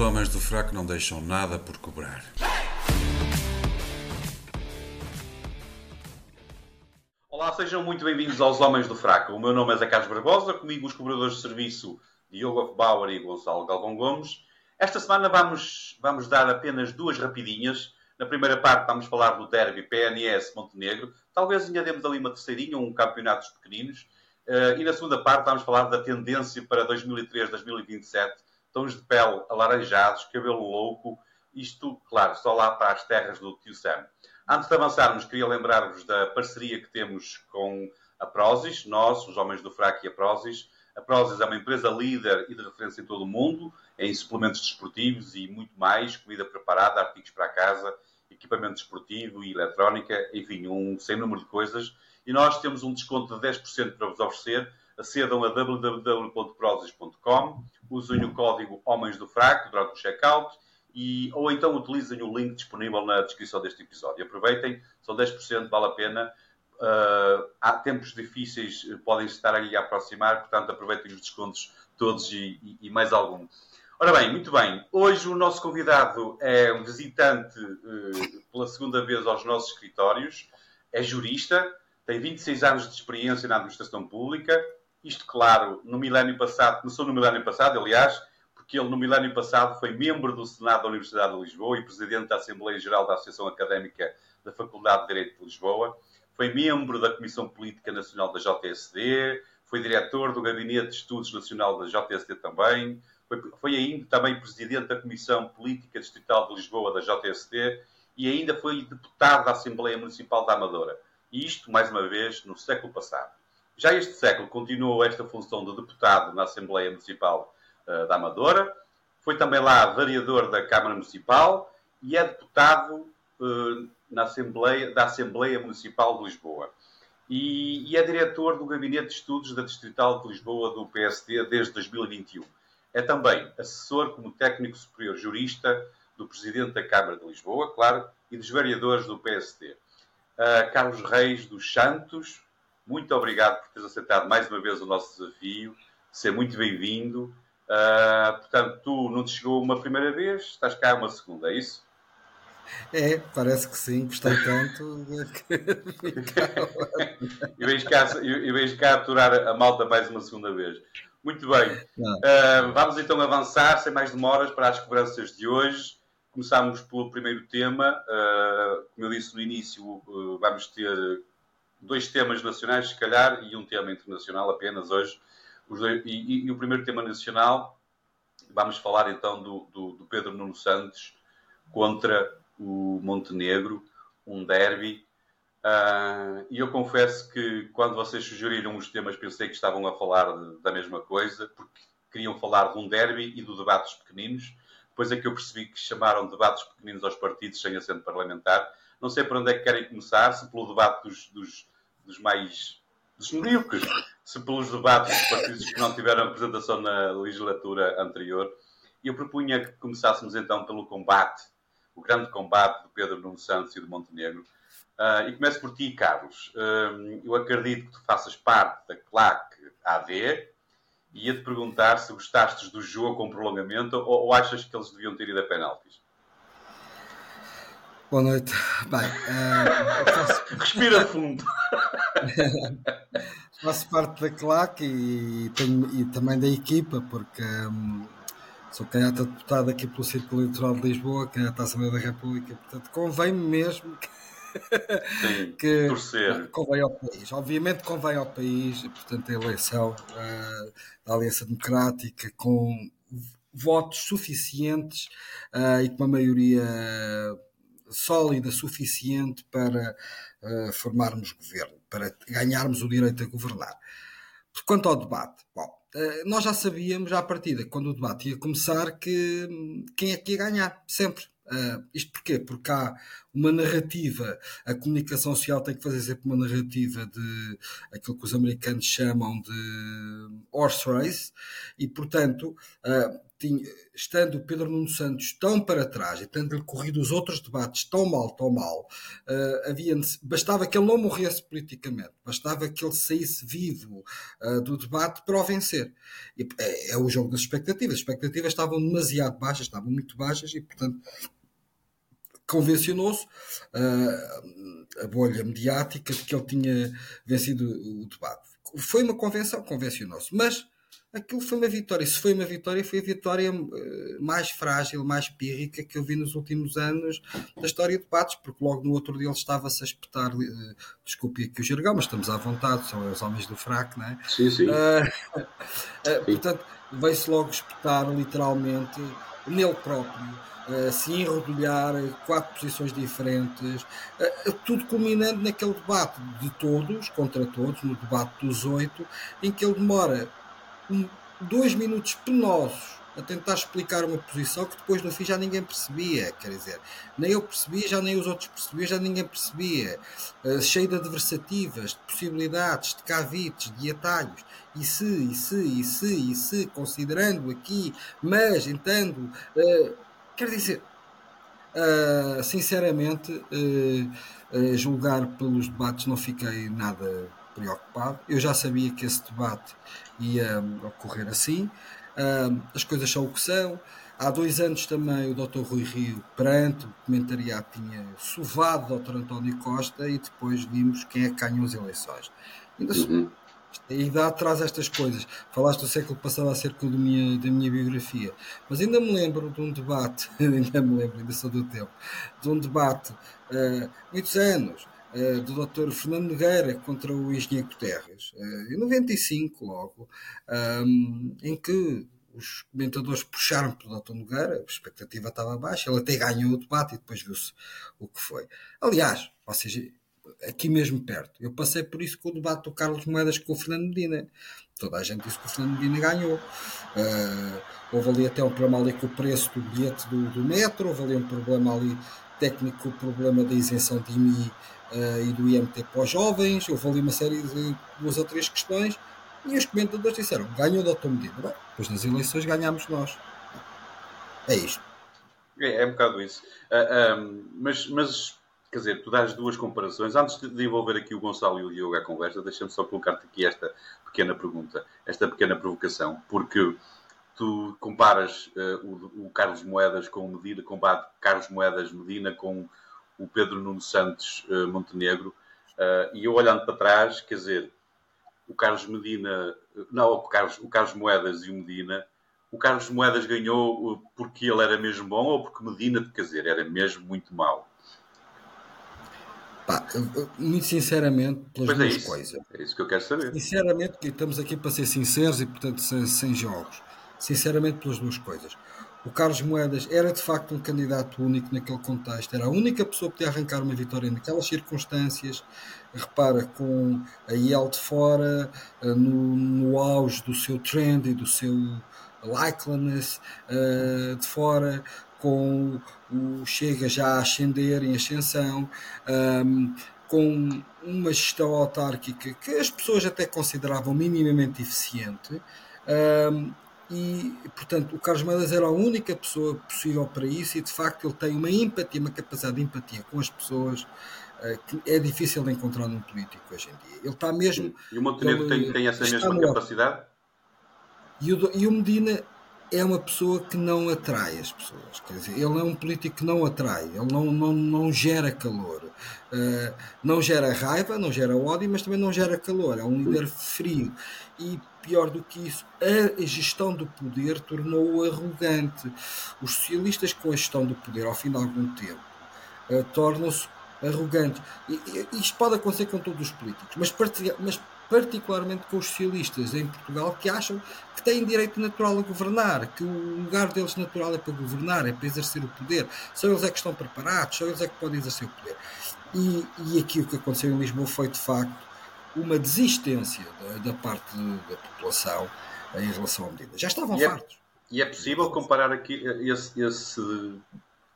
homens do fraco não deixam nada por cobrar. Olá, sejam muito bem-vindos aos Homens do Fraco. O meu nome é Zé Carlos Barbosa, comigo os cobradores de serviço Diogo Bauer e Gonçalo Galvão Gomes. Esta semana vamos, vamos dar apenas duas rapidinhas. Na primeira parte vamos falar do derby PNS Montenegro. Talvez ainda demos ali uma terceirinha, um campeonatos pequeninos. Uh, e na segunda parte vamos falar da tendência para 2003-2027 tons de pele alaranjados, cabelo louco, isto, claro, só lá para as terras do tio Sam. Antes de avançarmos, queria lembrar-vos da parceria que temos com a Prozis, nós, os homens do Fraco e a Prozis. A Prozis é uma empresa líder e de referência em todo o mundo, em suplementos desportivos e muito mais, comida preparada, artigos para casa, equipamento desportivo e eletrónica, enfim, um sem número de coisas. E nós temos um desconto de 10% para vos oferecer. Acedam a www.prozis.com usem o código Homens do Fraco durante o checkout e, ou então utilizem o link disponível na descrição deste episódio. Aproveitem, são 10%, vale a pena. Uh, há tempos difíceis, eh, podem estar ali a aproximar, portanto aproveitem os descontos todos e, e, e, mais algum. Ora bem, muito bem. Hoje o nosso convidado é um visitante uh, pela segunda vez aos nossos escritórios, é jurista, tem 26 anos de experiência na administração pública, isto, claro, no milénio passado, começou no milénio passado, aliás, porque ele no milénio passado foi membro do Senado da Universidade de Lisboa e presidente da Assembleia Geral da Associação Académica da Faculdade de Direito de Lisboa, foi membro da Comissão Política Nacional da JSD, foi diretor do Gabinete de Estudos Nacional da JSD também, foi, foi ainda também presidente da Comissão Política Distrital de Lisboa da JSD e ainda foi deputado da Assembleia Municipal da Amadora. E isto, mais uma vez, no século passado. Já este século continuou esta função de deputado na Assembleia Municipal uh, da Amadora, foi também lá vereador da Câmara Municipal e é deputado uh, na Assembleia, da Assembleia Municipal de Lisboa. E, e, é diretor do Gabinete de Estudos da Distrital de Lisboa do PSD desde 2021. É também assessor como técnico superior jurista do Presidente da Câmara de Lisboa, claro, e dos vereadores do PSD. Uh, eh, Carlos Reis dos Santos, muito obrigado por teres aceitado mais uma vez o nosso desafio. Ser muito bem-vindo. Uh, portanto, tu não te chegou uma primeira vez, estás cá uma segunda, é isso? É, parece que sim, gostei tanto. e vejo cá, eu vejo cá aturar a malta mais uma segunda vez. Muito bem. Uh, vamos então avançar, sem mais demoras, para as cobranças de hoje. Começamos pelo primeiro tema. Uh, como eu disse no início, uh, vamos ter dois temas nacionais, se calhar, e um tema internacional apenas hoje. Dois, e, e, e, o primeiro tema nacional, vamos falar então do, do, do, Pedro Nuno Santos contra o Montenegro, um derby. Uh, e eu confesso que quando vocês sugeriram os temas, pensei que estavam a falar de, da mesma coisa, porque queriam falar de um derby e do debates pequeninos. Depois é que eu percebi que chamaram debates pequeninos aos partidos sem assento parlamentar. Não sei para onde é que querem começar, se pelo debate dos, dos dos mais dos medíocres, se pelos debates dos partidos que não tiveram representação na legislatura anterior. Eu propunha que começássemos então pelo combate, o grande combate de Pedro Nuno Santos e de Montenegro. Uh, e começo por ti, Carlos. Uh, eu acredito que tu faças parte da CLAC AD e ia-te perguntar se gostastes do jogo com prolongamento ou, ou achas que eles deviam ter ido a penaltis. Boa noite. Bem, uh, faço... respira fundo. faço parte da CLAC e, tenho, e também da equipa, porque um, sou candidato a deputado aqui pelo Círculo Eleitoral de Lisboa, candidato à Assembleia da República, portanto convém-me mesmo que, Sim, que torcer. convém ao país. Obviamente convém ao país, portanto, a eleição uh, da Aliança Democrática com votos suficientes uh, e com uma maioria sólida suficiente para uh, formarmos governo, para ganharmos o direito a governar. Quanto ao debate, bom, uh, nós já sabíamos à partida, quando o debate ia começar, que hum, quem é que ia ganhar, sempre. Uh, isto porquê? Porque há uma narrativa, a comunicação social tem que fazer sempre uma narrativa de aquilo que os americanos chamam de horse race, e portanto uh, tinha, estando o Pedro Nuno Santos tão para trás e tendo-lhe corrido os outros debates tão mal, tão mal, uh, havia, bastava que ele não morresse politicamente, bastava que ele saísse vivo uh, do debate para o vencer. E, é, é, o jogo das expectativas. As expectativas estavam demasiado baixas, estavam muito baixas e, portanto, convencionou-se uh, a bolha mediática de que ele tinha vencido o debate. Foi uma convenção, convencionou-se, mas aquilo foi uma vitória. Se foi uma vitória, foi a vitória uh, mais frágil, mais pírrica que eu vi nos últimos anos da história de debates, porque logo no outro dia ele estava-se a espetar. Uh, desculpe aqui o jargão, mas estamos à vontade, são os homens do fraco, não é? Sim, sim. Uh. Portanto, veio-se logo espetar literalmente nele próprio uh, se enrodilhar, quatro posições diferentes, uh, tudo culminando naquele debate de todos contra todos, no debate dos oito, em que ele demora dois minutos penosos a tentar explicar uma posição que depois no fim já ninguém percebia, quer dizer, nem eu percebia, já nem os outros percebiam, já ninguém percebia, uh, cheio de adversativas, de possibilidades, de cavites, de atalhos, e se, e se, e se, e se, considerando aqui, mas, entendo, uh, Quer dizer, uh, sinceramente, julgar pelos debates não fiquei nada preocupado. Eu já sabia que esse debate ia ocorrer assim. as coisas são o que são. Há dois anos também o Dr. Rui Rio, perante o comentariado, tinha sovado o Dr. António Costa e depois vimos quem é que ganhou as eleições. Ainda uhum. A idade traz estas coisas. Falaste do século passado acerca da minha, da minha biografia, mas ainda me lembro de um debate, ainda me lembro, ainda sou do tempo, de um debate, uh, muitos anos, uh, do Dr. Fernando Nogueira contra o engenheiro Guterres, uh, em 95 logo, em que os comentadores puxaram pelo Dr. Nogueira, a expectativa estava baixa, ele até ganhou o debate e depois viu-se o que foi. Aliás, seja, aqui mesmo perto. Eu passei por isso com o debate do Carlos Moedas com o Fernando Medina. Toda a gente disse que o Fernando Medina ganhou. Uh, houve ali até um problema ali com o preço do bilhete do, do metro, houve ali um problema ali técnico, o problema da isenção de IMI uh, e do IMT para os jovens, houve ali uma série de duas ou três questões e os comentadores disseram, ganhou Dr. Medina. Bem, depois nas eleições ganhámos nós. É isto. É, é um bocado isso. Uh, ah, um, mas, mas quer dizer, tu dás duas comparações. Antes de envolver aqui o Gonçalo e o Diogo à conversa, deixa-me só colocar-te aqui esta pequena pergunta, esta pequena provocação, porque tu comparas uh, o, o, Carlos Moedas com o Medina, combate Carlos Moedas Medina com o Pedro Nuno Santos uh, Montenegro, uh, e eu olhando para trás, quer dizer, o Carlos Medina, não, o Carlos, o Carlos Moedas e o Medina, o Carlos Moedas ganhou porque ele era mesmo bom ou porque Medina, quer dizer, era mesmo muito mau? Pá, muito sinceramente, pelas pois é duas é isso, coisas. É isso que eu quero saber. Sinceramente, estamos aqui para ser sinceros e, portanto, sem, sem jogos. Sinceramente, pelas duas coisas. O Carlos Moedas era de facto um candidato único naquele contexto, era a única pessoa que podia arrancar uma vitória naquelas circunstâncias. Repara, com a IEL de fora, eh, no, no auge do seu trend e do seu likeliness uh, de fora, com o Chega já a ascender em ascensão, um, com uma gestão autárquica que as pessoas até consideravam minimamente eficiente. Um, e, portanto, o Carlos Moedas era a única pessoa possível para isso e, de facto, ele tem uma empatia, uma capacidade de empatia com as pessoas uh, que é difícil de encontrar num político hoje em dia. Ele está mesmo... E o Montenegro tem, tem essa mesma capacidade? E o, e o Medina é uma pessoa que não atrai as pessoas. Quer dizer, ele é um político que não atrai, ele não, não, não gera calor. Uh, não gera raiva, não gera ódio, mas também não gera calor. É um líder frio. E pior do que isso, a gestão do poder tornou-o arrogante. Os socialistas, com a gestão do poder, ao fim de algum tempo, uh, tornam-se arrogantes. E, e, isto pode acontecer com todos os políticos, mas, mas particularmente com os socialistas em Portugal, que acham que têm direito natural a governar, que o lugar deles natural é para governar, é para exercer o poder. Só eles é que estão preparados, só eles é que podem exercer o poder. E, e aqui o que aconteceu em Lisboa foi, de facto, uma desistência da, da parte da população em relação à medida. Já estavam e é- fartos. É, e é possível comparar aqui esse, esse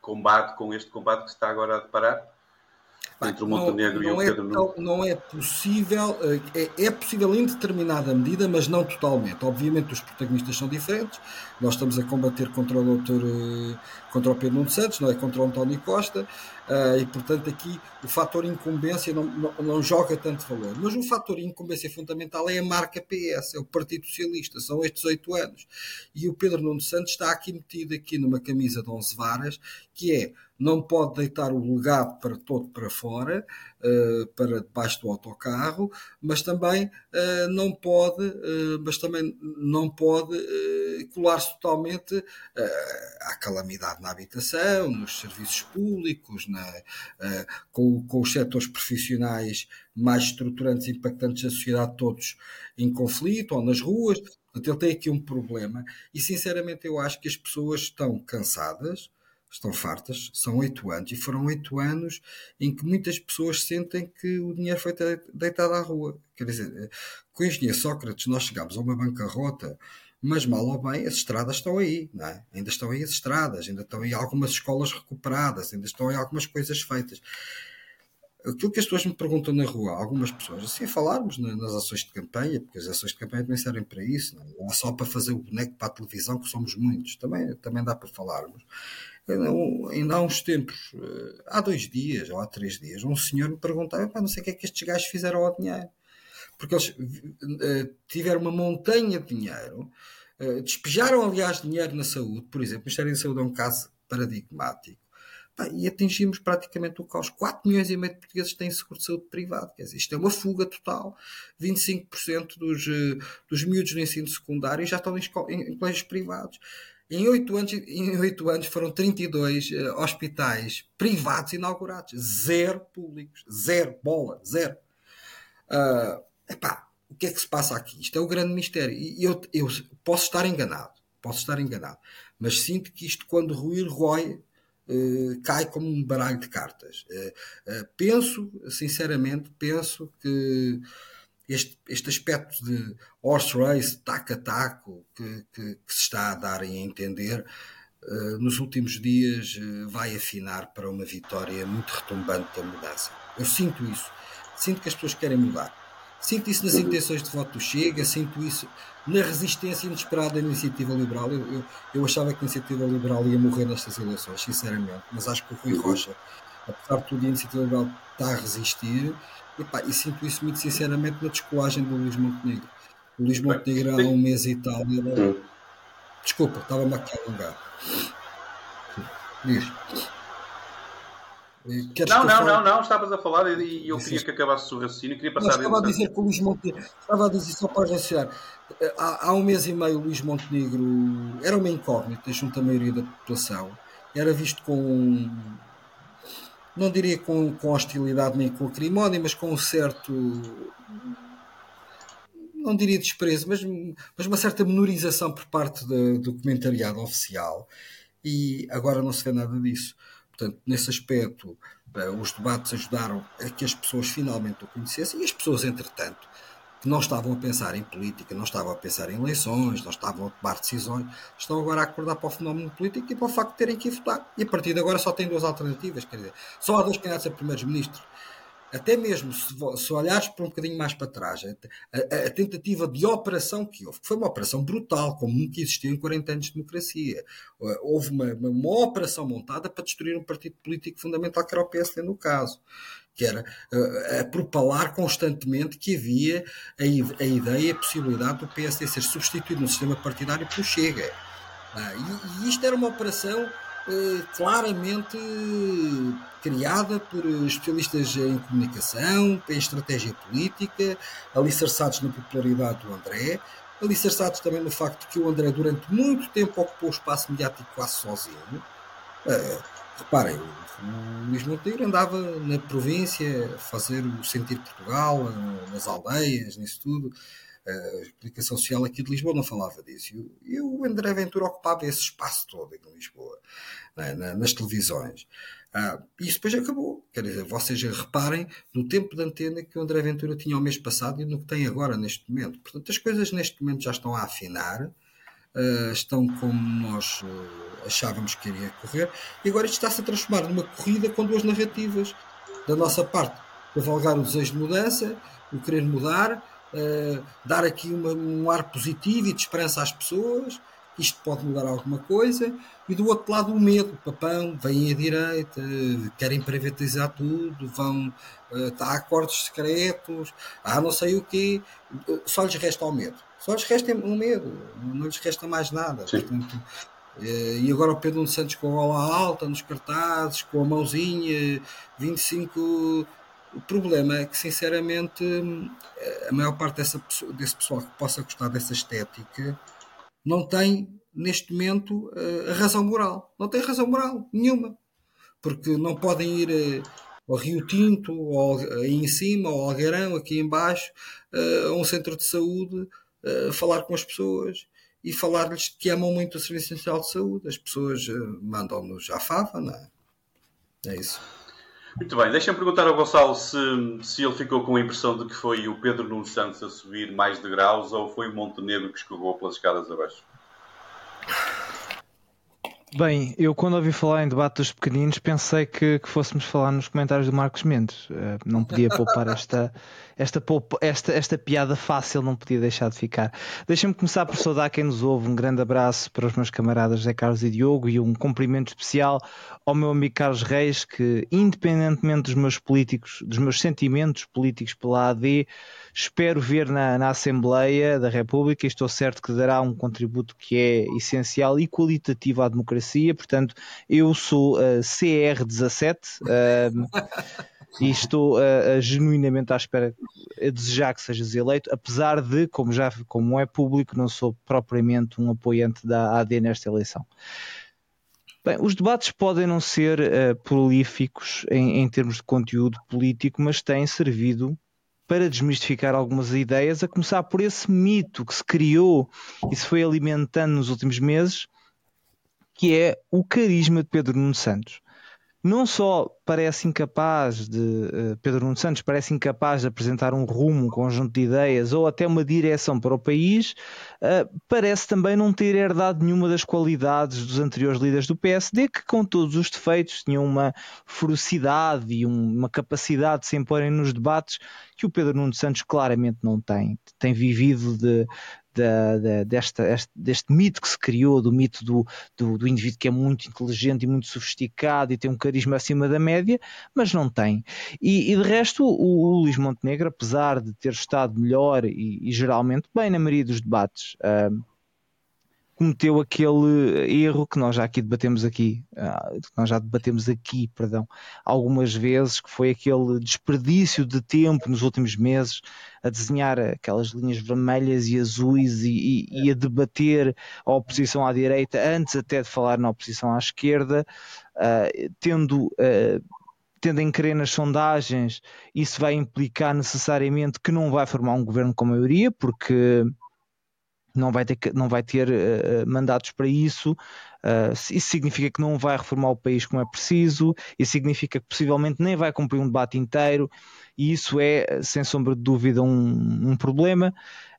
combate com este combate que está agora a deparar? entre o Montenegro não, não e o Pedro Nuno. Não é possível, eh, é, é possível em determinada medida, mas não totalmente. Obviamente os protagonistas são diferentes. Nós estamos a combater contra o doutor, eh, contra o Pedro Nuno Santos, não é contra o António Costa, eh, e portanto aqui o fator incumbência não, não, não joga tanto valor. Mas o fator incumbência fundamental é a marca PS, é o Partido Socialista, são estes oito anos. E o Pedro Nuno Santos está aqui metido aqui numa camisa de 11 varas, que é não pode deitar o legado para todo para fora, uh, para debaixo do autocarro, mas também uh, não pode, uh, mas também não pode colar-se totalmente à calamidade na habitação, nos serviços públicos, na, com, com os setores profissionais mais estruturantes e impactantes da sociedade todos em conflito ou nas ruas. Portanto, ele tem aqui um problema e, sinceramente, eu acho que as pessoas estão cansadas, estão fartas, são oito anos, e foram oito anos em que muitas pessoas sentem que o dinheiro foi deitado à rua. Quer dizer, com o engenheiro Sócrates nós chegámos a uma bancarrota, mas mal ou bem as estradas estão aí, não é? ainda estão aí as estradas, ainda estão aí algumas escolas recuperadas, ainda estão aí algumas coisas feitas. Aquilo que as pessoas me perguntam na rua, algumas pessoas, assim falarmos nas ações de campanha, porque as ações de campanha também servem para isso, não é só para fazer o boneco para a televisão, que somos muitos, também, também dá para falarmos ainda há uns tempos, eh, há dois dias ou há três dias, um senhor me perguntava: não sei o que é que estes gajos fizeram ao dinheiro. Porque eles uh, tiveram uma montanha de dinheiro, uh, despejaram, aliás, dinheiro na saúde, por exemplo. O Ministério da Saúde é um caso paradigmático. E atingimos praticamente o caos. 4 milhões e meio de portugueses têm seguro de saúde privado. Quer dizer, isto é uma fuga total. 25% dos, dos miúdos no ensino secundário já estão em, em colégios privados. Em oito anos, em oito anos foram 32 uh, eh, hospitais privados inaugurados. Zero públicos. Zero. Bola. Zero. Uh, epá, o que é que se passa aqui? Isto é o grande mistério. E eu, eu posso estar enganado. Posso estar enganado. Mas sinto que isto, quando ruir, rói, uh, cai como um baralho de cartas. Uh, penso, sinceramente, penso que este, este aspecto de horse race, taco a taco, que, que, que se está a dar e a entender, uh, nos últimos dias uh, vai afinar para uma vitória muito retumbante da mudança. Eu sinto isso. Sinto que as pessoas querem mudar. Sinto isso nas intenções de voto do Chega, sinto isso na resistência inesperada da iniciativa liberal. Eu, eu, eu, achava que a iniciativa liberal ia morrer nestas eleições, sinceramente, mas acho que o Rui Rocha, apesar de tudo, a iniciativa liberal está a resistir Epá, e sinto isso muito sinceramente na descolagem do Luís Montenegro. O Luís Montenegro há um mês e tal. Era... Desculpa, estava-me aqui a alongar. Diz. Queres não, não, não, não, estavas a falar e eu queria que acabasse o raciocínio, queria passar Estava a dizer que o Luís Montenegro, estava a dizer só para raciocinar, há, há um mês e meio o Luís Montenegro era uma incógnita junto à maioria da população, era visto com não diria com, com hostilidade nem com acrimónia, mas com um certo não diria desprezo, mas, mas uma certa menorização por parte de, do comentariado oficial e agora não se vê nada disso. Portanto, nesse aspecto, eh, os debates ajudaram a que as pessoas finalmente o conhecessem e as pessoas, entretanto, que não estavam a pensar em política, não estavam a pensar em eleições, não estavam a tomar decisões, estão agora a acordar para o fenómeno político e para o facto de terem que ir votar. E a partir de agora só tem duas alternativas, quer dizer, só há dois candidatos a primeiros-ministros. Até mesmo se, se olhares para um bocadinho mais para trás, a, a, a, tentativa de operação que houve, que foi uma operação brutal, como nunca existiu em 40 anos de democracia. Houve uma, uma, uma operação montada para destruir um partido político fundamental, que era o PSD no caso que era uh, a propalar constantemente que havia a, a, ideia, a possibilidade do PSD ser substituído no sistema partidário pelo Chega. Uh, e, e, isto era uma operação uh, claramente criada por especialistas em comunicação, em estratégia política, alicerçados na popularidade do André, alicerçados também no facto de que o André durante muito tempo ocupou o espaço mediático quase sozinho. Reparem, o Luís Monteiro andava na província a fazer o sentir Portugal, nas aldeias, nisso tudo. A explicação social aqui de Lisboa não falava disso. E o André Ventura ocupava esse espaço todo em Lisboa, né, nas televisões. Ah, isso depois acabou. Quer dizer, vocês reparem no tempo de antena que o André Ventura tinha o mês passado e no que tem agora neste momento. Portanto, as coisas neste momento já estão a afinar uh, estão como nós uh, achávamos que iria correr, e agora isto está-se a transformar numa corrida com duas narrativas. da nossa parte, cavalgar o desejo de mudança, o querer mudar, uh, dar aqui uma, um ar positivo e de esperança às pessoas, isto pode mudar alguma coisa, e do outro lado o medo, papão, vêm à direita, querem privatizar tudo, vão, uh, acordos secretos, há não sei o quê, só lhes resta o medo. Só lhes resta o medo, não lhes resta mais nada. Portanto, eh, e agora o Pedro Santos com a bola alta nos cartazes, com a mãozinha, 25. O problema é que, sinceramente, a maior parte dessa, desse pessoal que possa gostar dessa estética não tem, neste momento, eh, a razão moral. Não tem razão moral nenhuma. Porque não podem ir eh, ao Rio Tinto, ou aí em cima, ou ao Algarão, aqui embaixo, a um centro de saúde, falar com as pessoas e falar-lhes que amam muito o Serviço Nacional de Saúde. As pessoas uh, mandam-nos à fava, não é? É isso. Muito bem, deixa-me perguntar ao Gonçalo se, se ele ficou com a impressão de que foi o Pedro Nuno Santos a subir mais degraus ou foi o Montenegro que escorregou pelas escadas abaixo. Bem, eu quando ouvi falar em debate dos pequeninos pensei que, que fôssemos falar nos comentários do Marcos Mendes. Uh, não podia poupar esta, esta, esta, esta piada fácil, não podia deixar de ficar. Deixa-me começar por saudar quem nos ouve. Um grande abraço para os meus camaradas José Carlos e Diogo e um cumprimento especial ao meu amigo Carlos Reis, que independentemente dos meus políticos, dos meus sentimentos políticos pela AD, Espero ver na, na Assembleia da República e estou certo que dará um contributo que é essencial e qualitativo à democracia. Portanto, eu sou uh, CR17 uh, e estou uh, genuinamente à espera, a desejar que sejas eleito, apesar de, como já como é público, não sou propriamente um apoiante da AD nesta eleição. Bem, os debates podem não ser uh, prolíficos em, em, termos de conteúdo político, mas têm servido para desmistificar algumas ideias, a começar por esse mito que se criou e se foi alimentando nos últimos meses, que é o carisma de Pedro Nuno Santos não só parece incapaz de uh, Pedro Nuno Santos parece incapaz de apresentar um rumo, um conjunto de ideias ou até uma direção para o país, uh, parece também não ter herdado nenhuma das qualidades dos anteriores líderes do PSD, que com todos os defeitos tinham uma ferocidade e um, uma capacidade de se imporem nos debates que o Pedro Nuno Santos claramente não tem. Tem vivido de, da, da, desta, este, deste mito que se criou, do mito do, do, do, indivíduo que é muito inteligente e muito sofisticado e tem um carisma acima da média, mas não tem. E, e de resto, o, o Luís Montenegro, apesar de ter estado melhor e, e geralmente bem na maioria dos debates, uh, cometeu aquele erro que nós já aqui debatemos aqui, ah, nós já debatemos aqui, perdão, algumas vezes, que foi aquele desperdício de tempo nos últimos meses a desenhar aquelas linhas vermelhas e azuis e, e, e a debater a oposição à direita antes até de falar na oposição à esquerda, uh, tendo uh, tendo em crer nas sondagens, isso vai implicar necessariamente que não vai formar um governo com maioria, porque não vai ter, não vai ter uh, mandatos para isso. Uh, isso significa que não vai reformar o país como é preciso, isso significa que possivelmente nem vai cumprir um debate inteiro, e isso é, sem sombra de dúvida, um, um problema.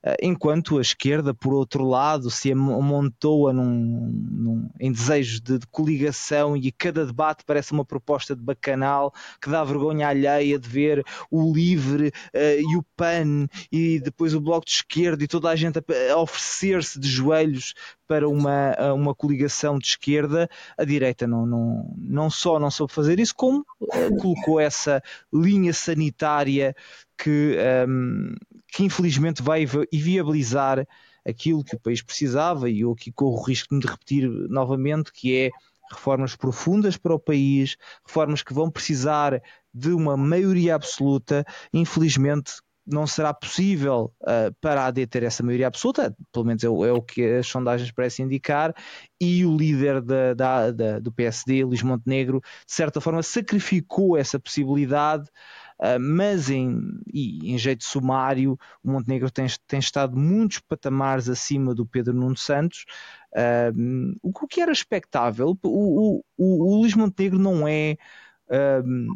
Eh, enquanto a esquerda, por outro lado, se amontoa num, num, em desejos de, de, coligação e cada debate parece uma proposta de bacanal que dá vergonha alheia de ver o LIVRE uh, e o PAN e depois o Bloco de Esquerda e toda a gente a, a oferecer-se de joelhos para uma, uma coligação de esquerda, a direita não, não, não só não soube fazer isso, como uh, colocou essa linha sanitária que, um, que infelizmente vai viabilizar aquilo que o país precisava e eu aqui corro o risco de repetir novamente, que é reformas profundas para o país, reformas que vão precisar de uma maioria absoluta. Infelizmente, não será possível uh, para a AD ter essa maioria absoluta, pelo menos é, é, o que as sondagens parecem indicar, e o líder da, da, da, do PSD, Luís Montenegro, de certa forma sacrificou essa possibilidade. Uh, mas em, em jeito sumário, o Montenegro tem, tem estado muitos patamares acima do Pedro Nuno Santos, uh, o que era expectável. O, o, o, o Luís Montenegro não é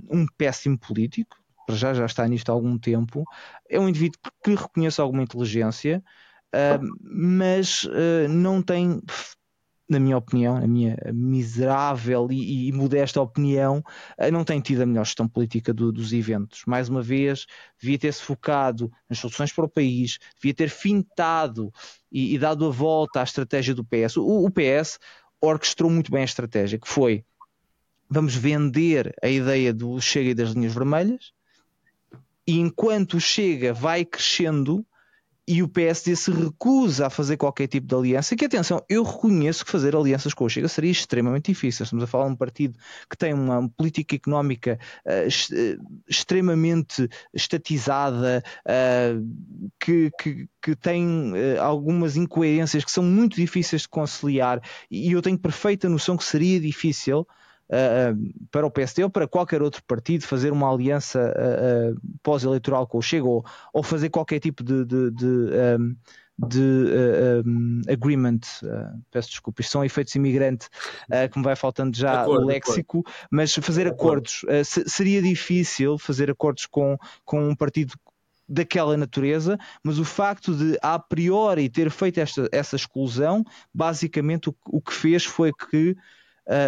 um péssimo político, para já já está nisto há algum tempo, é um indivíduo que reconhece alguma inteligência, uh, mas uh, não tem na minha opinião, na minha miserável e, e modesta opinião, eh, não tem tido a melhor gestão política do, dos eventos. Mais uma vez, devia ter-se focado nas soluções para o país, devia ter fintado e, e dado a volta à estratégia do PS. O, o PS orquestrou muito bem a estratégia, que foi vamos vender a ideia do Chega e das linhas vermelhas, e enquanto Chega vai crescendo, e o PSD se recusa a fazer qualquer tipo de aliança, que atenção, eu reconheço que fazer alianças com o Chega seria extremamente difícil. Estamos a falar de um partido que tem uma política económica uh, extremamente estatizada, uh, que, que, que, tem uh, algumas incoerências que são muito difíceis de conciliar, e eu tenho perfeita noção que seria difícil para o PSD ou para qualquer outro partido fazer uma aliança uh, pós-eleitoral com o Chega ou, ou, fazer qualquer tipo de, de, de, um, de um, agreement, peço desculpa, isto são efeitos imigrante que me vai faltando já acordo, o léxico, acordo. mas fazer acordos seria difícil fazer acordos com, com um partido daquela natureza, mas o facto de a priori ter feito esta, essa exclusão, basicamente o, o que fez foi que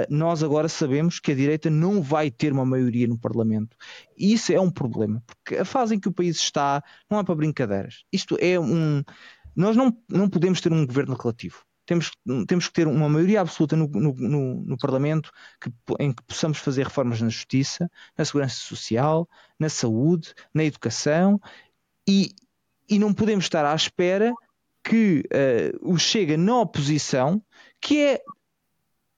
nós agora sabemos que a direita não vai ter uma maioria no Parlamento. E isso é um problema, porque a fase em que o país está não é para brincadeiras. Isto é um. Nós não, não podemos ter um governo relativo. Temos, temos que ter uma maioria absoluta no, no, no, no Parlamento que, em que possamos fazer reformas na justiça, na segurança social, na saúde, na educação e, e não podemos estar à espera que uh, o Chega na oposição, que é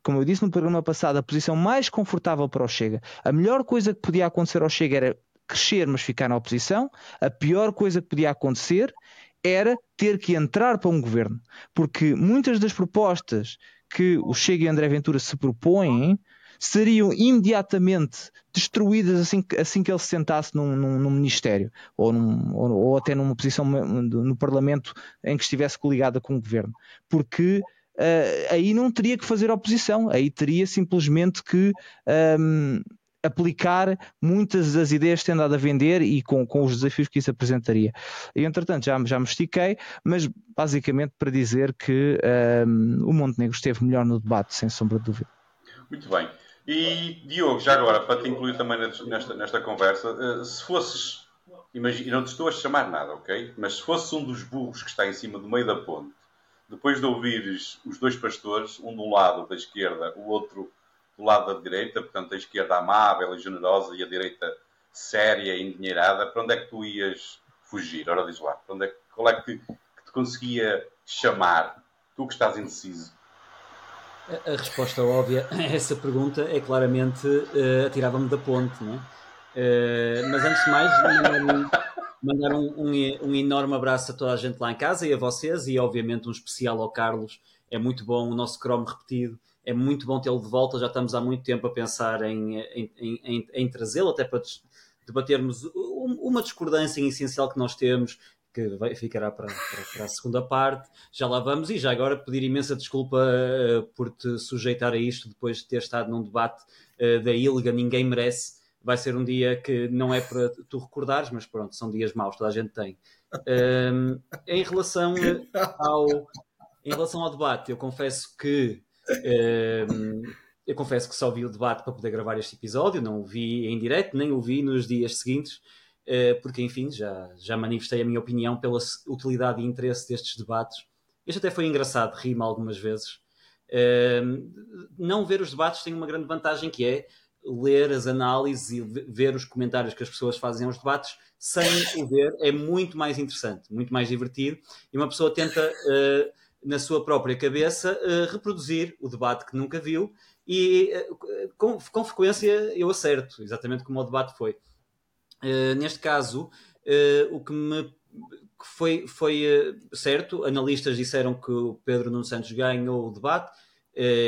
como eu disse no programa passado, a posição mais confortável para o Chega. A melhor coisa que podia acontecer ao Chega era crescer, mas ficar na oposição. A pior coisa que podia acontecer era ter que entrar para um governo. Porque muitas das propostas que o Chega e André Ventura se propõem seriam imediatamente destruídas assim, assim que ele se sentasse num, num, num ministério ou, num, ou, ou, até numa posição no Parlamento em que estivesse coligada com o governo. Porque uh, aí não teria que fazer oposição, aí teria simplesmente que um, aplicar muitas das ideias que tem dado a vender e com, com os desafios que isso apresentaria. E, entretanto, já, já me estiquei, mas basicamente para dizer que um, o Montenegro esteve melhor no debate, sem sombra de dúvida. Muito bem. E Diogo, já agora, para te incluir também nesta, nesta conversa, uh, se fosses, imagina, não te estou a chamar nada, ok? Mas se fosses um dos burros que está em cima do meio da ponte depois de ouvires os dois pastores, um um lado da esquerda, o outro do lado da direita, portanto a esquerda amável e generosa e a direita séria e endinheirada, para onde é que tu ias fugir? Ora diz lá, para onde é qual é que, que te conseguia chamar? Tu que estás indeciso. A, resposta óbvia a essa pergunta é claramente uh, atirava-me da ponte, não é? Uh, mas antes de mais, mandar um, um, um, enorme abraço a toda a gente lá em casa e a vocês, e obviamente um especial ao Carlos. É muito bom o nosso Chrome repetido, é muito bom tê-lo de volta. Já estamos há muito tempo a pensar em, em, em, em trazê-lo, até para debatermos uma discordância essencial que nós temos, que vai, ficará para, para, para, a segunda parte. Já lá vamos, e já agora pedir imensa desculpa uh, por te sujeitar a isto depois de ter estado num debate uh, da ILGA, ninguém merece vai ser um dia que não é para tu recordares, mas pronto, são dias maus, toda a gente tem. Um, em, relação ao, em relação ao debate, eu confesso que um, eu confesso que só vi o debate para poder gravar este episódio, não o vi em direto, nem o vi nos dias seguintes, uh, porque enfim, já, já manifestei a minha opinião pela utilidade e interesse destes debates. Este até foi engraçado, rima algumas vezes. Não ver os debates tem uma grande vantagem que é ler as análises e ver os comentários que as pessoas fazem aos debates sem o ver é muito mais interessante, muito mais divertido e uma pessoa tenta uh, na sua própria cabeça uh, reproduzir o debate que nunca viu e uh, com, com, frequência eu acerto, exatamente como o debate foi. neste caso, o que me foi, foi certo, analistas disseram que o Pedro Nuno Santos ganhou o debate,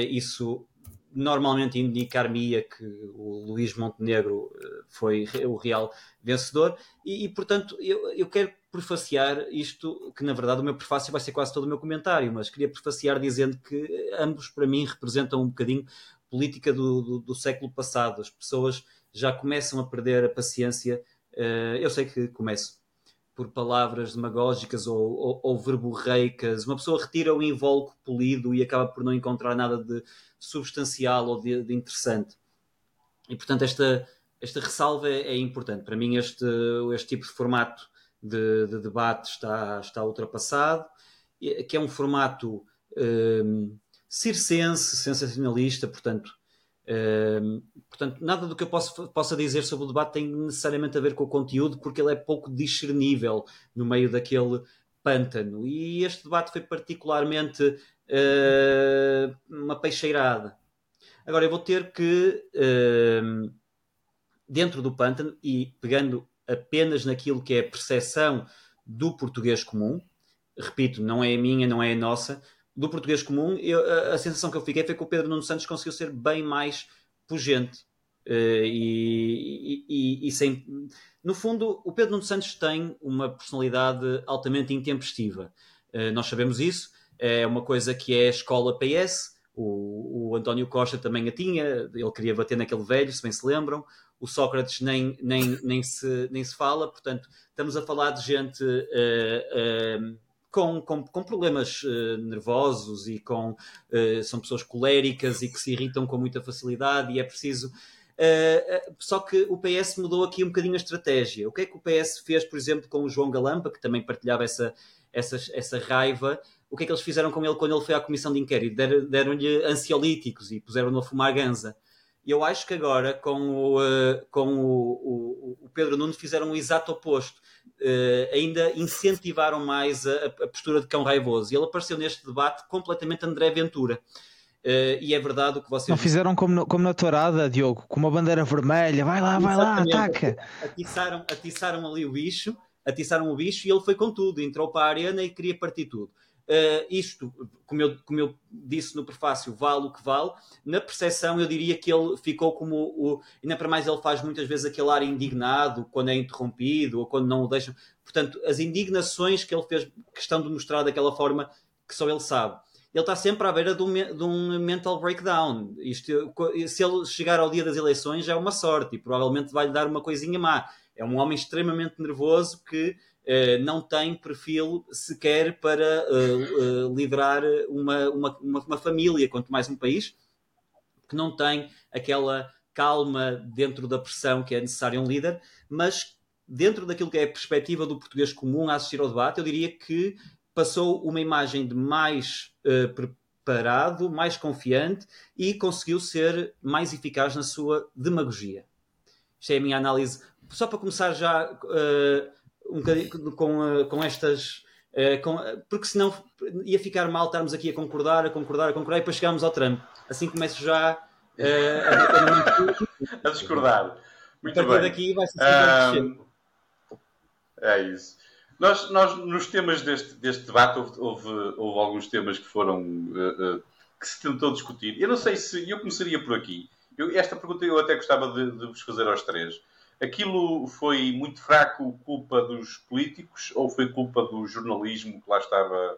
isso normalmente indicar-me-ia que o Luís Montenegro eh, foi o real vencedor, e, e portanto eu, eu, quero prefaciar isto, que na verdade o meu prefácio vai ser quase todo o meu comentário, mas queria prefaciar dizendo que ambos para mim representam um bocadinho política do, do, do século passado, as pessoas já começam a perder a paciência, uh, eu sei que começo, por palavras demagógicas ou, ou, ou verborreicas. Uma pessoa retira o invólucro polido e acaba por não encontrar nada de substancial ou de, de interessante. E, portanto, esta, esta ressalva é, é, importante. Para mim, este, este tipo de formato de, de debate está, está ultrapassado, que é um formato um, circense, sensacionalista, portanto, portanto, nada do que eu posso, possa dizer sobre o debate tem necessariamente a ver com o conteúdo, porque ele é pouco discernível no meio daquele pântano. E este debate foi particularmente uh, uma peixeirada. Agora, eu vou ter que, uh, dentro do pântano, e pegando apenas naquilo que é a percepção do português comum, repito, não é a minha, não é a nossa, do português comum, eu, a, a, sensação que eu fiquei foi que o Pedro Nuno Santos conseguiu ser bem mais pujante. Uh, e, e, e, sem. No fundo, o Pedro Nuno Santos tem uma personalidade altamente intempestiva. Uh, nós sabemos isso. É uma coisa que é a escola PS, o, o, António Costa também a tinha, ele queria bater naquele velho, se bem se lembram. O Sócrates nem, nem, nem, se, nem se fala, portanto, estamos a falar de gente uh, uh, com, com, com, problemas uh, nervosos e com. são pessoas coléricas e que se irritam com muita facilidade, e é preciso. só que o PS mudou aqui um bocadinho a estratégia. O que é que o PS fez, por exemplo, com o João Galampa, que também partilhava essa, essa, essa raiva o que é que eles fizeram com ele quando ele foi à comissão de inquérito? Deram-lhe ansiolíticos e puseram-no a fumar ganza. Eu acho que agora, com o, uh, com o, o, o, Pedro Nuno, fizeram o exato oposto. Uh, ainda incentivaram mais a, a, postura de cão raivoso. E ele apareceu neste debate completamente André Ventura. Uh, e é verdade o que vocês. Não fizeram como, no, como na tourada, Diogo, com uma bandeira vermelha, vai lá, vai Exatamente. lá, ataca. Atiçaram, atiçaram ali o bicho, atiçaram o bicho e ele foi com tudo, entrou para a arena e queria partir tudo. Uh, isto, como eu, como eu disse no prefácio, vale o que vale. Na percepção, eu diria que ele ficou como o. Ainda para mais, ele faz muitas vezes aquele ar indignado quando é interrompido ou quando não o deixam. Portanto, as indignações que ele fez questão de mostrar daquela forma que só ele sabe. Ele está sempre à beira de um, de um mental breakdown. Isto, se ele chegar ao dia das eleições, já é uma sorte e provavelmente vai-lhe dar uma coisinha má. É um homem extremamente nervoso que Uh, não tem perfil sequer para uh, uh, liderar uma, uma, uma, família, quanto mais um país, que não tem aquela calma dentro da pressão que é necessário um líder, mas dentro daquilo que é a perspectiva do português comum a assistir ao debate, eu diria que passou uma imagem de mais preparado, mais confiante e conseguiu ser mais eficaz na sua demagogia. Isto é a minha análise. Só para começar já um bocadinho com, com estas. Uh, com, porque senão ia ficar mal estarmos aqui a concordar, a concordar, a concordar e depois chegámos ao Trump. Assim começo já uh, a, a, discordar. Muito a partir bem. daqui vai ser um, É isso. Nós, nós, nos temas deste, deste debate, houve, houve, houve alguns temas que foram. Uh, que se tentou discutir. Eu não sei se. Eu começaria por aqui. Eu, esta pergunta eu até gostava de, de vos fazer aos três. Aquilo foi muito fraco culpa dos políticos ou foi culpa do jornalismo que lá estava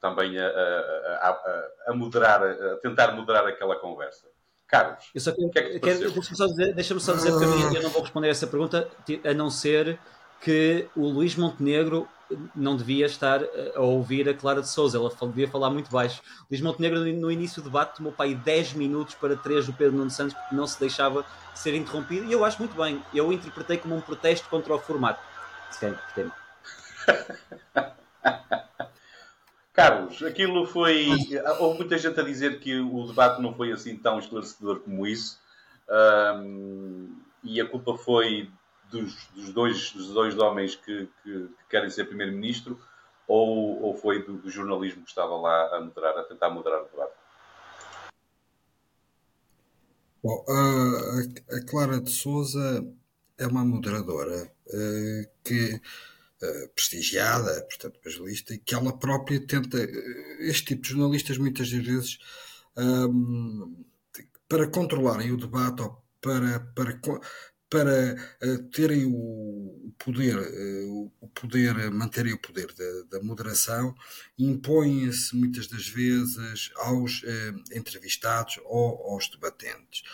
também a, a, a, a moderar, a tentar moderar aquela conversa? Carlos, eu só quero, que é que quero, deixa-me só dizer, deixa só dizer que eu não vou responder a essa pergunta, a não ser que o Luís Montenegro não devia estar a ouvir a Clara de Souza, ela devia falar muito baixo. Luís Montenegro, no início do debate, tomou para aí 10 minutos para 3 do Pedro Nuno Santos, porque não se deixava ser interrompido, e eu acho muito bem. Eu interpretei como um protesto contra o formato. Se calhar interpretei Carlos, aquilo foi. Houve muita gente a dizer que o debate não foi assim tão esclarecedor como isso. Um, e a culpa foi dos, dos, dois, dos dois homens que, que, que querem ser primeiro-ministro ou, ou foi do, do, jornalismo que estava lá a moderar, a tentar moderar o debate? Bom, a, a Clara de Souza é uma moderadora uh, que uh, prestigiada, portanto, jornalista, e que ela própria tenta. Uh, este tipo de jornalistas, muitas vezes, um, para controlarem o debate ou para, para para uh, terem o poder, uh, o poder, manterem o poder da, da moderação, impõem-se muitas das vezes aos uh, entrevistados ou aos debatentes.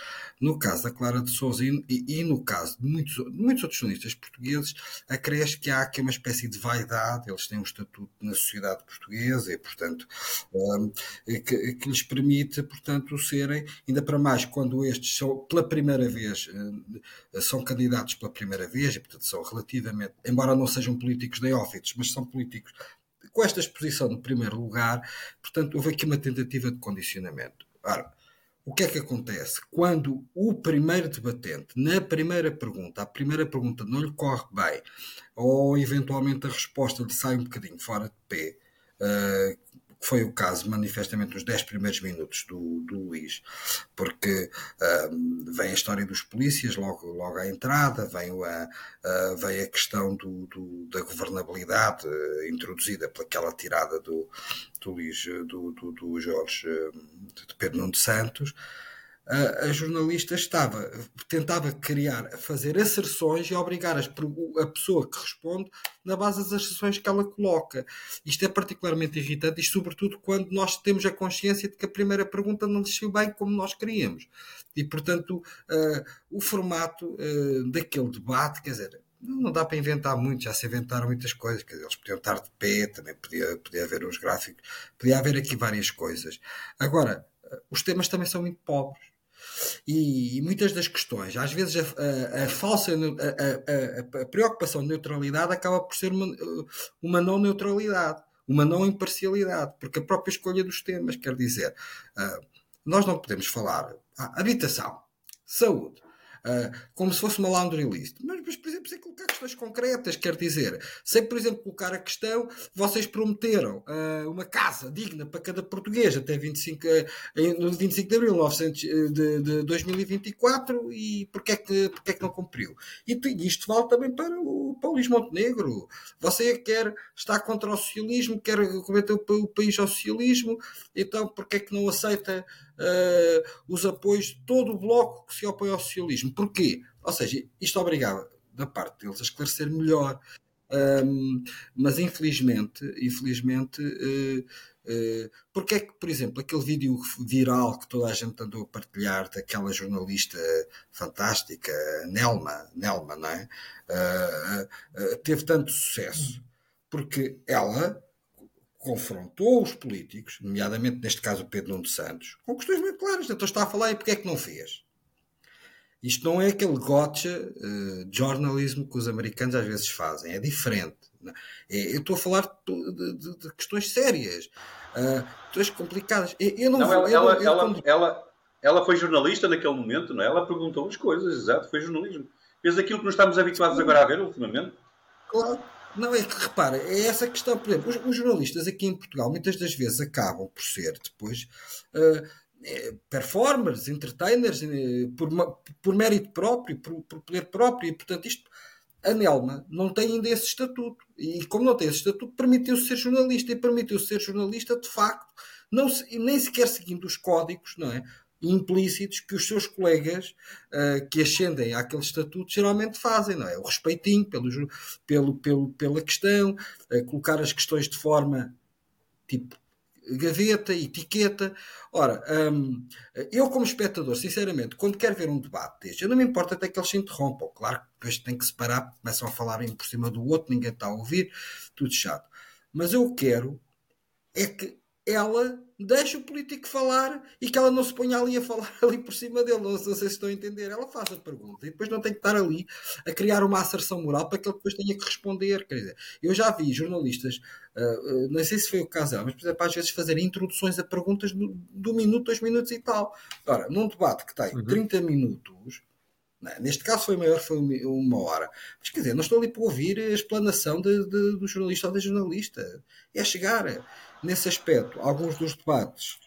No caso da Clara de Souza e, e, no caso de muitos, muitos outros jornalistas portugueses, acresce que há aqui uma espécie de vaidade, eles têm um estatuto na sociedade portuguesa e, portanto, que, que, lhes permite, portanto, serem, ainda para mais quando estes são pela primeira vez são candidatos pela primeira vez e, portanto, são relativamente, embora não sejam políticos neófitos, mas são políticos com esta exposição no primeiro lugar, portanto, houve aqui uma tentativa de condicionamento. Ora, o que é que acontece? Quando o primeiro debatente, na primeira pergunta, a primeira pergunta não lhe corre bem, ou eventualmente a resposta lhe sai um bocadinho fora de pé, uh, foi o caso manifestamente nos 10 primeiros minutos do, do Luís, porque um, vem a história dos polícias logo, logo à entrada, vem a, a, vem a questão do, do da governabilidade uh, introduzida pelaquela tirada do, do Luís, do, do, do Jorge, de Pedro Nuno Santos, a, a, jornalista estava, tentava criar, fazer asserções e obrigar as, a pessoa que responde na base das asserções que ela coloca. Isto é particularmente irritante e sobretudo quando nós temos a consciência de que a primeira pergunta não saiu bem como nós queríamos. E, portanto, uh, o formato uh, daquele debate, quer dizer, não dá para inventar muito, já se inventaram muitas coisas, quer dizer, eles podiam estar de pé, também podia, podia haver uns gráficos, podia haver aqui várias coisas. Agora, os temas também são muito pobres. E, e, muitas das questões, às vezes a, a, a falsa a, preocupação de neutralidade acaba por ser uma, uma não neutralidade, uma não imparcialidade, porque a própria escolha dos temas, quer dizer, uh, nós não podemos falar ah, habitação, saúde, uh, como se fosse uma laundry list. Mas, mas, por exemplo, sem colocar questões concretas, quer dizer, sem, por exemplo, colocar a questão, vocês prometeram uh, uma casa digna para cada português até 25, uh, no 25 de abril 900, de, de 2024 e porquê é que, porquê é que não cumpriu? E isto vale também para o, para o Luís Montenegro. Você quer estar contra o socialismo, quer cometer o, o país ao socialismo, então porquê é que não aceita os apoios de todo o bloco que se opõe ao socialismo. Porquê? Ou seja, isto obrigava, da parte deles, a esclarecer melhor. Um, mas infelizmente, infelizmente, uh, uh, porque é que, por exemplo, aquele vídeo viral que toda a gente andou a partilhar daquela jornalista fantástica, Nelma, Nelma, não é? Uh, teve tanto sucesso? Porque ela confrontou os políticos, nomeadamente neste caso o Pedro Nuno Santos, com questões muito claras. Então está a falar e porque é que não fez? Isto não é aquele gotcha uh, jornalismo que os americanos às vezes fazem, é diferente. É? eu estou a falar de, de, de questões sérias, uh, questões complicadas. Eu, eu não, não vou, ela, eu, ela, ela, ela, foi jornalista naquele momento, não é? Ela perguntou as coisas, exato, foi jornalismo. Fez aquilo que nós estamos habituados agora a ver ultimamente. Claro. Não, é que repara, é essa questão, por exemplo, os, os, jornalistas aqui em Portugal muitas das vezes acabam por ser depois uh, performers, entertainers, uh, por, por mérito próprio, por, por poder próprio, e portanto isto a Nelma não tem ainda esse estatuto. E como não tem esse estatuto, permitiu-se ser jornalista. E permitiu-se ser jornalista, de facto, não se, nem sequer seguindo os códigos, não é? Implícitos que os seus colegas uh, que ascendem àquele estatuto geralmente fazem, não é? O respeitinho pelo, pelo, pelo, pela questão, uh, colocar as questões de forma tipo gaveta, etiqueta. Ora, um, eu como espectador, sinceramente, quando quero ver um debate deste, eu não me importa até que eles se interrompam. Claro que depois tem que separar, começam a falar um por cima do outro, ninguém está a ouvir, tudo chato. Mas eu quero é que ela deixa o político falar e que ela não se ponha ali a falar ali por cima dele. Não, sei se estão a entender. Ela faz a pergunta e depois não tem que estar ali a criar uma asserção moral para que ele depois tenha que responder. Quer dizer, eu já vi jornalistas, uh, uh, não sei se foi o caso dela, mas por exemplo, às vezes fazerem introduções a perguntas do, do minuto, dois minutos e tal. Ora, num debate que tem uhum. 30 minutos. Né, neste caso foi maior, foi uma hora. Mas quer dizer, não estou ali para ouvir a explanação de, de, do jornalista ou da jornalista. É chegar nesse aspecto, alguns dos debates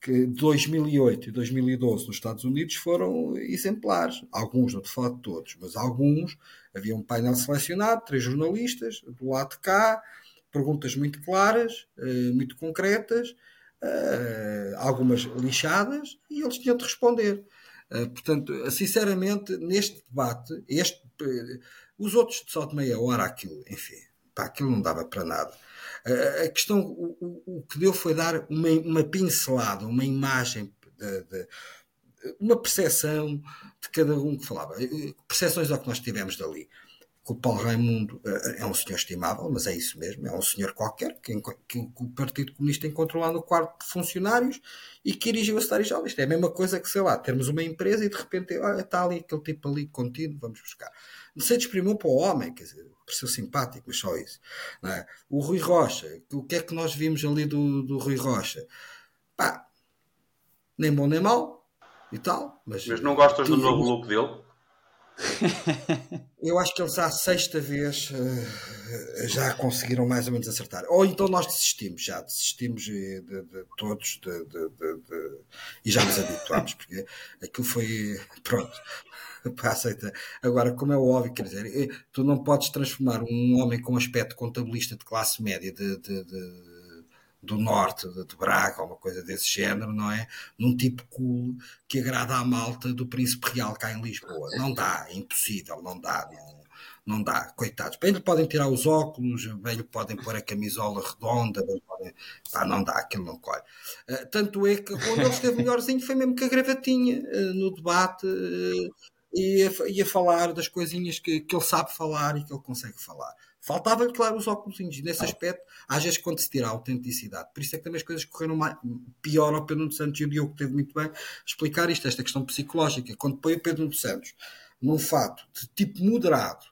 que de 2008 e 2012 nos Estados Unidos foram exemplares. Alguns, não te falo de todos, mas alguns. Havia um painel selecionado, três jornalistas, do lado de cá, perguntas muito claras, eh, muito concretas, eh, algumas lixadas, e eles tinham de responder. Portanto, sinceramente, neste debate, este, os outros de só de meia hora, aquilo, enfim, pá, aquilo não dava para nada. a questão, o, o, o, que deu foi dar uma, uma pincelada, uma imagem de, de uma percepção de cada um que falava. Percepções ao que nós tivemos dali o Paulo Raimundo uh, é um senhor estimável, mas é isso mesmo, é um senhor qualquer que, que, que o Partido Comunista encontrou lá no quarto de funcionários e que dirigiu a Cidade Jovem. Isto é a mesma coisa que, sei lá, termos uma empresa e de repente, olha, está ali aquele tipo ali contínuo, vamos buscar. Não sei desprimir para o homem, quer dizer, pareceu simpático, mas só isso. É? O Rui Rocha, o que é que nós vimos ali do, do Rui Rocha? Pá, nem bom nem mau e tal. Mas, mas não gostas do novo look dele? Eu acho que eles à sexta vez uh, já conseguiram mais ou menos acertar. Ou então nós desistimos, já desistimos de, de, de todos de, e já nos habituámos, porque aquilo foi pronto. Para aceitar. Agora, como é óbvio, quer dizer, eh, tu não podes transformar um homem com aspecto contabilista de classe média de do norte, de, de Braga, ou uma coisa desse género, não é? Num tipo cool que agrada à malta do Príncipe Real cá em Lisboa. Não dá, é impossível, não dá, não, não dá, coitados. Bem lhe podem tirar os óculos, bem lhe podem pôr a camisola redonda, bem podem... Pá, não dá, aquilo não colhe. Uh, tanto é que quando ele esteve melhorzinho foi mesmo que a gravatinha uh, no debate uh, e, e a falar das coisinhas que, que ele sabe falar e que ele consegue falar. Faltava-lhe, claro, os óculos nesse aspecto, às vezes quando se tira a autenticidade. Por isso é que também as coisas correram mais, pior ao Pedro Santos e o Diogo teve muito bem explicar isto, esta questão psicológica. Quando põe o Pedro Santos num fato de tipo moderado,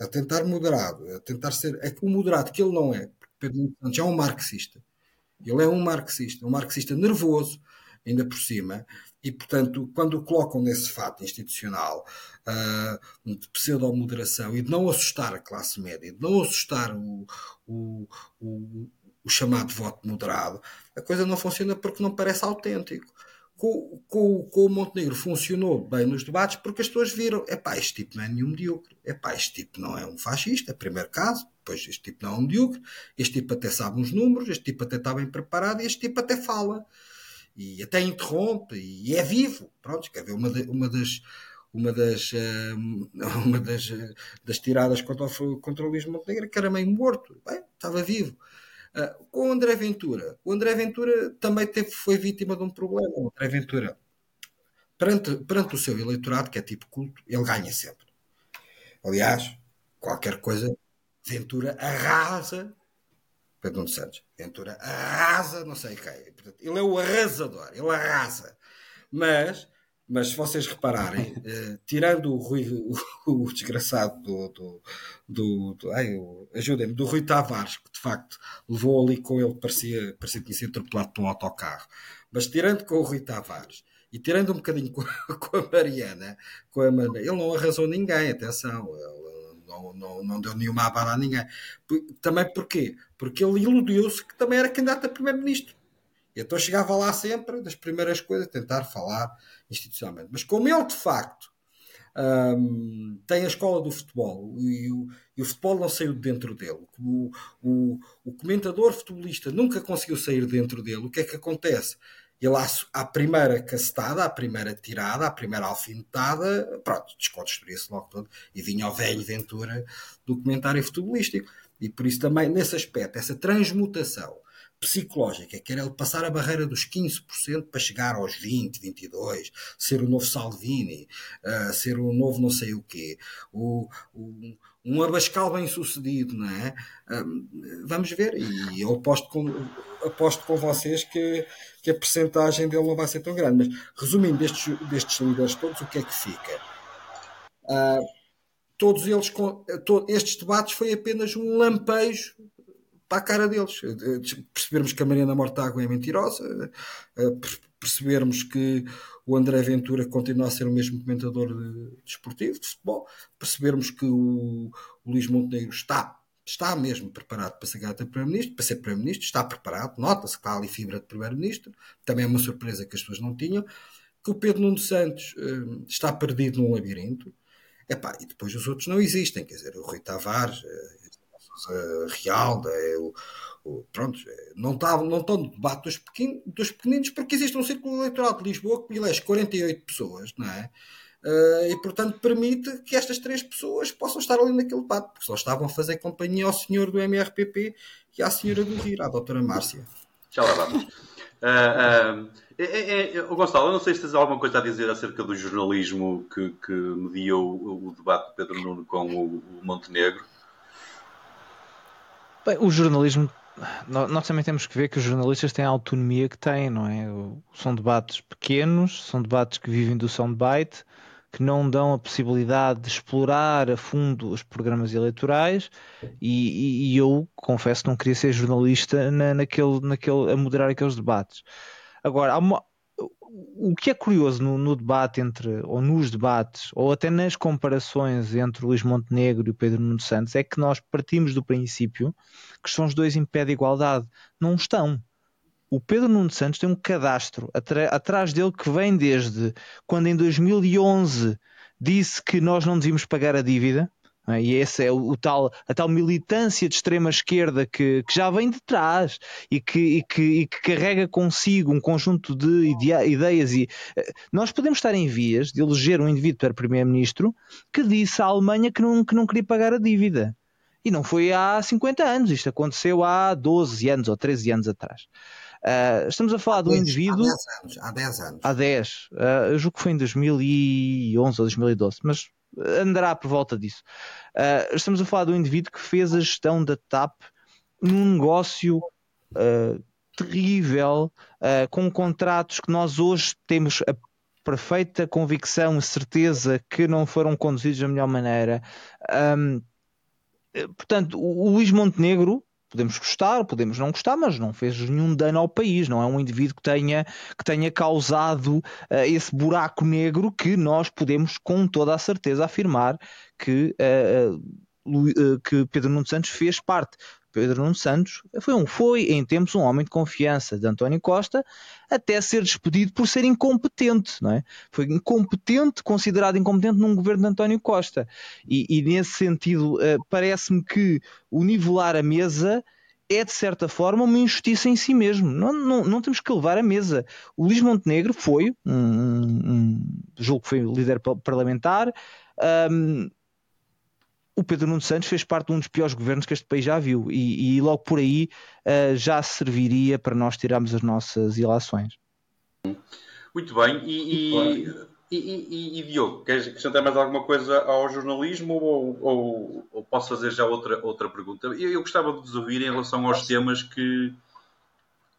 a tentar moderado, a tentar ser. É que o moderado que ele não é, porque Pedro Santos é um marxista. Ele é um marxista, um marxista nervoso, ainda por cima, e, portanto, quando o colocam nesse fato institucional uh, de pseudo-moderação e de não assustar a classe média, de não assustar o, o, o, o, chamado voto moderado, a coisa não funciona porque não parece autêntico. Com, com, com o Montenegro funcionou bem nos debates porque as pessoas viram: é pá, este tipo não é nenhum medíocre, é pá, este tipo não é um fascista, primeiro caso, pois este tipo não é um medíocre, este tipo até sabe uns números, este tipo até está bem preparado e este tipo até fala e até interrompe e é vivo. Pronto, quer ver uma, de, uma das uma das, uh, uma das, das tiradas contra o, contra o Luís Montenegro, que era meio morto, Bem, estava vivo. Uh, com o André Ventura, o André Ventura também teve, foi vítima de um problema. O André Ventura, perante, perante o seu eleitorado, que é tipo culto, ele ganha sempre. Aliás, qualquer coisa, Ventura arrasa Pedro Nuno Santos. Ventura arrasa, não sei quem. Portanto, ele é o arrasador, ele arrasa. Mas, mas se vocês repararem, eh, tirando o Rui, o, o desgraçado do. do, do, do ai, ajudem-me, do Rui Tavares, que de facto levou ali com ele, parecia, parecia que tinha sido atropelado por um autocarro. Mas tirando com o Rui Tavares e tirando um bocadinho com, com a Mariana, com a Mariana, ele não arrasou ninguém, atenção. Ele, não, não, não deu nenhuma abada a ninguém. Também porquê? Porque ele iludiu-se que também era candidato a primeiro-ministro. Então chegava lá sempre, das primeiras coisas, tentar falar institucionalmente. Mas como ele, de facto, um, tem a escola do futebol e o, e o, futebol não saiu de dentro dele, o, o, o comentador futebolista nunca conseguiu sair dentro dele, o que é que acontece? Ele, à, à primeira castada, à primeira tirada, à primeira alfinetada, pronto, desconstruía-se logo todo e vinha ao velho Ventura do comentário futebolístico. E por isso também, nesse aspecto, essa transmutação psicológica, que era ele passar a barreira dos 15% para chegar aos 20, 22, ser o novo Salvini, uh, ser o novo não sei o quê, o, o, um Abascal bem sucedido, não é? Vamos ver, e eu aposto com, aposto com vocês que, que a percentagem dele não vai ser tão grande. Mas, resumindo, destes, destes líderes todos, o que é que fica? Uh, todos eles, estes debates foi apenas um lampejo para a cara deles. Percebermos que a Mariana Mortágua é mentirosa, percebermos que o André Ventura continua a ser o mesmo comentador desportivo, de, de futebol, percebermos que o, o Luís Montenegro está está mesmo preparado para ser candidato Primeiro-Ministro, para ser Primeiro-Ministro, está preparado, nota-se que está ali fibra de Primeiro-Ministro, também é uma surpresa que as pessoas não tinham, que o Pedro Nuno Santos uh, está perdido num labirinto, Epá, e depois os outros não existem, quer dizer, o Rui Tavares, uh, uh, Real, é, o, o, pronto, não, tá, não estão no debate dos, pequenos, dos pequeninos porque existe um círculo eleitoral de Lisboa que elege 48 pessoas, não é? Uh, e portanto permite que estas três pessoas possam estar ali naquele debate, porque só estavam a fazer companhia ao senhor do MRPP e à senhora do Rir, à doutora Márcia. Já lá vamos. Uh, uh, é, é, é, Gonçalo, eu não sei se tens alguma coisa a dizer acerca do jornalismo que, que mediou o, o debate de Pedro Nuno com o, o Montenegro. Bem, o jornalismo nós também temos que ver que os jornalistas têm a autonomia que têm, não é? São debates pequenos, são debates que vivem do soundbite, que não dão a possibilidade de explorar a fundo os programas eleitorais e, e, e eu confesso não queria ser jornalista na, naquele, naquele, a moderar aqueles debates. Agora, uma, o que é curioso no, no, debate entre, ou nos debates, ou até nas comparações entre o Luís Montenegro e o Pedro Nuno Santos, é que nós partimos do princípio que são os dois em pé de igualdade. Não estão. O Pedro Nuno Santos tem um cadastro atrás dele que vem desde quando em 2011 disse que nós não devíamos pagar a dívida? E esse é o, o, tal, a tal militância de extrema esquerda que, que já vem de trás e que, e, que, e que carrega consigo um conjunto de ideias. E eh, nós podemos estar em vias de eleger um indivíduo para primeiro-ministro que disse à Alemanha que não, que não queria pagar a dívida. E não foi há 50 anos, isto aconteceu há 12 anos ou 13 anos atrás. Uh, estamos a falar há de um 10, indivíduo. Há 10 anos. Há 10 anos. Há 10. Uh, eu julgo que foi em 2011 ou 2012, mas andará por volta disso. Uh, estamos a falar um indivíduo que fez a gestão da TAP num negócio uh, terrível, uh, com contratos que nós hoje temos a perfeita convicção e certeza que não foram conduzidos da melhor maneira. Um, portanto, o Luís Montenegro podemos gostar, podemos não gostar, mas não fez nenhum dano ao país, não é um indivíduo que tenha, que tenha causado uh, esse buraco negro que nós podemos com toda a certeza afirmar que, uh, uh, que Pedro Nuno Santos fez parte. Pedro Nuno Santos foi, um, foi em tempos um homem de confiança de António Costa, até ser despedido por ser incompetente, não é? Foi incompetente, considerado incompetente num governo de António Costa. E, e nesse sentido, uh, parece-me que o nivelar a mesa é de certa forma uma injustiça em si mesmo. Não, não, não temos que levar a mesa. O Luís Montenegro foi um, um, julgo que foi líder parlamentar. Um, o Pedro Nuno Santos fez parte de um dos piores governos que este país já viu e, e logo por aí uh, já serviria para nós tirarmos as nossas ilações. Muito bem. E, e, e, e, Diogo, queres acrescentar mais alguma coisa ao jornalismo ou, ou, ou posso fazer já outra, outra pergunta? Eu, eu, gostava de vos ouvir em relação aos temas que.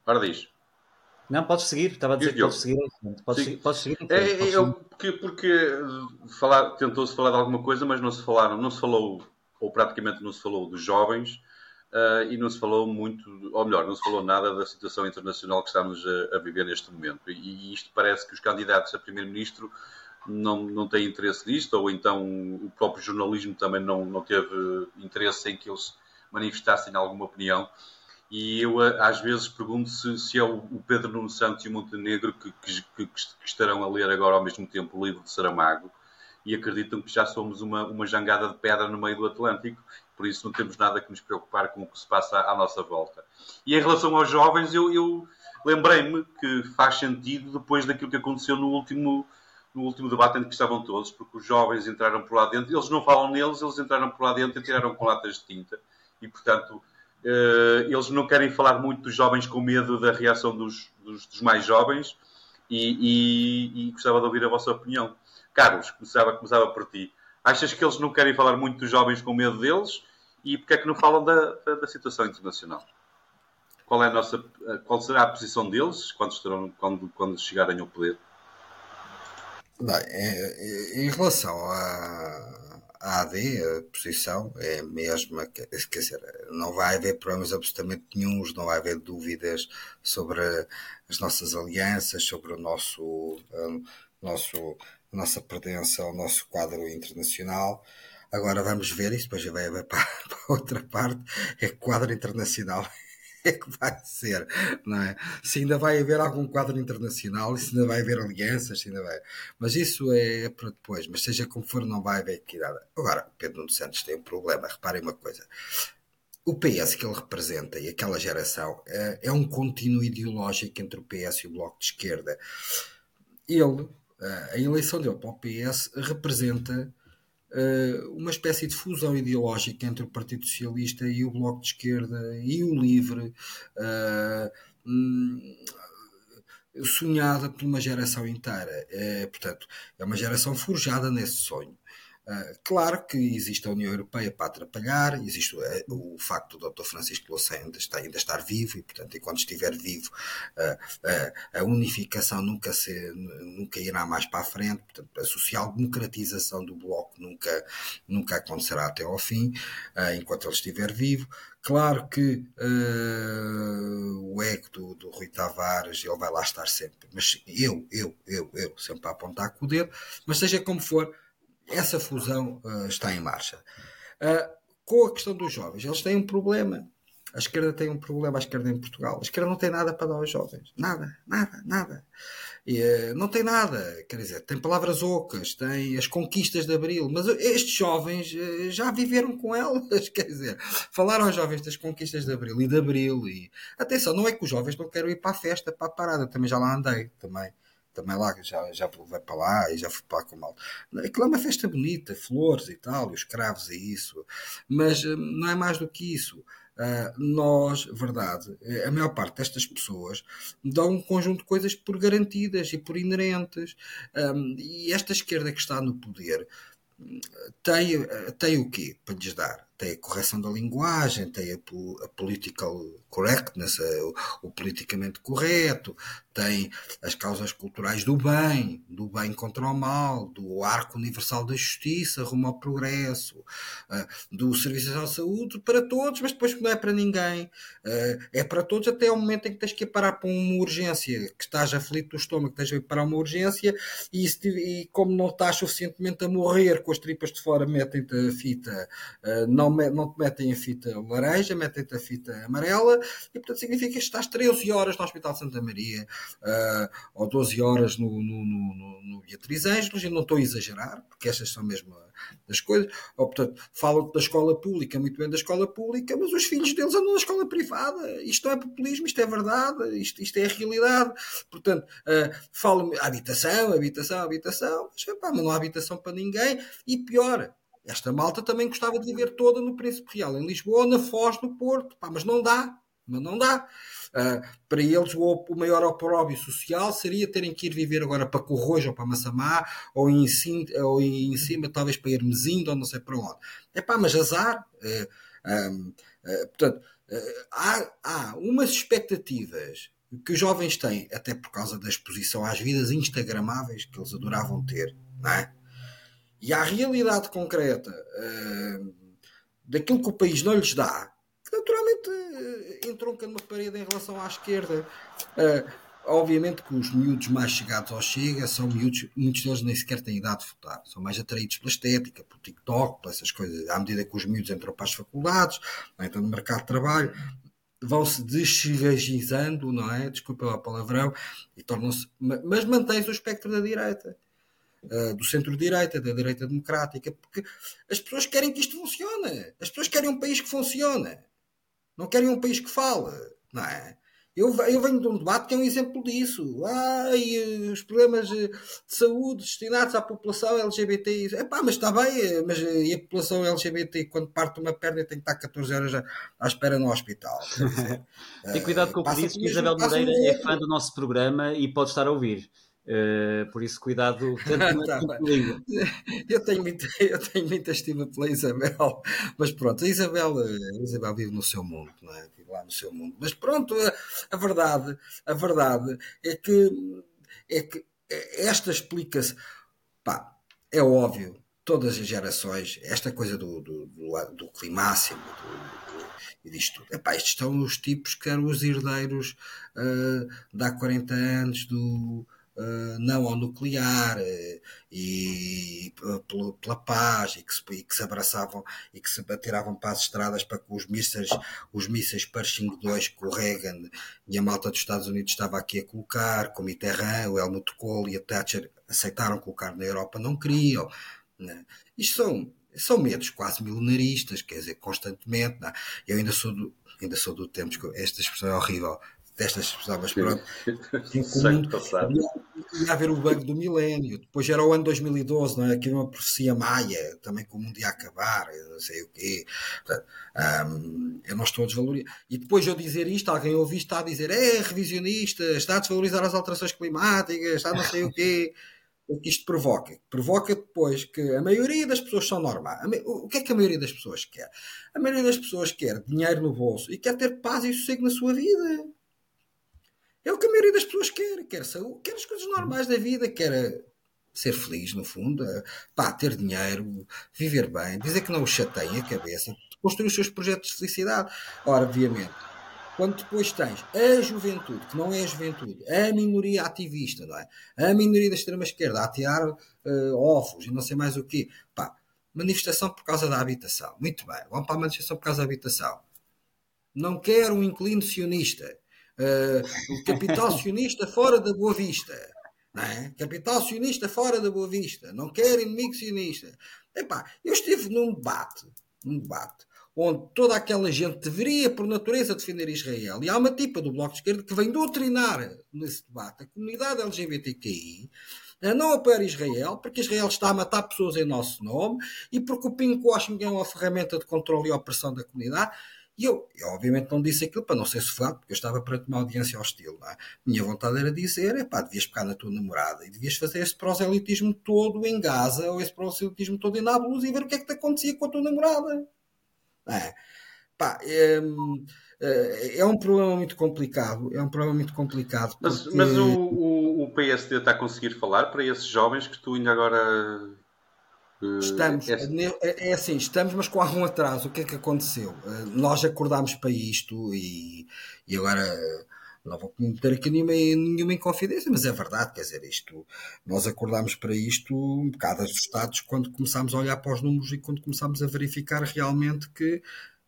Ora diz. Não, podes seguir, estava a dizer que podes seguir. Podes, seguir, podes seguir então, é, podes eu, porque, porque falar, tentou-se falar de alguma coisa, mas não se falaram, não se falou, ou praticamente não se falou dos jovens, uh, e não se falou muito, ou melhor, não se falou nada da situação internacional que estamos a, a viver neste momento. E, e, isto parece que os candidatos a primeiro-ministro não, não têm interesse nisto, ou então o próprio jornalismo também não, não teve interesse em que eles manifestassem alguma opinião. E eu às vezes pergunto se, se é o, Pedro Nuno Santos e o Montenegro que, que, que, estarão a ler agora ao mesmo tempo o livro de Saramago e acreditam que já somos uma, uma jangada de pedra no meio do Atlântico, por isso não temos nada que nos preocupar com o que se passa à, nossa volta. E em relação aos jovens, eu, eu lembrei-me que faz sentido depois daquilo que aconteceu no último, no último debate em que estavam todos, porque os jovens entraram por lá dentro, eles não falam neles, eles entraram por lá dentro e tiraram com latas de tinta, e portanto eles não querem falar muito dos jovens com medo da reação dos, dos, dos mais jovens e, e, e, gostava de ouvir a vossa opinião. Carlos, começava, começava por ti. Achas que eles não querem falar muito dos jovens com medo deles e porque é que não falam da, da, da situação internacional? Qual, é a nossa, qual será a posição deles quando, estarão, quando, quando chegarem ao poder? Bem, é, em relação a, a AD, a posição, é a mesma, quer dizer, não vai haver problemas absolutamente nenhums, não vai haver dúvidas sobre as nossas alianças, sobre o nosso, um, nosso nossa pertença ao nosso quadro internacional. Agora vamos ver, isso depois vai haver para, para outra parte, é quadro internacional é que vai ser, não é? Se ainda vai haver algum quadro internacional, se ainda vai haver alianças, se ainda vai. Mas isso é para depois, mas seja como for, não vai haver equidade. Agora, Pedro Nuno Santos tem um problema, reparem uma coisa. o PS que ele representa e aquela geração é, é um contínuo ideológico entre o PS e o Bloco de Esquerda. Ele, a eleição dele para o PS representa uma espécie de fusão ideológica entre o Partido Socialista e o Bloco de Esquerda e o Livre, uh, sonhada por uma geração inteira. Uh, portanto, é uma geração forjada nesse sonho. Uh, claro que existe a União Europeia para atrapalhar, existe o, eh, o facto do Dr. Francisco Louçã ainda, está, ainda estar vivo e, portanto, enquanto estiver vivo, uh, uh, a unificação nunca, se, nunca irá mais para a frente, portanto, a social-democratização do Bloco nunca, nunca acontecerá até ao fim, enquanto ele estiver vivo. Claro que o ego do, do Rui Tavares, ele vai lá estar sempre, mas eu, eu, eu, eu, sempre a apontar com o dedo, mas seja como for, essa fusão uh, está em marcha. Uh, com a questão dos jovens, eles têm um problema. A esquerda tem um problema, a esquerda em Portugal. A esquerda não tem nada para dar aos jovens. Nada, nada, nada. E, uh, não tem nada. Quer dizer, tem palavras ocas, tem as conquistas de Abril, mas estes jovens uh, já viveram com elas. Quer dizer, falaram aos jovens das conquistas de Abril e de Abril. E... Atenção, não é que os jovens não querem ir para a festa, para a parada. Também já lá andei. Também também lá, já, já vai para lá e já fui para lá com mal. Aquilo é uma festa bonita, flores e tal, e os cravos e isso, mas hum, não é mais do que isso. Uh, nós, verdade, a maior parte destas pessoas dão um conjunto de coisas por garantidas e por inerentes. Um, e esta esquerda que está no poder tem, tem o quê para lhes dar? Tem a correção da linguagem, tem a, a political correctness, o, o politicamente correto, tem as causas culturais do bem, do bem contra o mal, do arco universal da justiça rumo ao progresso, uh, do serviço à saúde para todos, mas depois não é para ninguém. Uh, é para todos até ao momento em que tens que ir parar para uma urgência, que estás aflito do estômago, tens que ir para uma urgência e, e, como não estás suficientemente a morrer com as tripas de fora, metem-te a fita, uh, não, não te metem a fita laranja, metem-te a fita amarela e portanto significa que estás 13 horas no Hospital Santa Maria uh, ou 12 horas no, no, no, no Beatriz Ângelos, e não estou a exagerar, porque estas são mesmo as coisas, ou portanto falam da escola pública, muito bem da escola pública, mas os filhos deles andam na escola privada, isto não é populismo, isto é verdade, isto, isto é a realidade, portanto uh, falam habitação, habitação, habitação, mas, epá, mas não há habitação para ninguém, e pior, esta malta também gostava de viver toda no Príncipe Real, em Lisboa, na Foz, no Porto, Pá, mas não dá, mas não dá. Uh, para eles, o, o maior opróbio social seria terem que ir viver agora para Corrojo ou para Massamá, ou em, ou em cima, talvez para Hermesindo, ou não sei para onde. É pá, mas azar. Uh, uh, portanto, há, há umas expectativas que os jovens têm, até por causa da exposição às vidas instagramáveis que eles adoravam ter, não é? E à realidade concreta daquilo que o país não lhes dá, naturalmente uh, entronca numa parede em relação à esquerda. Uh, obviamente que os miúdos mais chegados ao Chega são miúdos, muitos deles nem sequer têm idade de votar, são mais atraídos pela estética, pelo TikTok, por essas coisas. À medida que os miúdos entram para as faculdades, entram no mercado de trabalho, vão-se deschigagizando, não é? Desculpa a palavrão, e tornam-se. Mas mantém-se o espectro da direita. Uh, do centro-direita, da direita democrática, porque as pessoas querem que isto funcione. As pessoas querem um país que funcione. Não querem um país que fale, não é? Eu, eu venho de um debate que é um exemplo disso. Ai, os problemas de saúde destinados à população LGBT. Epá, mas está bem, mas e a população LGBT, quando parte uma perna, tem que estar 14 horas à espera no hospital. Tem cuidado com o que disse, que Isabel Moreira é fã do nosso programa e pode estar a ouvir. Uh, por isso, cuidado tá, eu, tenho muita, eu tenho muita estima pela Isabel, mas pronto, a Isabel, a Isabel vive no seu mundo, não é? Vive lá no seu mundo. Mas pronto, a, a verdade, a verdade é que, é que esta explica-se, pá, é óbvio, todas as gerações, esta coisa do, do, do, do climáximo, e disto tudo. Epá, estes estão os tipos que eram os herdeiros uh, de há 40 anos do não ao nuclear uh, e uh, pela paz e que, se, e que se abraçavam e que se atiravam para as estradas para que os mísseis, os mísseis Pershing 2 que o Reagan e a malta dos Estados Unidos estava aqui a colocar, como Mitterrand, o Helmut Kohl e a Thatcher aceitaram colocar na Europa, não queriam. Né? Isto são São medos quase milenaristas, quer dizer, constantemente. Não. É? Eu ainda sou do, ainda sou do tempo esta expressão é horrível, destas expressão, mas pronto. ia haver o bug do milénio, depois era o ano 2012, não é? Aqui uma profecia maia, também que o mundo ia acabar, não sei o quê. Portanto, eu não estou a desvalorizar. E depois de eu dizer isto, alguém ouvi está a dizer é revisionista, está a desvalorizar as alterações climáticas, está não sei o quê. O que isto provoca? Provoca depois que a maioria das pessoas são normais. O que é que a maioria das pessoas quer? A maioria das pessoas quer dinheiro no bolso e quer ter paz e sossego na sua vida. É o que a maioria das pessoas quer. Quer, saúde, quer as coisas normais da vida, quer ser feliz, no fundo, pá, ter dinheiro, viver bem, dizer que não o chateia a cabeça, construir os seus projetos de felicidade. Ora, obviamente, quando depois tens a juventude, que não é a juventude, a minoria ativista, não é? A minoria da extrema-esquerda a tirar uh, ovos e não sei mais o quê. Pá, manifestação por causa da habitação. Muito bem, vamos para a manifestação por causa da habitação. Não quero um inclino sionista. Uh, o capital sionista fora da Boa Vista. Não é? Capital sionista fora da Boa Vista. Não quer inimigo sionista. Epá, eu estive num debate, num debate, onde toda aquela gente deveria, por natureza, defender Israel. E há uma tipa do Bloco de Esquerda que vem doutrinar nesse debate a comunidade LGBTQI a não apoiar Israel, porque Israel está a matar pessoas em nosso nome e porque o Washington é uma ferramenta de controle e opressão da comunidade. E eu, eu, obviamente, não disse aquilo para não ser sofrado, porque eu estava para tomar audiência hostil. Não é? Minha vontade era dizer: é pá, devias pegar na tua namorada e devias fazer esse proselitismo todo em Gaza ou esse proselitismo todo em Nablus e ver o que é que te acontecia com a tua namorada. É, pá, é, é, um problema muito complicado. É um problema muito complicado. Mas, mas o, o, o PSD está a conseguir falar para esses jovens que tu ainda agora Estamos, é, é, é assim, estamos, mas com algum atraso. O que é que aconteceu? Uh, nós acordámos para isto e, e agora não vou meter aqui nenhuma, nenhuma inconfidência, mas é verdade, quer dizer, isto, nós acordámos para isto um bocado assustados quando começámos a olhar para os números e quando começámos a verificar realmente que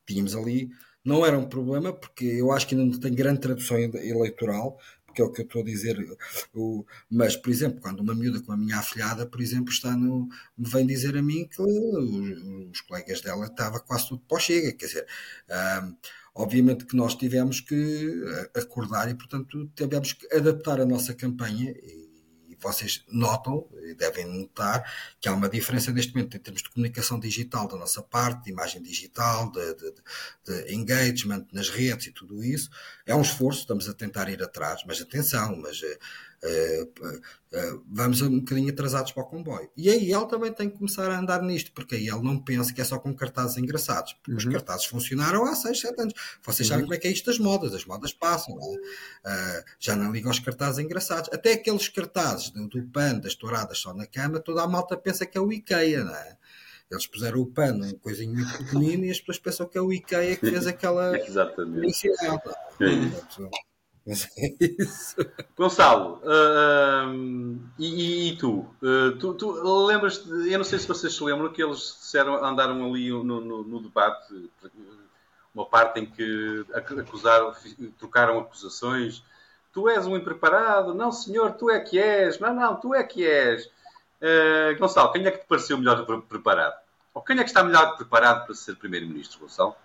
tínhamos ali, não era um problema, porque eu acho que ainda não tem grande tradução eleitoral, que é o que eu estou a dizer. O, mas, por exemplo, quando uma miúda com a minha afilhada, por exemplo, está no, me vem dizer a mim que os, os colegas dela estava quase tudo para o chega, quer dizer. Um, obviamente que nós tivemos que acordar e, portanto, tivemos que adaptar a nossa campanha e, vocês notam e devem notar que há uma diferença neste momento em termos de comunicação digital da nossa parte, de imagem digital, de, de, de engagement nas redes e tudo isso. É um esforço, estamos a tentar ir atrás, mas atenção, mas uh, vamos um bocadinho atrasados para o comboio. E aí ele também tem que começar a andar nisto, porque aí ele não pensa que é só com cartazes engraçados, porque uhum. os cartazes funcionaram há 6, 7 anos. Vocês uhum. sabem como é que é isto das modas, as modas passam, é? já não ligam aos cartazes engraçados. Até aqueles cartazes do, do pano, das touradas só na cama, toda a malta pensa que é o IKEA, não é? Eles puseram o pano em coisinho muito pequenino e as pessoas pensam que é o IKEA que fez aquela. Exatamente. É mas é isso. Gonçalo, uh, e, e, tu? Uh, tu, tu lembras eu não sei se vocês se lembram que eles disseram, andaram ali no, no, no debate, uma parte em que acusaram, trocaram acusações. Tu és um impreparado, não senhor, tu é que és, não, não, tu é que és. Uh, Gonçalo, quem é que te pareceu melhor preparado? Ou quem é que está melhor preparado para ser primeiro-ministro, Gonçalo?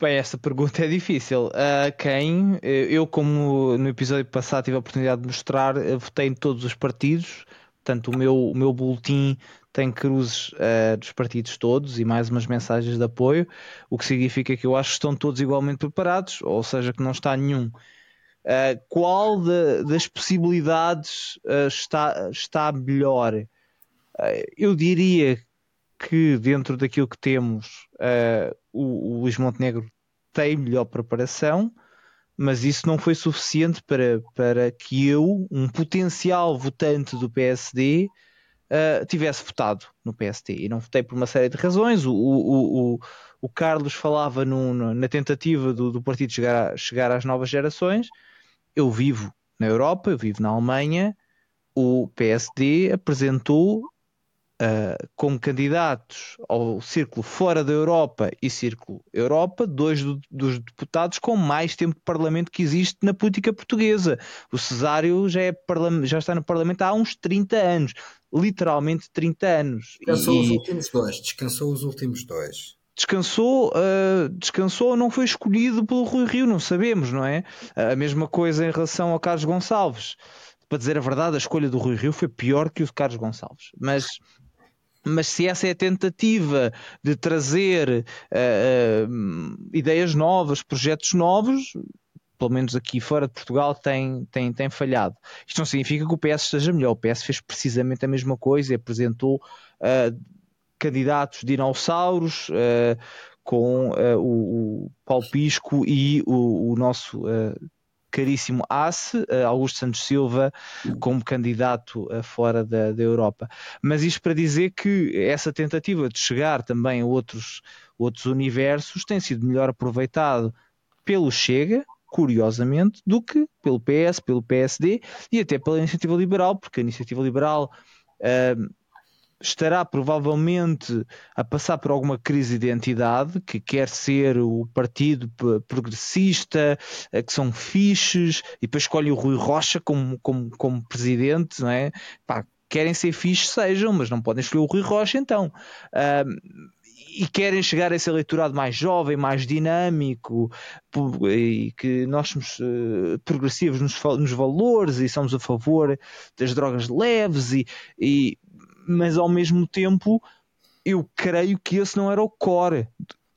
Bem, essa pergunta é difícil. Uh, quem? Eu, como no episódio passado tive a oportunidade de mostrar, votei em todos os partidos. Portanto, o meu, o meu boletim tem cruzes uh, dos partidos todos e mais umas mensagens de apoio, o que significa que eu acho que estão todos igualmente preparados, ou seja, que não está nenhum. Uh, qual de, das possibilidades uh, está, está melhor? eu diria que dentro daquilo que temos, o, o Luís Montenegro tem melhor preparação, mas isso não foi suficiente para, para que eu, um potencial votante do PSD, uh, eh, tivesse votado no PSD. E não votei por uma série de razões. O, o, o, o Carlos falava na tentativa do, do partido chegar, a, chegar às novas gerações. Eu vivo na Europa, eu vivo na Alemanha. O PSD apresentou uh, como candidatos ao círculo fora da Europa e círculo Europa, dois do, dos deputados com mais tempo de parlamento que existe na política portuguesa. O Cesário já, é já está no parlamento há uns 30 anos, literalmente 30 anos. Descansou e... os últimos dois, descansou os últimos dois descansou, uh, descansou ou não foi escolhido pelo Rui Rio, não sabemos, não é? A mesma coisa em relação ao Carlos Gonçalves. Para dizer a verdade, a escolha do Rui Rio foi pior que o de Carlos Gonçalves. Mas mas se essa é a tentativa de trazer uh, uh, ideias novas, projetos novos, pelo menos aqui fora de Portugal, tem, tem, tem falhado. Isto não significa que o PS esteja melhor. O PS fez precisamente a mesma coisa e apresentou uh, candidatos dinossauros com o, o Paulo Pisco e o, o nosso caríssimo Ace, eh, Augusto Santos Silva, como candidato fora da, da, Europa. Mas isto para dizer que essa tentativa de chegar também a outros, outros universos tem sido melhor aproveitado pelo Chega, curiosamente, do que pelo PS, pelo PSD e até pela Iniciativa Liberal, porque a Iniciativa Liberal. Uh, estará provavelmente a passar por alguma crise de identidade, que quer ser o partido progressista, eh, que são fiches, e depois escolhe o Rui Rocha como, como, como presidente, não é? Pá, querem ser fiches, sejam, mas não podem escolher o Rui Rocha então. E querem chegar a esse eleitorado mais jovem, mais dinâmico, e que nós somos uh, progressivos nos, nos, valores e somos a favor das drogas leves e, e mas ao mesmo tempo eu creio que esse não era o core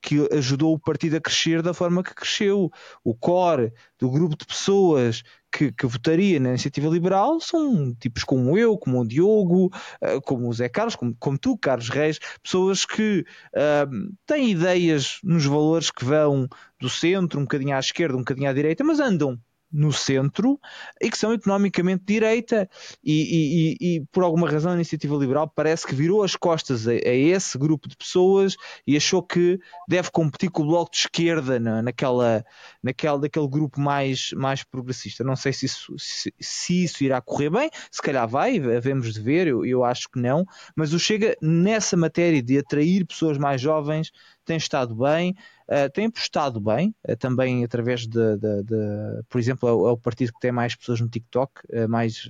que ajudou o partido a crescer da forma que cresceu. O core do grupo de pessoas que, que, votaria na iniciativa liberal são tipos como eu, como o Diogo, eh, como o Zé Carlos, como, como tu, Carlos Reis, pessoas que uh, têm ideias nos valores que vão do centro, um bocadinho à esquerda, um bocadinho à direita, mas andam no centro e que são economicamente direita. E, e, e, por alguma razão a iniciativa liberal parece que virou as costas a, a, esse grupo de pessoas e achou que deve competir com o bloco de esquerda na, naquela, naquela, daquele grupo mais, mais progressista. Não sei se isso, se, se isso irá correr bem, se calhar vai, havemos de ver, eu, eu acho que não, mas o Chega nessa matéria de atrair pessoas mais jovens tem estado bem, uh, tem apostado bem, uh, também através de, de, de, por exemplo, é o, é partido que tem mais pessoas no TikTok, uh, mais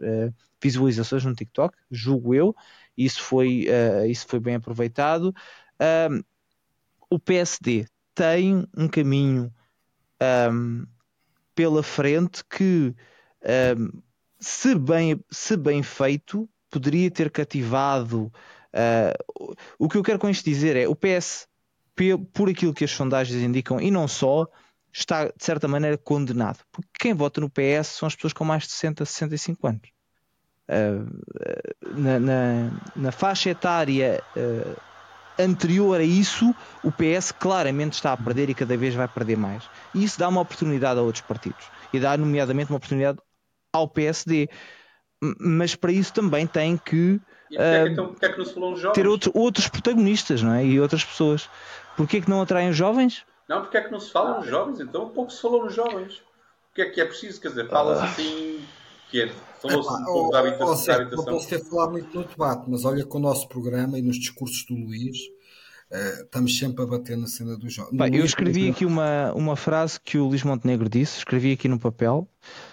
visualizações no TikTok, julgo eu, isso foi, isso foi bem aproveitado. o PSD tem um caminho um, pela frente que, um, se, bem, se bem feito, poderia ter cativado. Uh, o que eu quero com isto dizer é o PS por aquilo que as sondagens indicam e não só, está de certa maneira condenado. Porque quem vota no PS são as pessoas com mais de 60, 65 anos. Uh, na, na, na, faixa etária uh, anterior a isso, o PS claramente está a perder e cada vez vai perder mais. E isso dá uma oportunidade a outros partidos. E dá, nomeadamente, uma oportunidade ao PSD. Mas para isso também tem que, uh, é que, então, que, é que ter outro, outros protagonistas não é? e outras pessoas. Porquê que não atraem os jovens? Não, porque é que não se fala nos jovens? Então pouco se falou nos jovens. O que é que é preciso? Quer dizer, fala-se ah. assim. Que é, Falou-se um pouco da habitação. da habitação. Não posso ter falado muito no debate, mas olha que o nosso programa e nos discursos do Luís. Uh, estamos sempre a bater na cena dos jovens. eu escrevi aqui uma, uma frase que o Luís Montenegro disse, escrevi aqui no papel,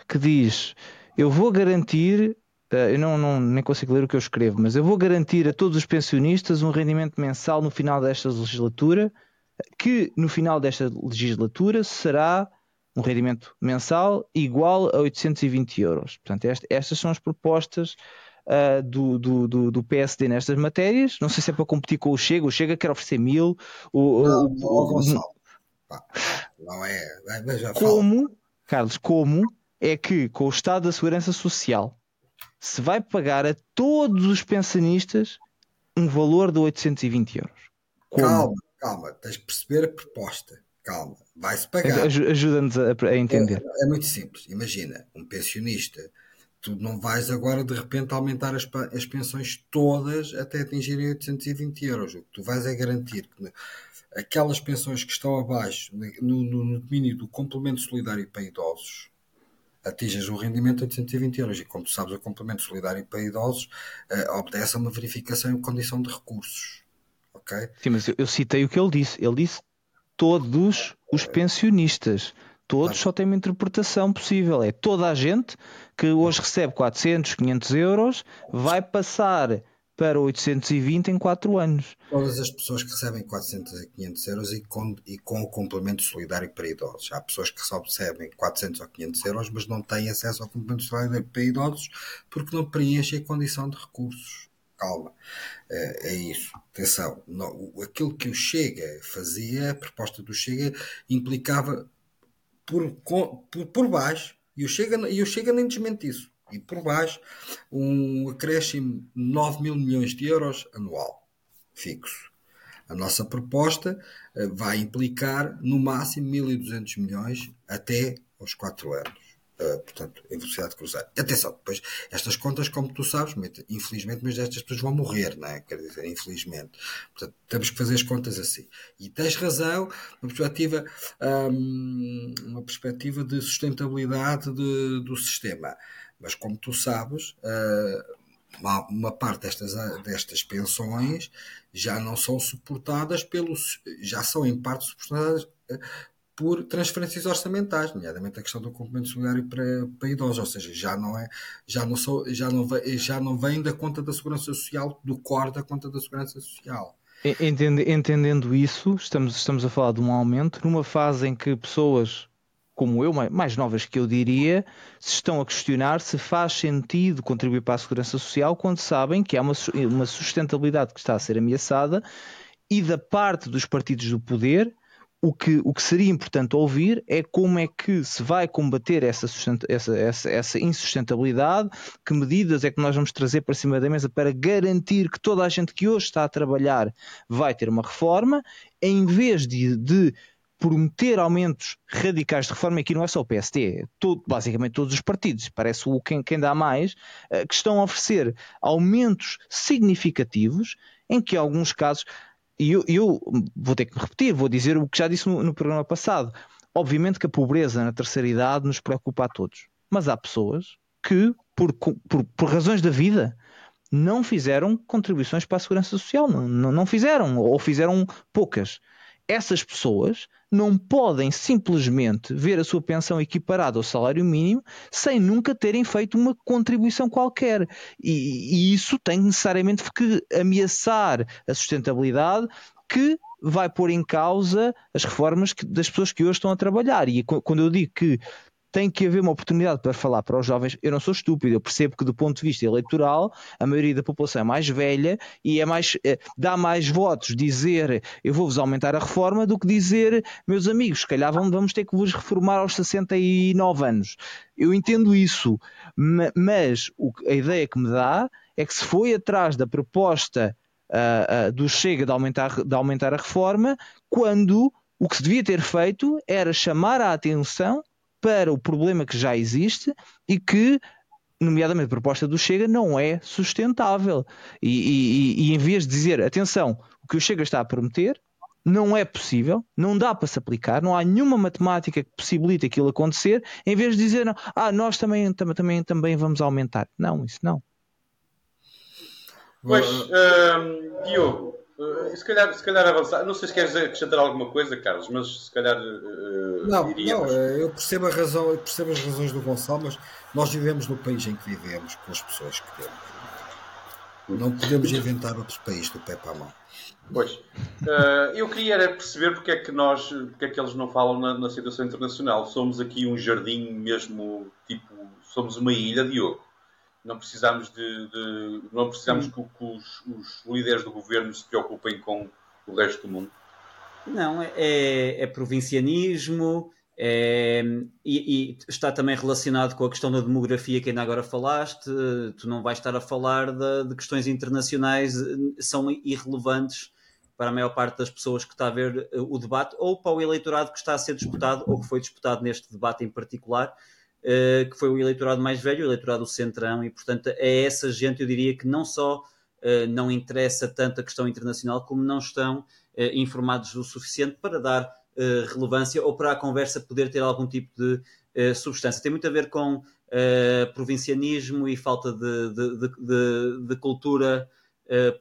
que diz: Eu vou garantir eu não, não, nem consigo ler o que eu escrevo, mas eu vou garantir a todos os pensionistas um rendimento mensal no final desta legislatura, que no final desta legislatura será um rendimento mensal igual a 820 euros. Portanto, esta, estas são as propostas uh, do, do, do, PSD nestas matérias. Não sei se é para competir com o Chega, o Chega quer oferecer mil. O, não, o, o, não, não é. Como, Carlos, como é que com o Estado da Segurança Social se vai pagar a todos os pensionistas um valor de 820 euros. Como? Calma, calma, tens de perceber a proposta. Calma, vai-se pagar. Ajuda-nos a, a, entender. É, é, muito simples. Imagina, um pensionista, tu não vais agora de repente aumentar as, as pensões todas até atingirem 820 euros. O que tu vais é garantir que aquelas pensões que estão abaixo, no, no, no domínio do complemento solidário para idosos, atinges um rendimento de 820 euros. E como tu sabes, o complemento solidário para idosos uh, obedece a uma verificação em condição de recursos. Ok? Sim, mas eu, eu citei o que ele disse. Ele disse todos os pensionistas. Todos só têm uma interpretação possível. É toda a gente que hoje recebe 400, 500 euros vai passar para 820 em 4 anos. Todas as pessoas que recebem 400 a 500 euros e com, e com o complemento solidário para idosos. Há pessoas que só recebem 400 ou 500 euros, mas não têm acesso ao complemento solidário para idosos porque não preenchem a condição de recursos. Calma, é, é isso. Atenção, não, aquilo que o Chega fazia, a proposta do Chega, implicava por, por, por baixo, e o Chega, e o Chega nem desmente isso e por baixo um acréscimo de 9 mil milhões de euros anual, fixo. A nossa proposta eh, vai implicar no máximo 1.200 milhões até aos 4 anos. Uh, portanto, em velocidade cruzada. Atenção, depois, estas contas, como tu sabes, infelizmente, mas estas pessoas vão morrer, não é? Quer dizer, infelizmente. Portanto, temos que fazer as contas assim. E tens razão, uma perspectiva, um, uma perspectiva de sustentabilidade de, do sistema. Mas como tu sabes, eh, uma parte destas, destas pensões já não são suportadas pelos. já são em parte suportadas eh, por transferências orçamentais, nomeadamente a questão do complemento solidário para, para idosos, ou seja, já não é, já não sou, já não vem, já não vem da conta da segurança social, do core da conta da segurança social. Entendendo isso, estamos, estamos a falar de um aumento numa fase em que pessoas como eu, mais novas que eu diria, se estão a questionar se faz sentido contribuir para a segurança social quando sabem que há uma, uma sustentabilidade que está a ser ameaçada e da parte dos partidos do poder o que, o que seria importante ouvir é como é que se vai combater essa, essa, essa, essa, insustentabilidade, que medidas é que nós vamos trazer para cima da mesa para garantir que toda a gente que hoje está a trabalhar vai ter uma reforma, em vez de, de prometer aumentos radicais de reforma, e aqui não é só o PST, é todo, basicamente todos os partidos, parece o quem, quem dá mais, uh, que estão a oferecer aumentos significativos, em que em alguns casos, e eu, eu, vou ter que me repetir, vou dizer o que já disse no, no programa passado, obviamente que a pobreza na terceira idade nos preocupa a todos, mas há pessoas que, por, por, por razões da vida, não fizeram contribuições para a segurança social, não, não fizeram, ou fizeram poucas essas pessoas não podem simplesmente ver a sua pensão equiparada ao salário mínimo sem nunca terem feito uma contribuição qualquer. E, e isso tem necessariamente que ameaçar a sustentabilidade que vai pôr em causa as reformas que, das pessoas que hoje estão a trabalhar. E quando eu digo que tem que haver uma oportunidade para falar para os jovens. Eu não sou estúpido, eu percebo que do ponto de vista eleitoral a maioria da população é mais velha e é mais, é, dá mais votos dizer eu vou-vos aumentar a reforma do que dizer meus amigos, se calhar vamos ter que vos reformar aos 69 anos. Eu entendo isso, mas a ideia que me dá é que se foi atrás da proposta uh, uh, do Chega de aumentar, de aumentar a reforma, quando o que se devia ter feito era chamar a atenção para o problema que já existe e que nomeadamente a proposta do Chega, não é sustentável. E, e, e, em vez de dizer, atenção, o que o Chega está a prometer não é possível, não dá para se aplicar, não há nenhuma matemática que possibilite aquilo acontecer, em vez de dizer, ah, nós também, também, também vamos aumentar. Não, isso não. Pois, uh, Diogo, Uh, se, calhar, se calhar avançar. Não sei se queres acrescentar alguma coisa, Carlos, mas se calhar. Uh, não, não eu percebo, a razão, eu percebo as razões do Gonçalo, mas nós vivemos no país em que vivemos, com as pessoas que temos. Não podemos inventar outro país do pé para a mão. Pois. Uh, eu queria perceber porque é que nós, porque é que eles não falam na, na situação internacional. Somos aqui um jardim mesmo, tipo, somos uma ilha, Diogo não precisamos de, de não precisamos que, que os, os, líderes do governo se preocupem com o resto do mundo. Não, é, é, é provincianismo é, e, e, está também relacionado com a questão da demografia que ainda agora falaste. Tu não vais estar a falar de, de questões internacionais, são irrelevantes para a maior parte das pessoas que está a ver o debate ou para o eleitorado que está a ser disputado ou que foi disputado neste debate em particular uh, que foi o eleitorado mais velho, o eleitorado do Centrão, e portanto é essa gente, eu diria, que não só uh, não interessa tanto a questão internacional, como não estão uh, informados o suficiente para dar relevância ou para a conversa poder ter algum tipo de substância. Tem muito a ver com provincianismo e falta de, de, de, de cultura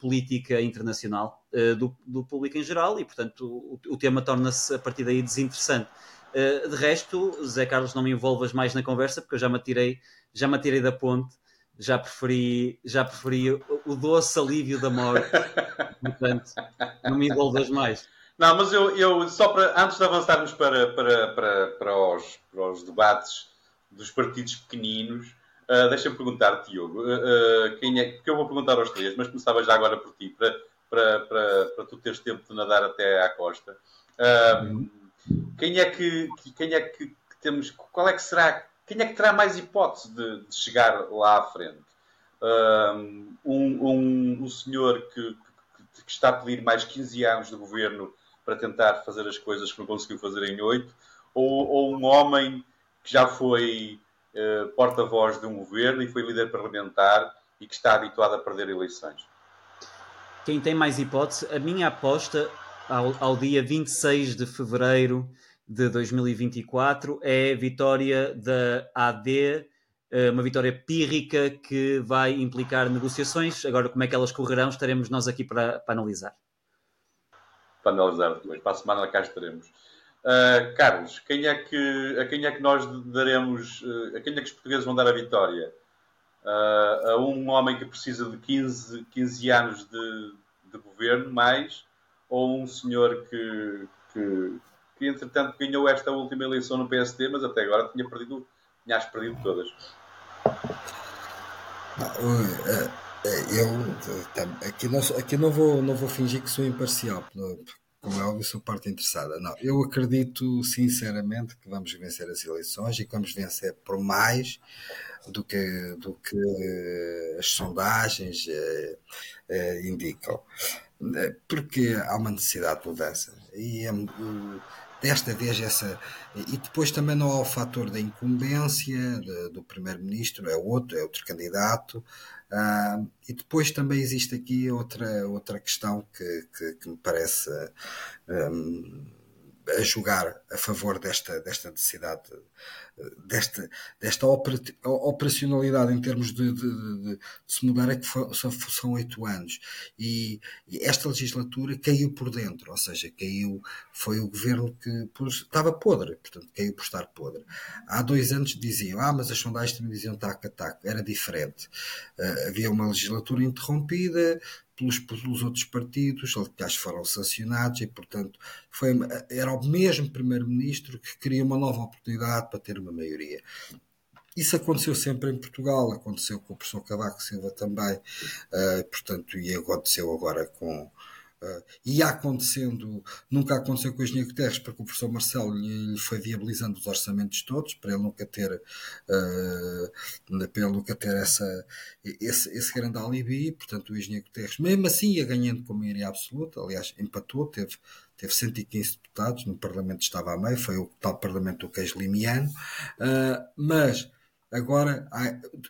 política internacional do, do, público em geral e, portanto, o, o tema torna-se a partir daí desinteressante. De resto, Zé Carlos, não me envolvas mais na conversa porque eu já me atirei, já me atirei da ponte já preferi, já preferi o doce alívio da morte. Portanto, não me envolvas mais. Não, mas eu, eu só para, antes de avançarmos para, para, para, para, os, para os debates dos partidos pequeninos, uh, deixa-me perguntar, Diogo, uh, uh, quem é, porque eu vou perguntar aos três, mas começava já agora por ti, para, para, para, para tu teres tempo de nadar até à costa. Uh, quem é que, quem é que, temos, qual é que será quem é que terá mais hipótese de, de chegar lá à frente? Um, um, um senhor que, que, que, está a pedir mais 15 anos de governo para tentar fazer as coisas que não conseguiu fazer em 8, ou, ou um homem que já foi uh, porta-voz de um governo e foi líder parlamentar e que está habituado a perder eleições? Quem tem mais hipótese, a minha aposta ao, ao dia 26 de fevereiro de 2024 é vitória da AD, eh, uma vitória pírrica que vai implicar negociações. Agora, como é que elas correrão, estaremos nós aqui para, para analisar. Para analisar depois, para a semana cá estaremos. Uh, Carlos, quem é que, a quem é que nós daremos, uh, a quem é que os portugueses vão dar a vitória? Uh, a um homem que precisa de 15, 15 anos de, de governo, mais, ou um senhor que, que, que entretanto ganhou esta última eleição no PSD, mas até agora tinha perdido, tinha as perdido todas. Eh, eh, eu aqui não, aqui não vou, não vou fingir que sou imparcial, como é óbvio, sou parte interessada. Não, eu acredito sinceramente que vamos vencer as eleições e que vamos vencer por mais do que, do que eh, as sondagens indicam. Porque há uma necessidade de mudança. E é, desta vez essa. E depois também não há o fator da incumbência de, do primeiro-ministro, é outro, é outro candidato. Uh, e depois também existe aqui outra, outra questão que, que, que me parece. Um, a jogar a favor desta, desta necessidade, desta, desta operacionalidade em termos de, de, de, de se mudar, é que são oito anos. E, e, esta legislatura caiu por dentro, ou seja, caiu, foi o governo que por, estava podre, portanto, caiu por estar podre. Há dois anos diziam, ah, mas as sondagens também diziam taco a taco, era diferente. Uh, havia uma legislatura interrompida, pelos, pelos outros partidos, aliás foram sancionados e, portanto, foi, era o mesmo Primeiro-Ministro que queria uma nova oportunidade para ter uma maioria. Isso aconteceu sempre em Portugal, aconteceu com o professor Cavaco Silva também, uh, portanto, e aconteceu agora com, Uh, ia acontecendo, nunca aconteceu com o engenheiro Guterres, porque o professor Marcelo lhe, lhe, foi viabilizando os orçamentos todos, para ele nunca ter, uh, para ele nunca ter essa, esse, esse grande alibi, portanto o engenheiro Guterres, mesmo assim ia ganhando com maioria absoluta, aliás, empatou, teve, teve 115 deputados, no Parlamento estava a meio, foi o tal Parlamento do queijo limiano, uh, mas agora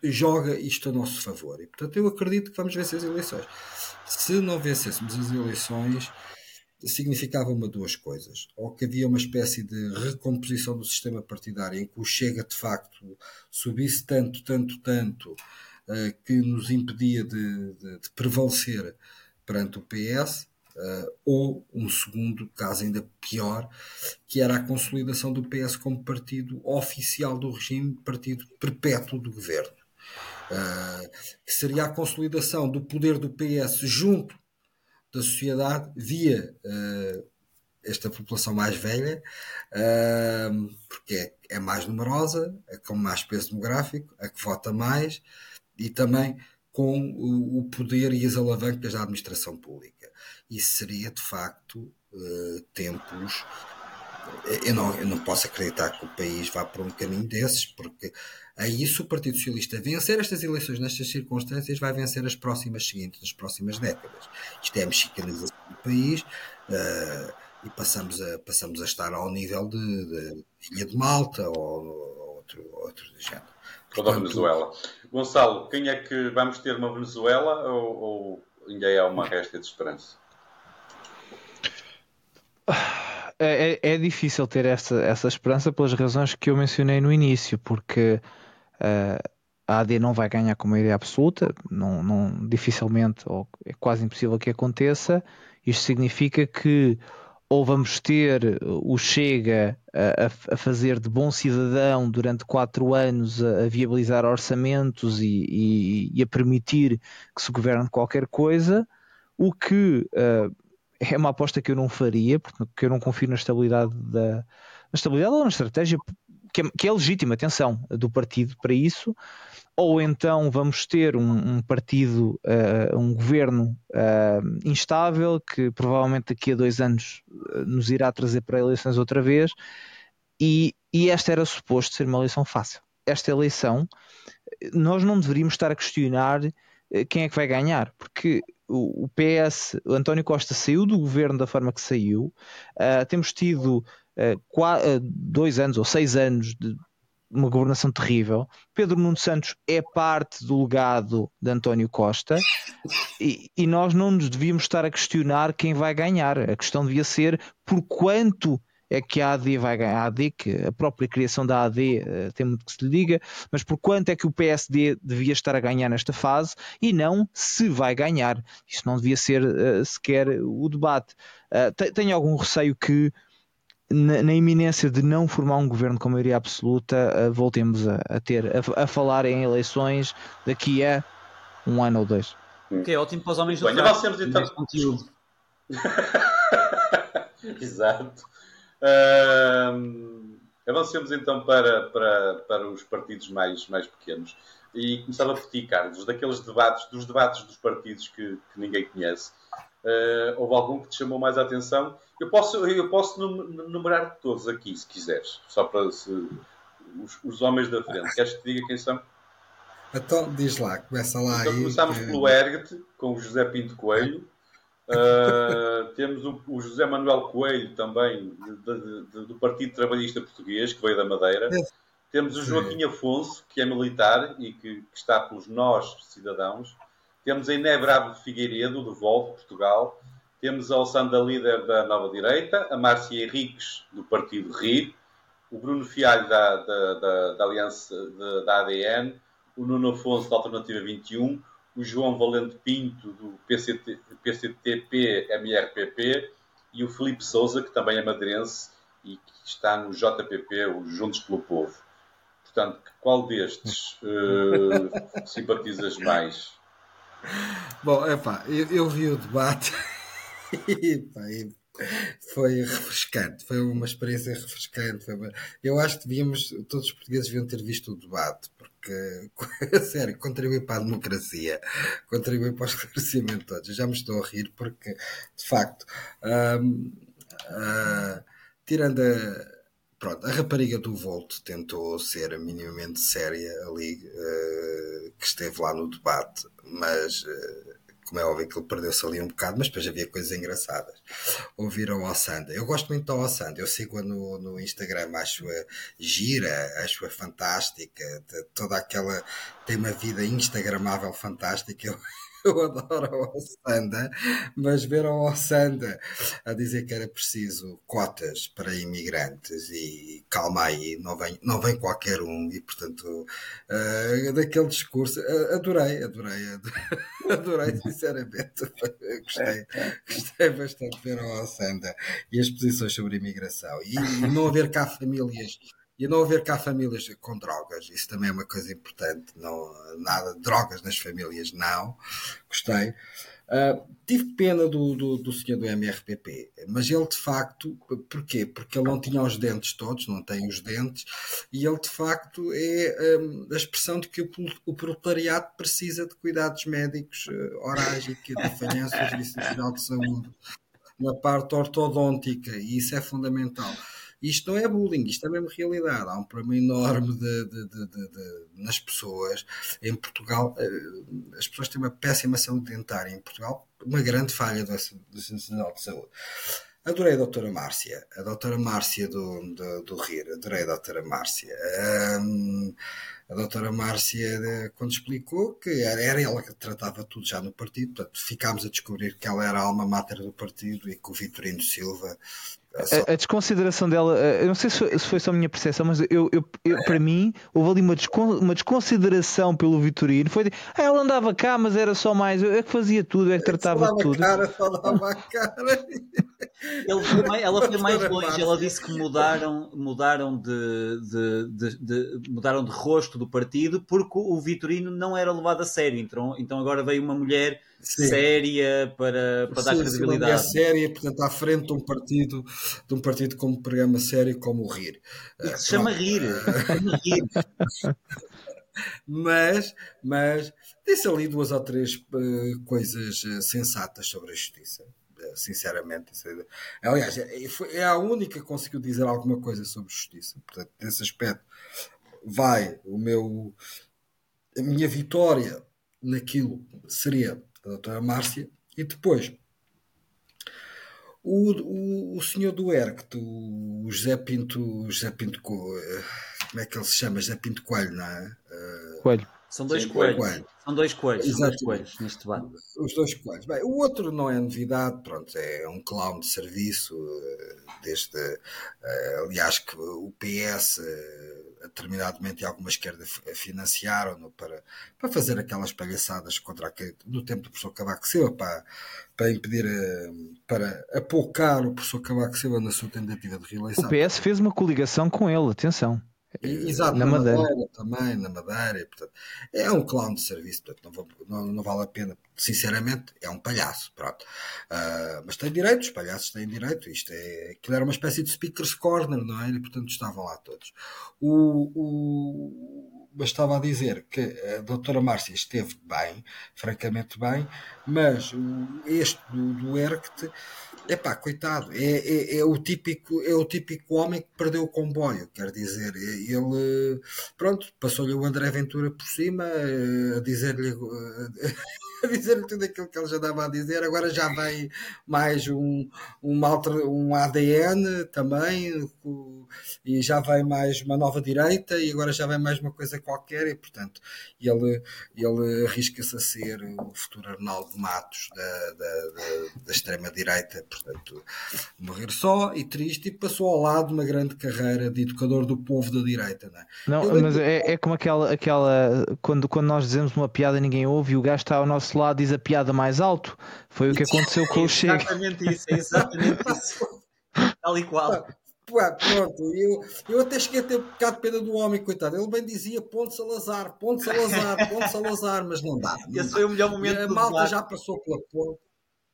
joga isto a nosso favor, e portanto eu acredito que vamos vencer as eleições. Se não vencêssemos as eleições, significava uma duas coisas. Ou que havia uma espécie de recomposição do sistema partidário em que o Chega de facto subisse tanto, tanto, tanto uh, que nos impedia de, de, de prevalecer perante o PS, uh, ou um segundo caso ainda pior, que era a consolidação do PS como partido oficial do regime, partido perpétuo do governo. Ah, que seria a consolidação do poder do PS junto da sociedade via uh, esta população mais velha, uh, porque é, é, mais numerosa, é com mais peso demográfico, a que vota mais e também com o, o poder e as alavancas da administração pública. Isso seria, de facto, tempos eu não, eu não posso acreditar que o país vá por um caminho desses, porque aí se o Partido Socialista vencer estas eleições nestas circunstâncias, vai vencer as próximas seguintes, as próximas décadas. Isto é a mexicanização do país uh, e passamos a, passamos a estar ao nível de, de Ilha de Malta ou, ou outro, outro género. Toda a Venezuela. Gonçalo, quem é que vamos ter uma Venezuela ou, ou ainda é uma resta de esperança? É, é, é difícil ter essa, essa esperança pelas razões que eu mencionei no início, porque uh, a AD não vai ganhar com maioria absoluta, não, não, dificilmente, ou é quase impossível que aconteça. Isto significa que ou vamos ter o Chega a, a fazer de bom cidadão durante quatro anos, a, a viabilizar orçamentos e, e, e, a permitir que se governe qualquer coisa, o que uh, é uma aposta que eu não faria, porque eu não confio na estabilidade da na estabilidade ou na estratégia que é, que é legítima, atenção, do partido para isso, ou então vamos ter um, um partido, uh, um governo uh, instável que provavelmente daqui a dois anos uh, nos irá trazer para eleições outra vez, e, e esta era suposto ser uma eleição fácil. Esta eleição, nós não deveríamos estar a questionar quem é que vai ganhar, porque o, PS, o António Costa saiu do governo da forma que saiu, temos tido dois anos ou seis anos de uma governação terrível. Pedro Nuno Santos é parte do legado de António Costa e, e, nós não nos devíamos estar a questionar quem vai ganhar. A questão devia ser por quanto é que a AD vai ganhar. A AD, que a própria criação da AD uh, eh, tem muito que se lhe diga, mas por quanto é que o PSD devia estar a ganhar nesta fase e não se vai ganhar. Isto não devia ser uh, sequer o debate. Uh, tenho algum receio que na, na, iminência de não formar um governo com maioria absoluta, uh, voltemos a, a ter a, a, falar em eleições daqui a um ano ou dois. Que é ótimo para os homens do Bem, avancemos então. Conteúdo. Exato. Uh, avancemos então para, para, para os partidos mais, mais pequenos. E começava por ti, Carlos, daqueles debates, dos debates dos partidos que, que ninguém conhece. Uh, houve algum que te chamou mais a atenção? Eu posso, eu posso numerar todos aqui, se quiseres, só para se, os, os, homens da frente. Queres que te diga quem são? Então, diz lá, começa lá então, aí. Começámos pelo Ergt, com o José Pinto Coelho. Uh, temos o, o, José Manuel Coelho também, de, de, do Partido Trabalhista Português, que veio da Madeira. É. Temos o Joaquim Afonso, que é militar e que, que está pelos nós, cidadãos. Temos a Iné Bravo de Figueiredo, do Volvo, Portugal. Temos a Alessandra Líder da Nova Direita, a Márcia Henriques, do Partido RIR, o Bruno Fialho da, da, da, da Aliança da ADN, o Nuno Afonso da Alternativa 21, o João Valente Pinto do PCT, PCTP-MRPP e o Felipe Souza, que também é madeirense e que está no JPP, o Juntos pelo Povo. Portanto, qual destes uh, simpatizas mais? Bom, epá, eu, eu vi o debate e, pá, foi refrescante, foi uma experiência refrescante. Uma... Eu acho que devíamos, todos os portugueses deviam ter visto o debate, porque, sério, contribui para a democracia, contribui para o esclarecimento de todos. Eu já me estou a rir porque, de facto, hum, uh, tirando a pronto, a rapariga do Volto tentou ser minimamente séria ali, uh, que esteve lá no debate, mas uh, como é óbvio que ele perdeu-se ali um bocado, mas depois havia coisas engraçadas. Ouviram a Sanda. Eu gosto muito da Ossanda, eu sigo-a no, no Instagram, acho-a gira, acho-a fantástica, toda aquela. tem uma vida instagramável fantástica. Eu, eu adoro a Ossanda, mas ver a Ossanda a dizer que era preciso cotas para imigrantes e calma aí, não vem, não vem qualquer um, e portanto, uh, daquele discurso, uh, adorei, adorei, adorei, sinceramente, gostei, gostei bastante de ver a Ossanda e as posições sobre imigração e, e não haver cá famílias e não haver cá famílias com drogas, isso também é uma coisa importante. Não, nada de drogas nas famílias, não. Gostei. Uh, tive pena do, do, do, senhor do MRPP, mas ele de facto, porquê? Porque ele não tinha os dentes todos, não tem os dentes, e ele de facto é um, a expressão de que o, o proletariado precisa de cuidados médicos uh, orais e que falhança o Serviço Nacional de Saúde na parte ortodôntica, e isso é fundamental. Isto não é bullying, isto é mesmo realidade. Há um problema enorme de, de, de, nas pessoas. Em Portugal, eh, as pessoas têm uma péssima saúde dentária. Em Portugal, uma grande falha do, Nacional de Saúde. Adorei a doutora Márcia, a doutora Márcia do, do, do RIR, adorei a doutora Márcia. Um, a doutora Márcia, quando explicou que era, era ela que tratava tudo já no partido, portanto, ficámos a descobrir que ela era a alma mater do partido e que o Vitorino Silva a, a, desconsideração dela, eu não sei se foi, só a minha percepção, mas eu, eu, eu, para mim houve ali uma, descon, uma desconsideração pelo Vitorino. Foi de, ah, ela andava cá, mas era só mais, eu é que fazia tudo, é que tratava tudo. Cara, falava a cara. Foi mais, ela foi mais longe, ela disse que mudaram, mudaram de, de, de, de, mudaram de rosto do partido porque o Vitorino não era levado a sério. Então, então agora veio uma mulher Sim. séria para, para dar credibilidade. Sim, séria, portanto, à frente de um partido, de um partido como programa sério como o RIR. E que se chama RIR. rir. mas, mas disse ali duas ou três uh, coisas uh, sensatas sobre a justiça. Uh, sinceramente, aliás, é, foi, é a única que conseguiu dizer alguma coisa sobre justiça. Portanto, nesse aspecto, vai o meu, a minha vitória naquilo seria a doutora Márcia, e depois o, o, o senhor do ERCT, o José Pinto, José Pinto, eh, como é que ele se chama? José Pinto Coelho, não é? Uh, Coelho. São dois Sim, coelhos. Coelho. São dois coelhos, são dois coelhos neste debate. Os dois coelhos. Bem, o outro não é novidade, pronto, é um clown de serviço, eh, desde, aliás, que o PS determinadamente e alguma esquerda financiaram-no para, para fazer aquelas palhaçadas contra aquele, no tempo do professor Cavaco Silva, para, para impedir, eh, para apocar o professor Cavaco Silva na sua tentativa de reeleição. O PS fez uma coligação com ele, atenção. Exato, na, na Madeira. Madeira. também, na Madeira. Portanto, é um clown de serviço, portanto, não, vou, não, não, vale a pena. Sinceramente, é um palhaço. Pronto. Uh, mas tem direito, os palhaços têm direito. Isto é, aquilo era uma espécie de speaker's corner, não é? E portanto estavam lá todos. O, o, mas estava a dizer que a doutora Márcia esteve bem, francamente bem, mas este do, do ERCT é pá, coitado, é, é, é, o típico, é o típico homem que perdeu o comboio, quer dizer, ele, pronto, passou-lhe o André Ventura por cima, eh, a dizer-lhe a dizer tudo aquilo que ele já dava a dizer, agora já vem mais um, um, um ADN também, e já vem mais uma nova direita, e agora já vem mais uma coisa qualquer, e portanto ele, ele arrisca-se a ser o futuro Arnaldo Matos da, da, da, da extrema-direita, portanto, morrer só e triste, e passou ao lado uma grande carreira de educador do povo da direita. Não, é? não mas é, é como aquela, aquela quando, quando nós dizemos uma piada ninguém ouve e o gajo está ao nosso lado diz a piada mais alto. Foi o que aconteceu com o Chega. Exatamente isso, é exatamente isso. Tal e qual. Pronto, eu, eu até cheguei a ter um bocado de pena do homem, coitado. Ele bem dizia Ponte Salazar, Ponte Salazar, Ponte Salazar, mas não dá. Não Esse dá. foi o melhor momento A malta já passou pela ponte.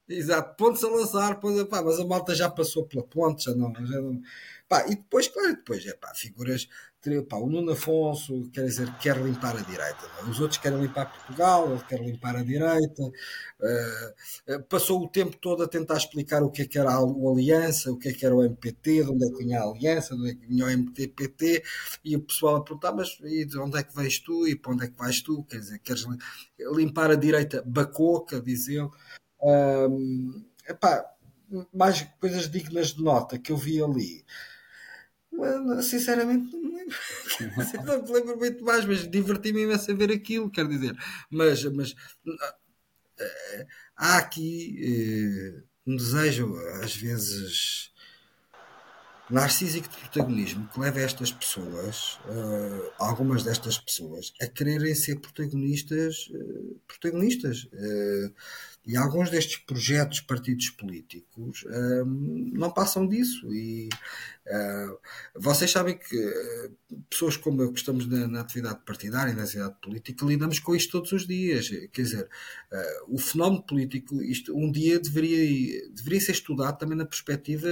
Exato, Ponte Salazar, pá, mas a malta já passou pela ponte, já não. Já não pá, e depois, claro, depois é pá, figuras pá, o Nuno Afonso quer dizer, quer limpar a direita, é? os outros querem limpar Portugal, ele quer limpar a direita, uh, passou o tempo todo a tentar explicar o que é que era o Aliança, o que é que era o MPT, de onde é que vinha a Aliança, de onde é que vinha o MTPT, e o pessoal a perguntar, mas e de onde é que vais tu e para onde é que vais tu? Quer dizer, queres limpar a direita bacoca, diz ele. Um, epá, mais coisas dignas de nota que eu vi ali. Sinceramente, não me lembro. não me lembro muito mais, mas diverti-me imenso a ver aquilo, quer dizer. Mas, mas uh, há aqui uh, um desejo, às vezes, narcísico de protagonismo que leva estas pessoas, uh, algumas destas pessoas, a quererem ser protagonistas. protagonistas e alguns destes projetos, partidos políticos, um, não passam disso. E uh, vocês sabem que uh, pessoas como eu, que estamos na, na, atividade partidária, na atividade política, lidamos com isto todos os dias. Quer dizer, o fenómeno político, isto um dia deveria, deveria ser estudado também na perspectiva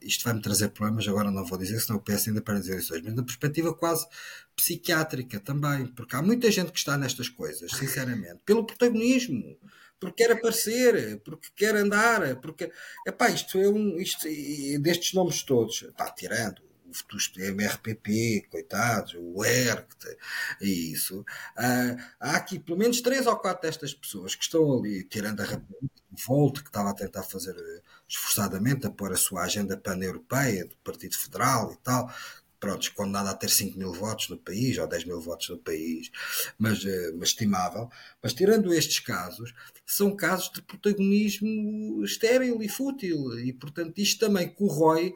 Isto vai-me trazer problemas, agora não vou dizer, senão eu peço ainda para isso hoje, mas na perspectiva quase psiquiátrica também, porque há muita gente que está nestas coisas, sinceramente, pelo protagonismo, porque quer aparecer, porque quer andar, porque, epá, isto é um, isto, destes nomes todos, pá, tirando o MRPP, coitados, o ERCT, e isso. Ah, há aqui pelo menos três ou quatro destas pessoas que estão ali, tirando a Volt, que estava a tentar fazer esforçadamente a pôr a sua agenda pan-europeia do Partido Federal e tal, pronto, condenado a ter 5 mil votos no país, ou 10 mil votos no país, mas, uh, mas estimável. Mas tirando estes casos, são casos de protagonismo estéril e fútil, e portanto isto também corrói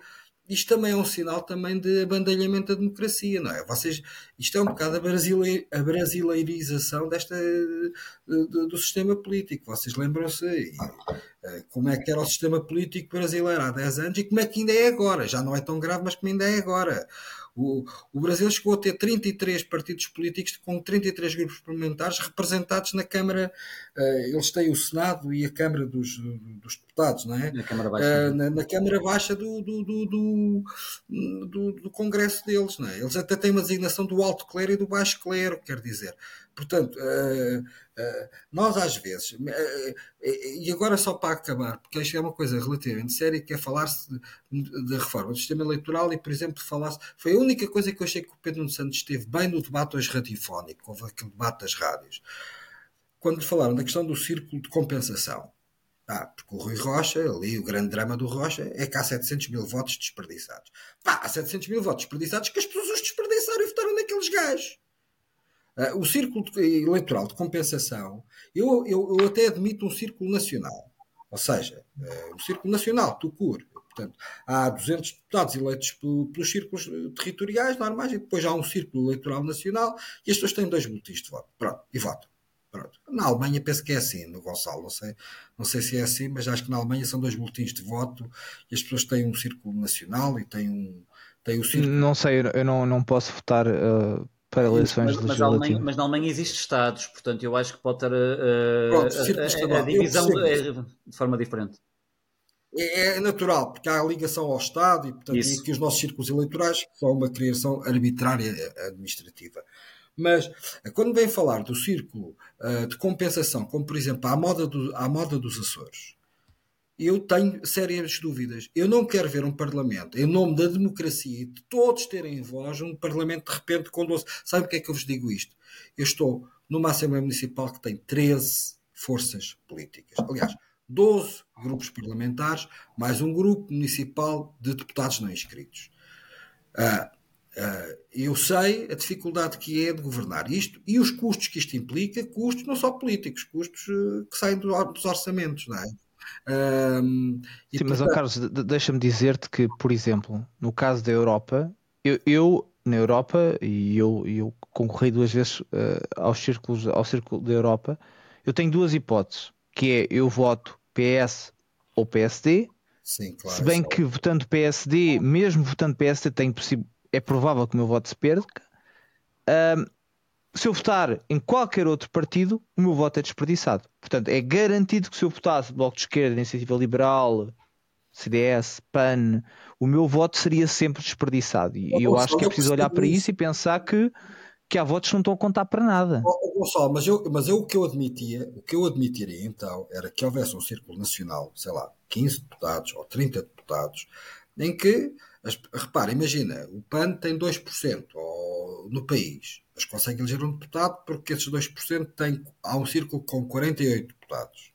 isto também é um sinal também de abandalhamento da democracia, não é? Vocês, isto é um bocado a, brasile, a brasileirização desta, do, do sistema político. Vocês lembram-se eh, como é que era o sistema político brasileiro há 10 anos e como é que ainda é agora. Já não é tão grave, mas como ainda é agora. O, o Brasil chegou a ter 33 partidos políticos com 33 grupos parlamentares representados na Câmara. Uh, eles têm o Senado e a Câmara dos, dos Deputados, não é? Na Câmara Baixa. Uh, na, na, Câmara Baixa do, do, do, do, do Congresso deles, não é? Eles até têm uma designação do alto clero e do baixo clero, quer dizer. Portanto, uh, nós às vezes, uh, e agora só para acabar, porque isto é uma coisa relativamente séria, que é falar-se da reforma do sistema eleitoral e, por exemplo, falar-se. Foi a única coisa que eu achei que o Pedro Santos esteve bem no debate hoje radiofónico, houve aquele debate das rádios, quando falaram da questão do círculo de compensação. Ah, porque o Rui Rocha, ali o grande drama do Rocha, é que há 700 mil votos desperdiçados. Pá, há 700 mil votos desperdiçados que as pessoas os desperdiçaram e votaram naqueles gajos. Uh, o círculo eleitoral de compensação, eu, eu, eu, até admito um círculo nacional. Ou seja, uh, um círculo nacional, Tucur. Portanto, há 200 deputados eleitos pelos círculos territoriais normais e depois há um círculo eleitoral nacional e as pessoas têm dois boletins de voto. Pronto, e votam. Pronto. Na Alemanha penso que é assim, no Gonçalo, não sei, não sei se é assim, mas acho que na Alemanha são dois boletins de voto e as pessoas têm um círculo nacional e têm um. Têm o círculo... Não sei, eu não, não posso votar uh, para eleições mas, mas, Alemanha, mas na Alemanha existem Estados, portanto eu acho que pode ter uh, Pronto, a, a, a, divisão é de forma diferente. É, é, natural, porque há a ligação ao Estado e, portanto, e que os nossos círculos eleitorais são uma criação arbitrária administrativa. Mas quando vem falar do círculo uh, de compensação, como por exemplo à moda, do, à moda dos Açores, eu tenho sérias dúvidas. Eu não quero ver um Parlamento, em nome da democracia e de todos terem voz, um Parlamento de repente com 12. Sabe porque é que eu vos digo isto? Eu estou numa Assembleia Municipal que tem 13 forças políticas. Aliás, 12 grupos parlamentares, mais um grupo municipal de deputados não inscritos. Uh, uh, eu sei a dificuldade que é de governar isto e os custos que isto implica, custos não só políticos, custos uh, que saem dos orçamentos, não é? Um, Sim, portanto... mas oh, Carlos, deixa-me dizer-te que, por exemplo, no caso da Europa, eu, eu na Europa, e eu, eu concorri duas vezes uh, aos círculos, ao Círculo da Europa, eu tenho duas hipóteses, que é eu voto PS ou PSD, Sim, claro, se bem que votando PSD, mesmo votando PSD, é provável que o meu voto se perca. Um, se eu votar em qualquer outro partido, o meu voto é desperdiçado. Portanto, é garantido que se eu votasse Bloco de Esquerda, Iniciativa Liberal, CDS, PAN, o meu voto seria sempre desperdiçado. E eu acho que é preciso olhar para isso e pensar que, que há votos que não estão a contar para nada. Gonçalo, mas eu, mas eu o que eu admitia, o que eu admitiria então era que houvesse um círculo nacional, sei lá, 15 deputados ou 30 deputados, em que, repara, imagina, o PAN tem 2% ou, no país mas consegue eleger um deputado porque esses 2% têm, há um círculo com 48 deputados.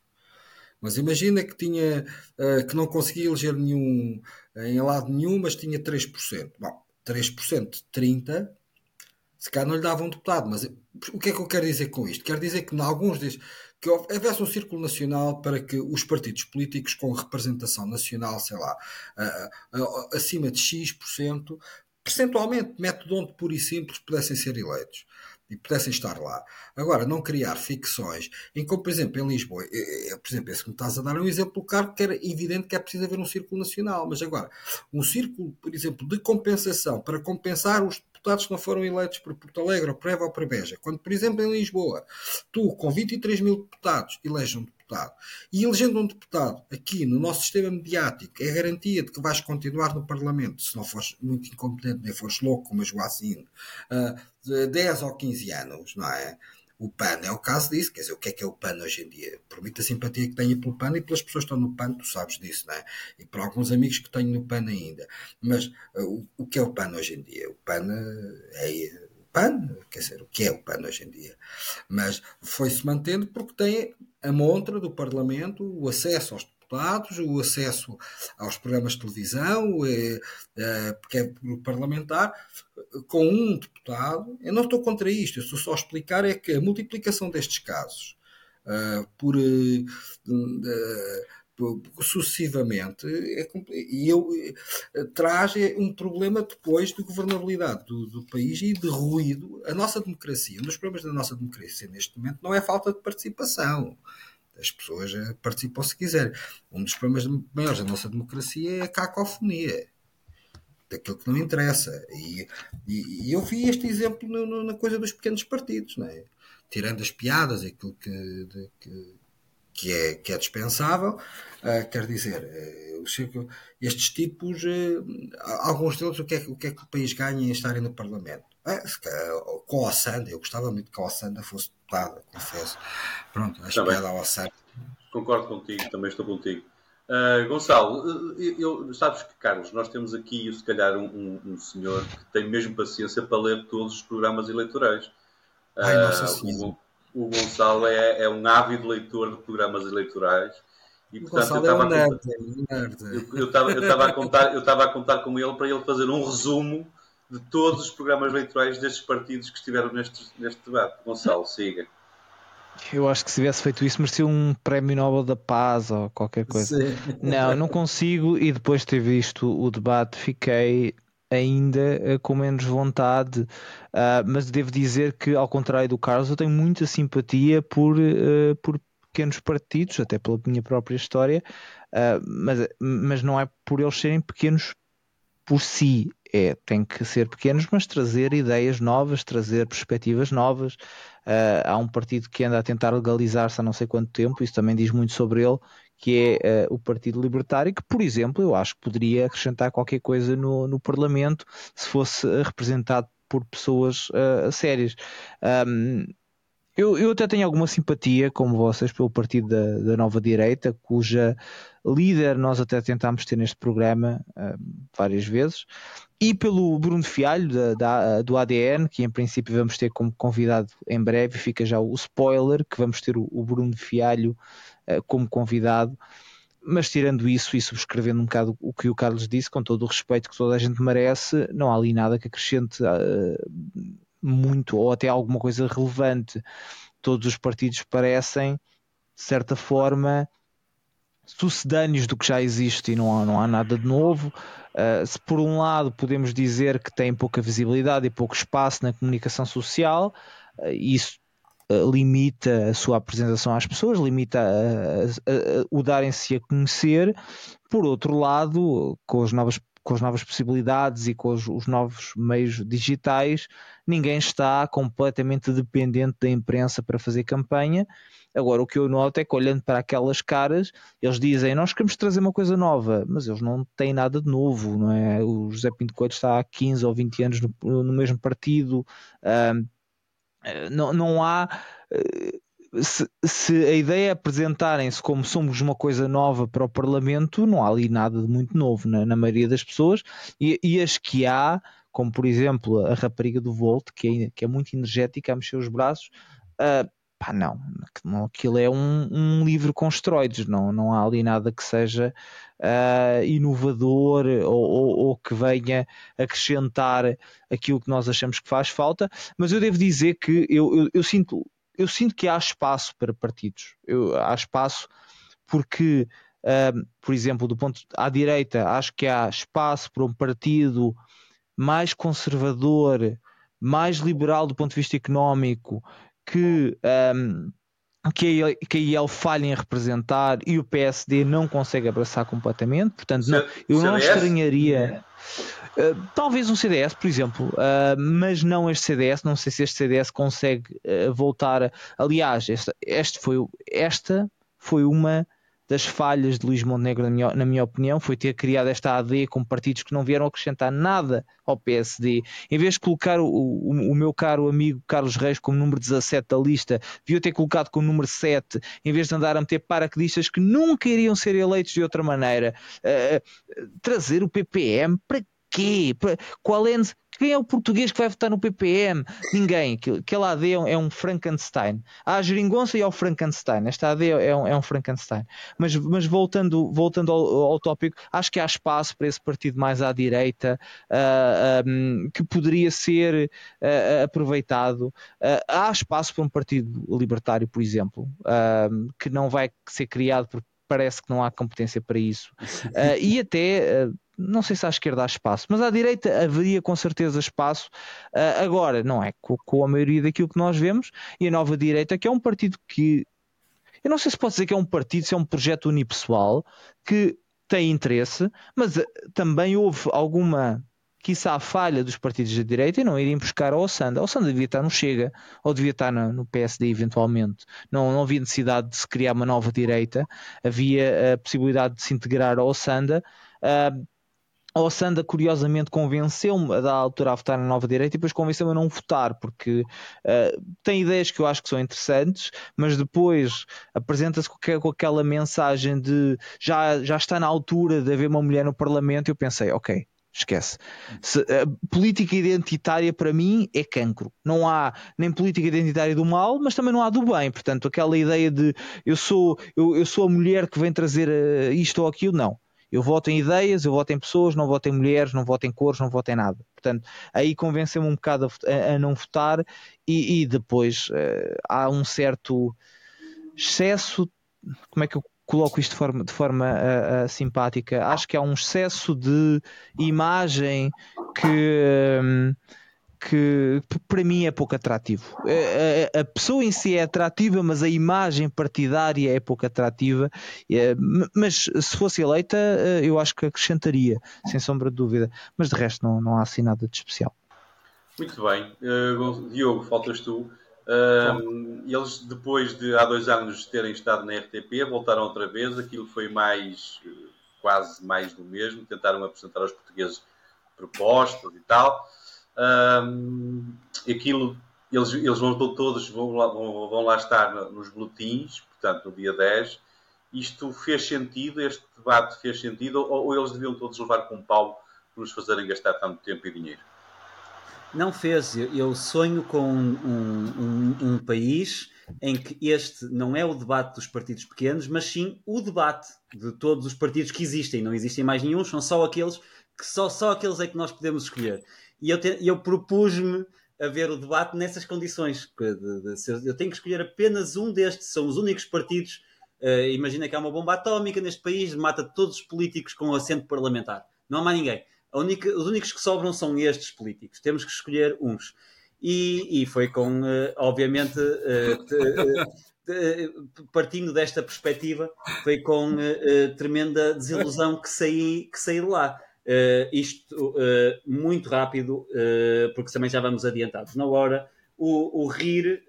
Mas imagina que tinha uh, que não conseguia eleger nenhum em lado nenhum, mas tinha 3%. Bom, 3% de 30, se calhar não lhe dava um deputado. Mas o que é que eu quero dizer com isto? Quero dizer que em alguns destes que houvesse um círculo nacional para que os partidos políticos com representação nacional, sei lá, uh, acima de X%, percentualmente, método onde puro e simples pudessem ser eleitos e pudessem estar lá. Agora, não criar ficções, em como, por exemplo, em Lisboa, é, é, por exemplo, esse que me estás a dar é um exemplo claro que era evidente que é preciso haver um círculo nacional, mas agora, um círculo, por exemplo, de compensação, para compensar os deputados que não foram eleitos por Porto Alegre, ou por Eva ou por Beja, quando, por exemplo, em Lisboa, tu, com 23 mil deputados, eleges um deputado. E elegendo um deputado aqui no nosso sistema mediático é garantia de que vais continuar no Parlamento, se não fores muito incompetente, nem fores louco como a Joacine, uh, 10 ou 15 anos, não é? O PAN é o caso disso, quer dizer, o que é que é o PAN hoje em dia? Por muita simpatia que tenho pelo PAN e pelas pessoas que estão no PAN, tu sabes disso, não é? E por alguns amigos que tenho no PAN ainda. Mas uh, o, o que é o PAN hoje em dia? O PAN uh, é PAN, quer dizer, o que é o PAN hoje em dia. Mas foi-se mantendo porque tem a montra do Parlamento, o acesso aos deputados, o acesso aos programas de televisão, é, é, porque é parlamentar, com um deputado. Eu não estou contra isto, eu estou só a explicar é que a multiplicação destes casos uh, por. Uh, sucessivamente é, e eu, traz um problema depois de governabilidade do, do, país e de ruído. A nossa democracia, um dos problemas da nossa democracia neste momento não é falta de participação. As pessoas eh, participam se quiserem. Um dos problemas maiores da nossa democracia é a cacofonia daquilo que não interessa. E, e, e eu vi este exemplo no, no, na coisa dos pequenos partidos, não é? tirando as piadas e aquilo que, de, que, que, é, que é dispensável. Uh, quer dizer, uh, estes tipos, uh, alguns deles, o que, é, o que é que o país ganha em estarem no Parlamento? Uh, com a Sanda, eu gostava muito que a Sanda fosse deputada, confesso. Pronto, acho que a Sanda. Concordo contigo, também estou contigo. Uh, Gonçalo, eu, sabes que, Carlos, nós temos aqui, se calhar, um, um, um, senhor que tem mesmo paciência para ler todos os programas eleitorais. Ai, nossa uh, o, Gonçalo é, é, um ávido leitor de programas eleitorais. E, portanto, eu estava é um eu, estava, eu estava a contar, eu estava a contar com ele para ele fazer um resumo de todos os programas eleitorais destes partidos que estiveram neste, neste debate. Gonçalo, siga. Eu acho que se tivesse feito isso merecia um prémio Nobel da Paz ou qualquer coisa. Sim. Não, não consigo e depois de ter visto o debate fiquei ainda uh, com menos vontade, uh, mas devo dizer que ao contrário do Carlos eu tenho muita simpatia por, uh, por pequenos partidos, até pela minha própria história, mas, mas não é por eles serem pequenos por si, é, tem que ser pequenos, mas trazer ideias novas, trazer perspectivas novas. Uh, há um partido que anda a tentar legalizar-se há não sei quanto tempo, isso também diz muito sobre ele, que é uh, o Partido Libertário, que, por exemplo, eu acho que poderia acrescentar qualquer coisa no, no Parlamento se fosse representado por pessoas uh, sérias. Um, eu, eu até tenho alguma simpatia, como vocês, pelo partido da, da Nova Direita, cuja líder nós até tentámos ter neste programa uh, várias vezes, e pelo Bruno Fialho, da, da, do ADN, que em princípio vamos ter como convidado em breve, fica já o spoiler, que vamos ter o, o Bruno Fialho uh, como convidado. Mas tirando isso e subscrevendo um bocado o que o Carlos disse, com todo o respeito que toda a gente merece, não há ali nada que acrescente uh, muito ou até alguma coisa relevante. Todos os partidos parecem, de certa forma, sucedâneos do que já existe e não há, não há nada de novo. Uh, se por um lado podemos dizer que tem pouca visibilidade e pouco espaço na comunicação social, uh, isso uh, limita a sua apresentação às pessoas, limita o darem-se a conhecer. Por outro lado, com as novas com as novas possibilidades e com os, os, novos meios digitais, ninguém está completamente dependente da imprensa para fazer campanha. Agora, o que eu noto é que, olhando para aquelas caras, eles dizem: Nós queremos trazer uma coisa nova, mas eles não têm nada de novo, não é? O José Pinto Coelho está há 15 ou 20 anos no, no mesmo partido, uh, não, não há. Uh, se, se, a ideia é apresentarem-se como somos uma coisa nova para o Parlamento, não há ali nada de muito novo na, na maioria das pessoas, e, e, as que há, como por exemplo a rapariga do Volt, que é, que é muito energética a mexer os braços, uh, pá, não, aquilo é um, um, livro com esteroides, não, não há ali nada que seja uh, inovador ou, ou, ou, que venha acrescentar aquilo que nós achamos que faz falta, mas eu devo dizer que eu, eu, eu sinto eu sinto que há espaço para partidos. Eu, há espaço porque, uh, por exemplo, do ponto à direita, acho que há espaço para um partido mais conservador, mais liberal do ponto de vista económico, que, um, que, a, que a IEL falha em representar e o PSD não consegue abraçar completamente. Portanto, não, eu não estranharia. Uh, talvez um CDS, por exemplo, uh, mas não este CDS. Não sei se este CDS consegue uh, voltar. A... Aliás, esta, este foi, esta foi uma das falhas de Luís Montenegro, na minha, na minha opinião, foi ter criado esta AD com partidos que não vieram acrescentar nada ao PSD. Em vez de colocar o, o, o meu caro amigo Carlos Reis como número 17 da lista, devia ter colocado como número 7, em vez de andar a meter paraquedistas que nunca iriam ser eleitos de outra maneira. Uh, trazer o PPM para quê? Qual é, quem é o português que vai votar no PPM? Ninguém. Aquele AD é um Frankenstein. Há a geringonça e ao Frankenstein. Esta AD é um, é um Frankenstein. Mas, mas voltando, voltando ao, ao, tópico, acho que há espaço para esse partido mais à direita uh, ah, um, que poderia ser uh, aproveitado. Uh, há espaço para um partido libertário, por exemplo, que não vai ser criado por parece que não há competência para isso. Uh, e até, uh, não sei se à esquerda há espaço, mas à direita haveria com certeza espaço. Uh, agora, não é com, com, a maioria daquilo que nós vemos, e a nova direita, que é um partido que. Eu não sei se pode dizer que é um partido, se é um projeto unipessoal que tem interesse, mas também houve alguma quiçá a falha dos partidos da direita e não irem buscar ao Sanda. O Sanda devia estar no Chega, ou devia estar no, no PSD eventualmente. Não, não havia necessidade de se criar uma nova direita, havia a possibilidade de se integrar ao Sanda. Uh, o Sanda curiosamente convenceu-me a dar altura a votar na nova direita e depois convenceu-me a não votar, porque uh, tem ideias que eu acho que são interessantes, mas depois apresenta-se com, com, aquela mensagem de já, já está na altura de haver uma mulher no Parlamento. E eu pensei, ok, Esquece. Se, a política identitária para mim é cancro. Não há nem política identitária do mal, mas também não há do bem. Portanto, aquela ideia de eu sou, eu, eu sou a mulher que vem trazer uh, isto ou aquilo, não. Eu voto em ideias, eu voto em pessoas, não voto em mulheres, não voto em cores, não voto em nada. Portanto, aí convenceu-me um bocado a, a, não votar e, e depois uh, há um certo excesso. Como é que eu coloco isto de forma, de forma uh, uh, simpática. Acho que há um excesso de imagem que. Um, que para mim é pouco atrativo. A, a, pessoa em si é atrativa, mas a imagem partidária é pouco atrativa. É, mas se fosse eleita, eh, eu acho que acrescentaria, sem sombra de dúvida. Mas de resto, não, não há assim nada de especial. Muito bem. Uh, Diogo, faltas tu. Uh, eles, depois de há dois anos terem estado na RTP, voltaram outra vez. Aquilo foi mais, quase mais do mesmo. Tentaram apresentar aos portugueses propostas e tal. Um, aquilo, eles, eles vão todos vão lá, vão lá estar nos boletins, portanto, no dia 10. Isto fez sentido? Este debate fez sentido? Ou, ou eles deviam todos levar com um pau por nos fazerem gastar tanto tempo e dinheiro? Não fez. Eu sonho com um, um, um, país em que este não é o debate dos partidos pequenos, mas sim o debate de todos os partidos que existem. Não existem mais nenhum, são só aqueles que só, só aqueles é que nós podemos escolher. E eu, eu propus-me a ver o debate nessas condições. Eu tenho que escolher apenas um destes, são os únicos partidos. Uh, imagina que há uma bomba atómica neste país, mata todos os políticos com assento parlamentar. Não há mais ninguém. Única, os únicos que sobram são estes políticos. Temos que escolher uns. E, e foi com, uh, obviamente, uh, partindo desta perspectiva, foi com tremenda desilusão que saí, que saí de lá. isto muito rápido, porque também já vamos adiantados na hora. O, o RIR,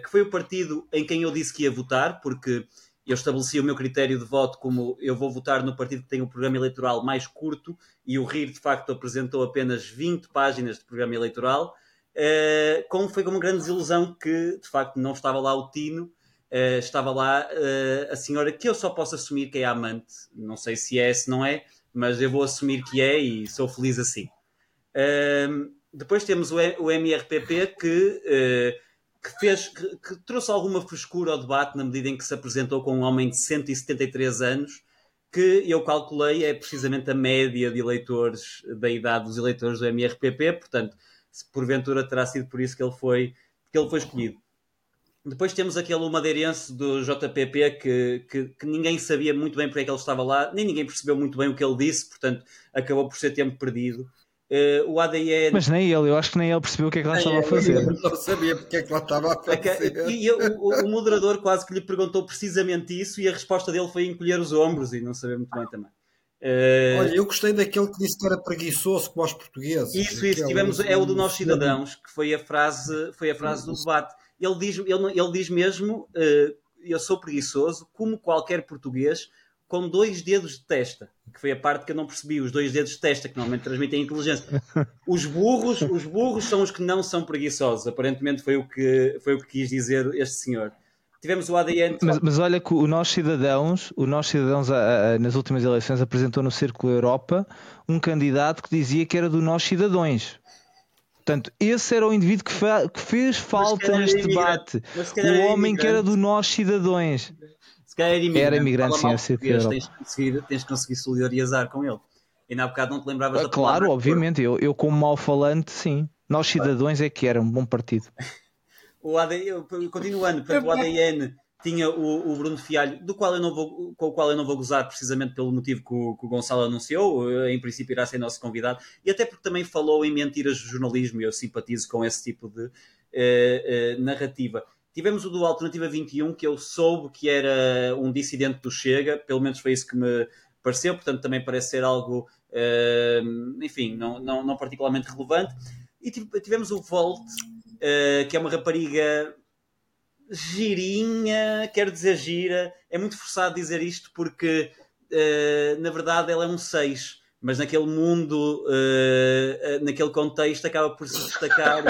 que foi o partido em quem eu disse que ia votar, porque eu estabeleci o meu critério de voto como eu vou votar no partido que tem o programa eleitoral mais curto e o RIR de facto apresentou apenas 20 páginas de programa eleitoral, uh, como foi com uma grande desilusão que de facto não estava lá o Tino, uh, estava lá uh, a senhora que eu só posso assumir que é a amante, não sei se é, se não é, mas eu vou assumir que é e sou feliz assim. depois temos o, o MRPP que que fez que, que, trouxe alguma frescura ao debate na medida em que se apresentou com um homem de 173 anos que eu calculei é precisamente a média de eleitores da idade dos eleitores do MRPP, portanto, porventura terá sido por isso que ele foi que ele foi escolhido. Depois temos aquele madeirense do JPP que, que, que, ninguém sabia muito bem porque é que ele estava lá, nem ninguém percebeu muito bem o que ele disse, portanto acabou por ser tempo perdido. Uh, o ADN. Mas nem ele, eu acho que nem ele percebeu o que é que lá estava a fazer. Eu não sabia porque é que lá estava a fazer. E, o, o, moderador quase que lhe perguntou precisamente isso e a resposta dele foi encolher os ombros e não saber muito bem também. Uh... Olha, eu gostei daquele que disse que era preguiçoso como os portugueses. Isso, isso, tivemos, é o do Nós Cidadãos, que foi a frase, foi a frase do debate. Ele diz, ele, ele diz mesmo: uh, Eu sou preguiçoso, como qualquer português, com dois dedos de testa, que foi a parte que eu não percebi, os dois dedos de testa que normalmente transmitem inteligência. Os burros, os burros são os que não são preguiçosos. Aparentemente foi o que foi o que quis dizer este senhor. Tivemos o ADN. Mas, mas olha que o Nós Cidadãos, o Nós Cidadãos a, a, nas últimas eleições apresentou no Círculo Europa um candidato que dizia que era do Nós Cidadãos. Portanto, esse era o indivíduo que, que fez falta neste debate. O homem que era do nós cidadãos. Calhar era imigrante, era imigrante sim, ser tens, conseguir, tens que conseguir solidarizar com ele. E na bocado não te lembravas ah, da Claro, obviamente. Eu, eu, como mal falante, sim. Nós cidadãos é que era um bom partido. o ADN, continuando, portanto, o ADN tinha o, o, Bruno Fialho, do qual eu não vou, com o qual eu não vou gozar precisamente pelo motivo que o, que o, Gonçalo anunciou, em princípio irá ser nosso convidado, e até porque também falou em mentiras do jornalismo e eu simpatizo com esse tipo de eh, eh, narrativa. Tivemos o do Alternativa 21, que eu soube que era um dissidente do Chega, pelo menos foi isso que me pareceu, portanto também parece ser algo, eh, enfim, não, não, não, particularmente relevante. E tivemos o Volt, que é uma rapariga girinha, quero dizer gira, é muito forçado dizer isto porque uh, na verdade ela é um 6, mas naquele mundo, uh, naquele contexto, acaba por se destacar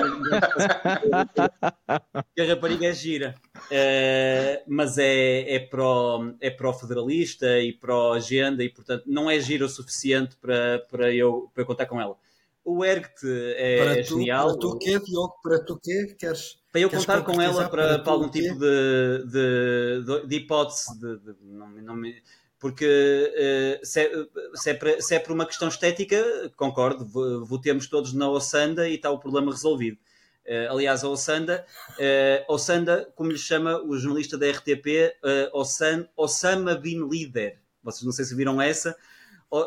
que a rapariga é gira, uh, mas é, é, pró, é pró-federalista e pró-agenda e portanto não é gira o suficiente para, para, eu, para eu contar com ela. O Ergt é, para é tu, genial. Para tu quê, Diogo? Para tu quê? Queres para eu contar com ela para, para, para algum tipo de, de, de hipótese de, de não, não me, porque uh, se, é, se, é para, se, é por uma questão estética, concordo, votemos todos na Ossanda e está o problema resolvido. Uh, aliás, a Ossanda, uh, Ossanda, como lhe chama o jornalista da RTP, Ossan, Osama Bin Líder. Vocês não sei se viram essa. O,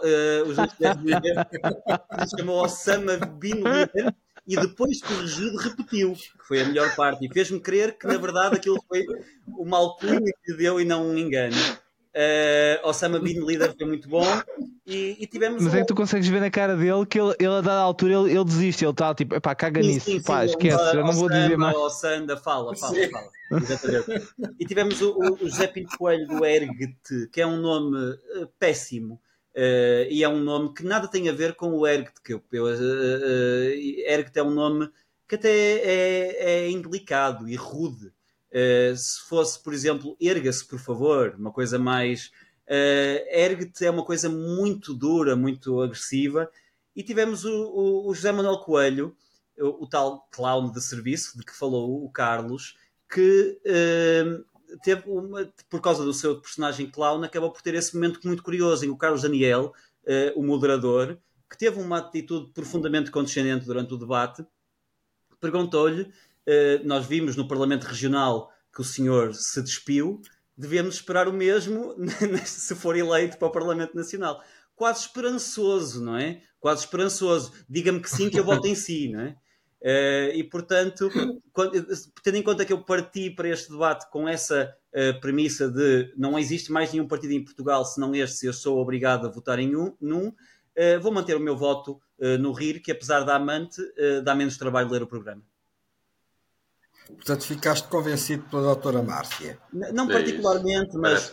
jornalista da RTP se chamou Osama Bin Líder e depois corrigido repetiu, que foi a melhor parte, e fez-me crer que na verdade aquilo foi o malcunho que deu e não um engano. Uh, Osama Bin Laden foi muito bom e, e, tivemos. Mas é que tu consegues ver na cara dele que ele, ele a dada altura ele, ele desiste, ele está tipo, epá, caga sim, nisso, sim, pá, sim, esquece, uma, eu não vou dizer mais. Osanda, fala, fala, fala. Exatamente. E tivemos o, o José Pinto Coelho do Ergt, que é um nome uh, péssimo Uh, e é um nome que nada tem a ver com o Ergt, que eu, eu, uh, uh, Ergt é um nome que até é, é indelicado e rude. Uh, se fosse, por exemplo, erga-se, por favor, uma coisa mais. Uh, Ergt é uma coisa muito dura, muito agressiva. E tivemos o, o, o José Manuel Coelho, o, o, tal clown de serviço de que falou o Carlos, que teve uma, por causa do seu personagem clown, acabou por ter esse momento muito curioso em que o Carlos Daniel, uh, o moderador, que teve uma atitude profundamente condescendente durante o debate, perguntou-lhe: uh, Nós vimos no Parlamento Regional que o senhor se despiu, devemos esperar o mesmo se for eleito para o Parlamento Nacional. Quase esperançoso, não é? Quase esperançoso. Diga-me que sim, que eu voto em si, não é? Uh, e, portanto, quando, tendo em conta que eu parti para este debate com essa uh, premissa de não existe mais nenhum partido em Portugal senão este, se eu sou obrigado a votar em um, num, uh, vou manter o meu voto no RIR, que apesar da amante, dá menos trabalho ler o programa. Portanto, ficaste convencido pela doutora Márcia. Não, não é particularmente, mas,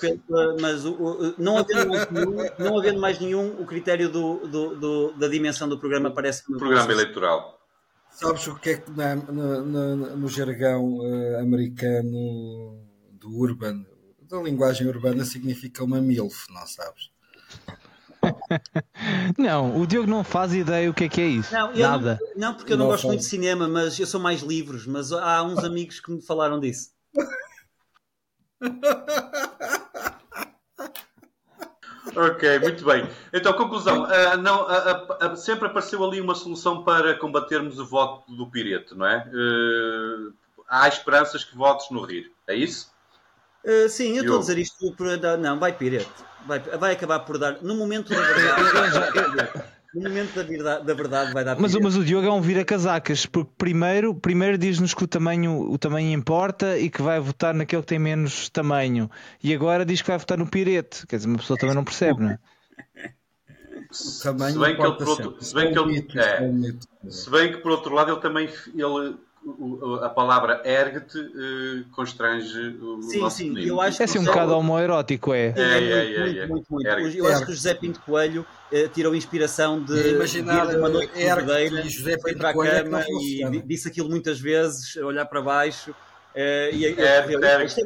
mas o, o, não, havendo mais nenhum, não havendo mais nenhum, o critério do, do, do da dimensão do programa parece-me... Programa eleitoral. Sabes o que é que na, na, na, no jargão uh, americano do urban, da linguagem urbana, significa uma MILF, não sabes? não, o Diogo não faz ideia o que é que é isso. Não, Nada. Não, não porque eu não, não gosto faz. muito de cinema, mas eu sou mais livros, mas há uns amigos que me falaram disso. Ok, muito bem. Então, conclusão. Uh, não, uh, uh, sempre apareceu ali uma solução para combatermos o voto do Pireto, não é? há esperanças que votes no RIR, é isso? sim, eu estou a dizer isto por. Não, vai Pireto. Vai, vai acabar por dar. No momento da verdade. No momento da verdade, da verdade vai dar mas, mas o Diogo é um vira-casacas, porque primeiro, primeiro diz-nos que o tamanho, o tamanho importa e que vai votar naquele que tem menos tamanho, e agora diz que vai votar no pirete. Quer dizer, uma pessoa também não percebe, não é? se bem que ele, por outro, se bem que ele, é, se bem que por outro lado ele também ele a palavra ergue-te uh, constrange o sim, nosso sim, eu acho é assim um bocado homoerótico, é. É, é, é, é, é. Muito, muito, muito. Eu acho que o José Pinto Coelho uh, tirou inspiração de, imaginar de uma noite de José foi para a é cama e disse aquilo muitas vezes, olhar para baixo. Uh, e, é, é, é, isto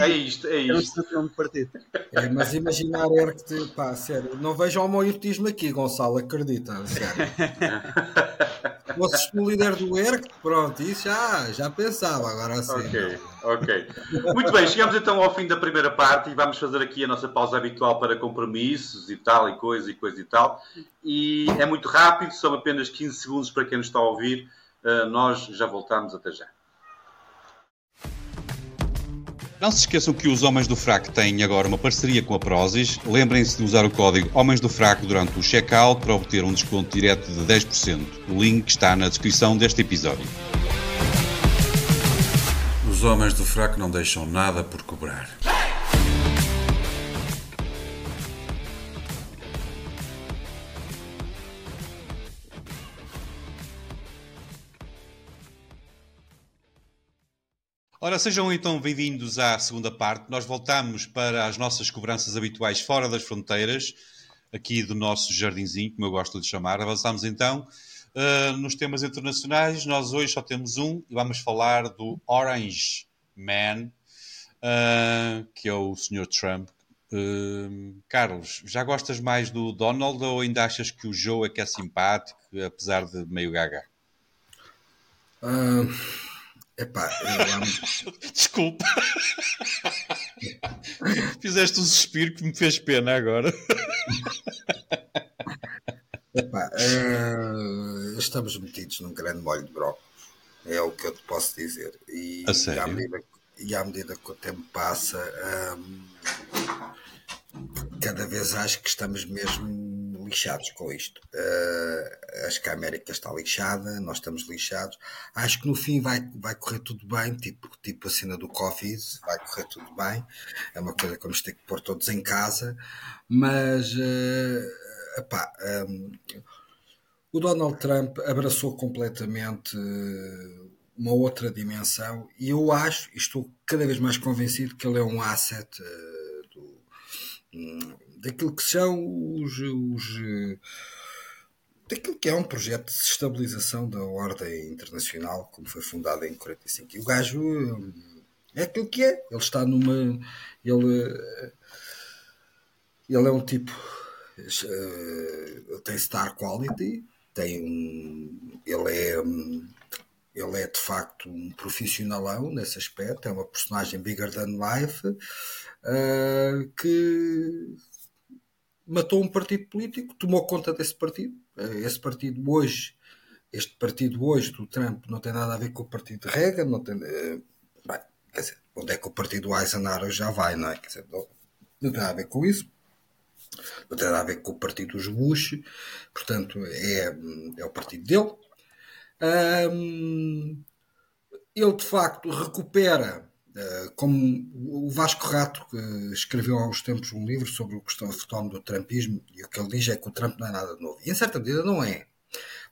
é, isto, é isto. É, mas imaginar Erct, pá, sério, não vejo homoerotismo aqui, Gonçalo, acredita, sério. fosses o líder do ERC, pronto, isso já, já pensava, agora assim. Ok, ok. Muito bem, chegamos então ao fim da primeira parte e vamos fazer aqui a nossa pausa habitual para compromissos e tal, e coisa e coisa e tal. E é muito rápido, são apenas 15 segundos para quem nos está a ouvir. Uh, nós já voltamos até já. Não se esqueçam que os Homens do Fraco têm agora uma parceria com a Prozis. Lembrem-se de usar o código Homens do Fraco durante o checkout para obter um desconto direto de 10%. O link está na descrição deste episódio. Os Homens do Fraco não deixam nada por cobrar. Ora, sejam então bem-vindos à segunda parte. Nós voltamos para as nossas cobranças habituais fora das fronteiras, aqui do nosso jardinzinho, como eu gosto de chamar. Avançamos então uh, nos temas internacionais. Nós hoje só temos um e vamos falar do Orange Man, uh, que é o Sr. Trump. Uh, Carlos, já gostas mais do Donald ou ainda achas que o Joe é que é simpático, apesar de meio gaga? Uh... Epá, eu... Desculpa. Fizeste um suspiro que me fez pena agora. Epá, uh, estamos metidos num grande molho de brócolis. É o que eu te posso dizer. E, e, à, medida, e à medida que o tempo passa, um, cada vez acho que estamos mesmo lixados com isto. Uh, acho que a América está lixada, nós estamos lixados. Acho que no fim vai, vai correr tudo bem, tipo, tipo a cena do Covid, vai correr tudo bem. É uma coisa que vamos ter que pôr todos em casa, mas uh, epá, um, o Donald Trump abraçou completamente uma outra dimensão e eu acho, estou cada vez mais convencido que ele é um asset uh, do, um, daquilo que são os, os daquilo que é um projeto de estabilização da ordem internacional, como foi fundado em 45. E o gajo é aquilo que é. Ele está numa. Ele, ele é um tipo. Tem star quality, tem um. Ele é. Ele é de facto um profissionalão nesse aspecto, é uma personagem bigger than life que matou um partido político, tomou conta desse partido. Eh, esse partido hoje, este partido hoje do Trump não tem nada a ver com o partido de Reagan, não tem, eh, bem, quer dizer, onde é que o partido Eisenhower já vai, não é? Quer dizer, não, não tem nada a ver com isso. Não tem nada a ver com o partido dos Bush, portanto, é, é o partido dele. Ele de facto recupera como o Vasco Rato escreveu há uns tempos um livro sobre o fenómeno do Trumpismo e o que ele diz é que o Trump não é nada novo. E em certa medida não é.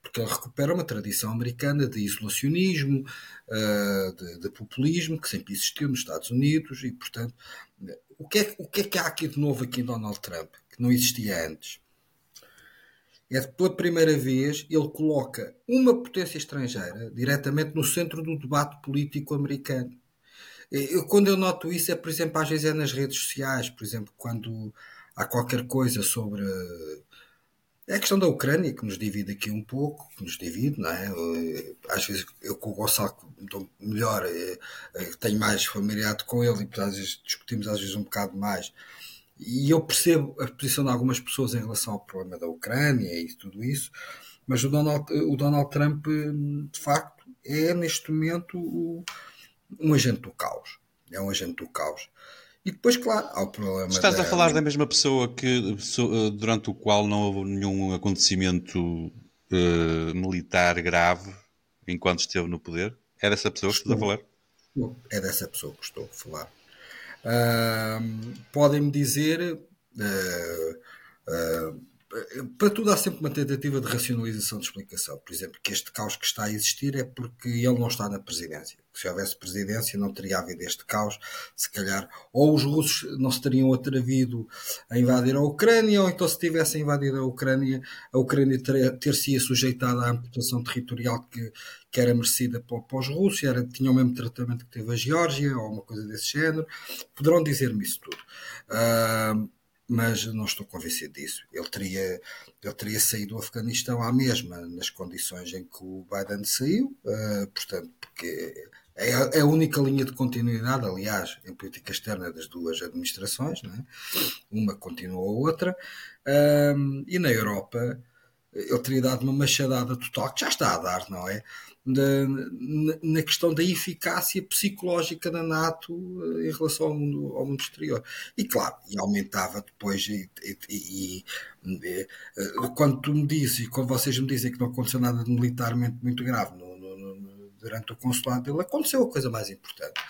Porque ele recupera uma tradição americana de isolacionismo, eh, de, de populismo, que sempre existiu nos Estados Unidos, e portanto, o que, é, o que é que há aqui de novo aqui em Donald Trump, que não existia antes? é que pela primeira vez ele coloca uma potência estrangeira diretamente no centro do debate político americano. Eu, quando eu noto isso é, por exemplo, às vezes é nas redes sociais, por exemplo, quando há qualquer coisa sobre é a questão da Ucrânia que nos divide aqui um pouco, que nos divide, não é? Às vezes eu com o Gonçalo melhor, eh, eh, tenho mais familiaridade com ele e às vezes discutimos às vezes um bocado mais. E eu percebo a posição de algumas pessoas em relação ao problema da Ucrânia e tudo isso, mas o Donald, o Donald Trump, de facto, é neste momento o, um agente do caos. É um agente do caos. E depois, claro, há o problema. Estás da... a falar da mesma pessoa que eh, durante o qual não houve nenhum acontecimento uh, militar grave enquanto esteve no poder? É dessa pessoa que estás a falar? É dessa pessoa que estou a falar. Uh, Podem-me dizer. Uh, para tudo há sempre uma tentativa de racionalização de explicação. Por exemplo, que este caos que está a existir é porque ele não está na presidência. Se houvesse presidência, não teria havido este caos. Se calhar, ou os russos não se teriam atrevido a invadir a Ucrânia, ou então, se tivessem invadido a Ucrânia, a Ucrânia ter-se sujeitado à amputação territorial que, que era merecida para, para os russos, era, tinha o mesmo tratamento que teve a Geórgia, ou uma coisa desse género. Poderão dizer-me isso tudo. Uh, mas não estou convencido disso. Ele teria, ele teria saído do Afeganistão à mesma, nas condições em que o Biden saiu, uh, portanto, porque é é a, única linha de continuidade, aliás, em política externa das duas administrações, é? uma continua a outra, um, e na Europa ele teria dado uma machadada total, que já está a dar, não é? Na, questão da eficácia psicológica da NATO eh, em relação ao mundo, ao mundo exterior. E claro, e aumentava depois, e, e, e, eh, quando tu me dizes, quando vocês me dizem que não aconteceu nada militarmente muito grave no, no, no, durante o consulado dele, aconteceu a coisa mais importante,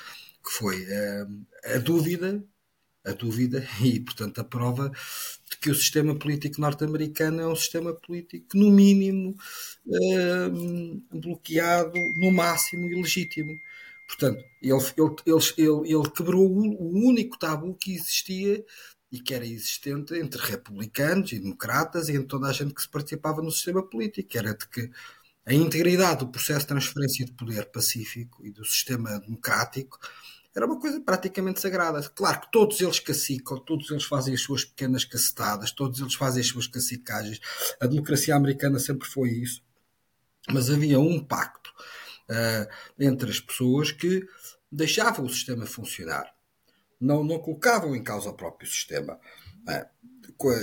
que foi eh, a dúvida a dúvida e, portanto, a prova de que o sistema político norte-americano é um sistema político, no mínimo, eh, bloqueado, no máximo, ilegítimo. Portanto, ele, ele, ele, ele quebrou o único tabu que existia e que era existente entre republicanos e democratas e entre toda a gente que se participava no sistema político, era de que a integridade do processo de transferência de poder pacífico e do sistema democrático era uma coisa praticamente sagrada. Claro que todos eles cacicam, todos eles fazem as suas pequenas cacetadas, todos eles fazem as suas cacicagens. A democracia americana sempre foi isso. Mas havia um pacto uh, entre as pessoas que deixavam o sistema funcionar. Não, não colocavam em causa o próprio sistema. Uh,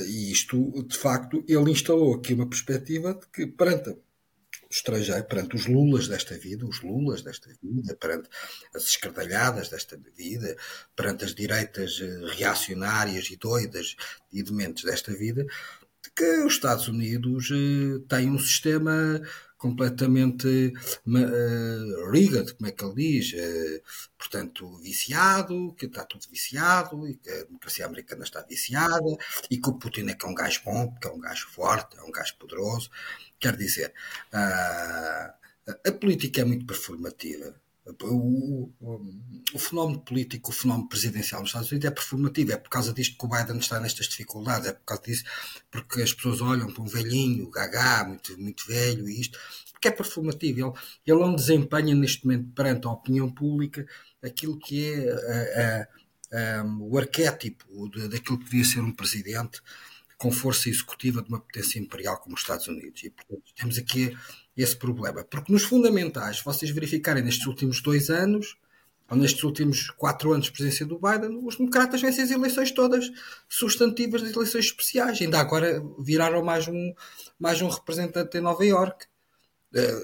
e isto, de facto, ele instalou aqui uma perspectiva de que, perante perante os Lulas desta vida, os Lulas desta vida, perante as escardalhadas desta vida, perante as direitas eh, reacionárias e doidas e dementes desta vida, que os Estados Unidos eh, têm um sistema completamente uh, rigged, como é que ele diz, uh, portanto, viciado, que está tudo viciado, e que a democracia americana está viciada, e que o Putin é que é um gajo bom, porque é um gajo forte, é um gajo poderoso, Quer dizer, a, a política é muito performativa. O, o, o, fenómeno político, o fenómeno presidencial nos Estados Unidos é performativo. É por causa disto que o Biden está nestas dificuldades. É por causa disso, porque as pessoas olham para um velhinho, gaga, muito, muito velho, e isto, porque é performativo. Ele, ele não desempenha neste momento perante a opinião pública aquilo que é a, a, a, o arquétipo de, daquilo que devia ser um presidente com força executiva de uma potência imperial como os Estados Unidos. E, portanto, temos aqui esse problema. Porque nos fundamentais, vocês verificarem nestes últimos dois anos, ou nestes últimos quatro anos de presidência do Biden, os democratas vencem as eleições todas substantivas das eleições especiais. Ainda agora viraram mais um, mais um representante em Nova Iorque, eh,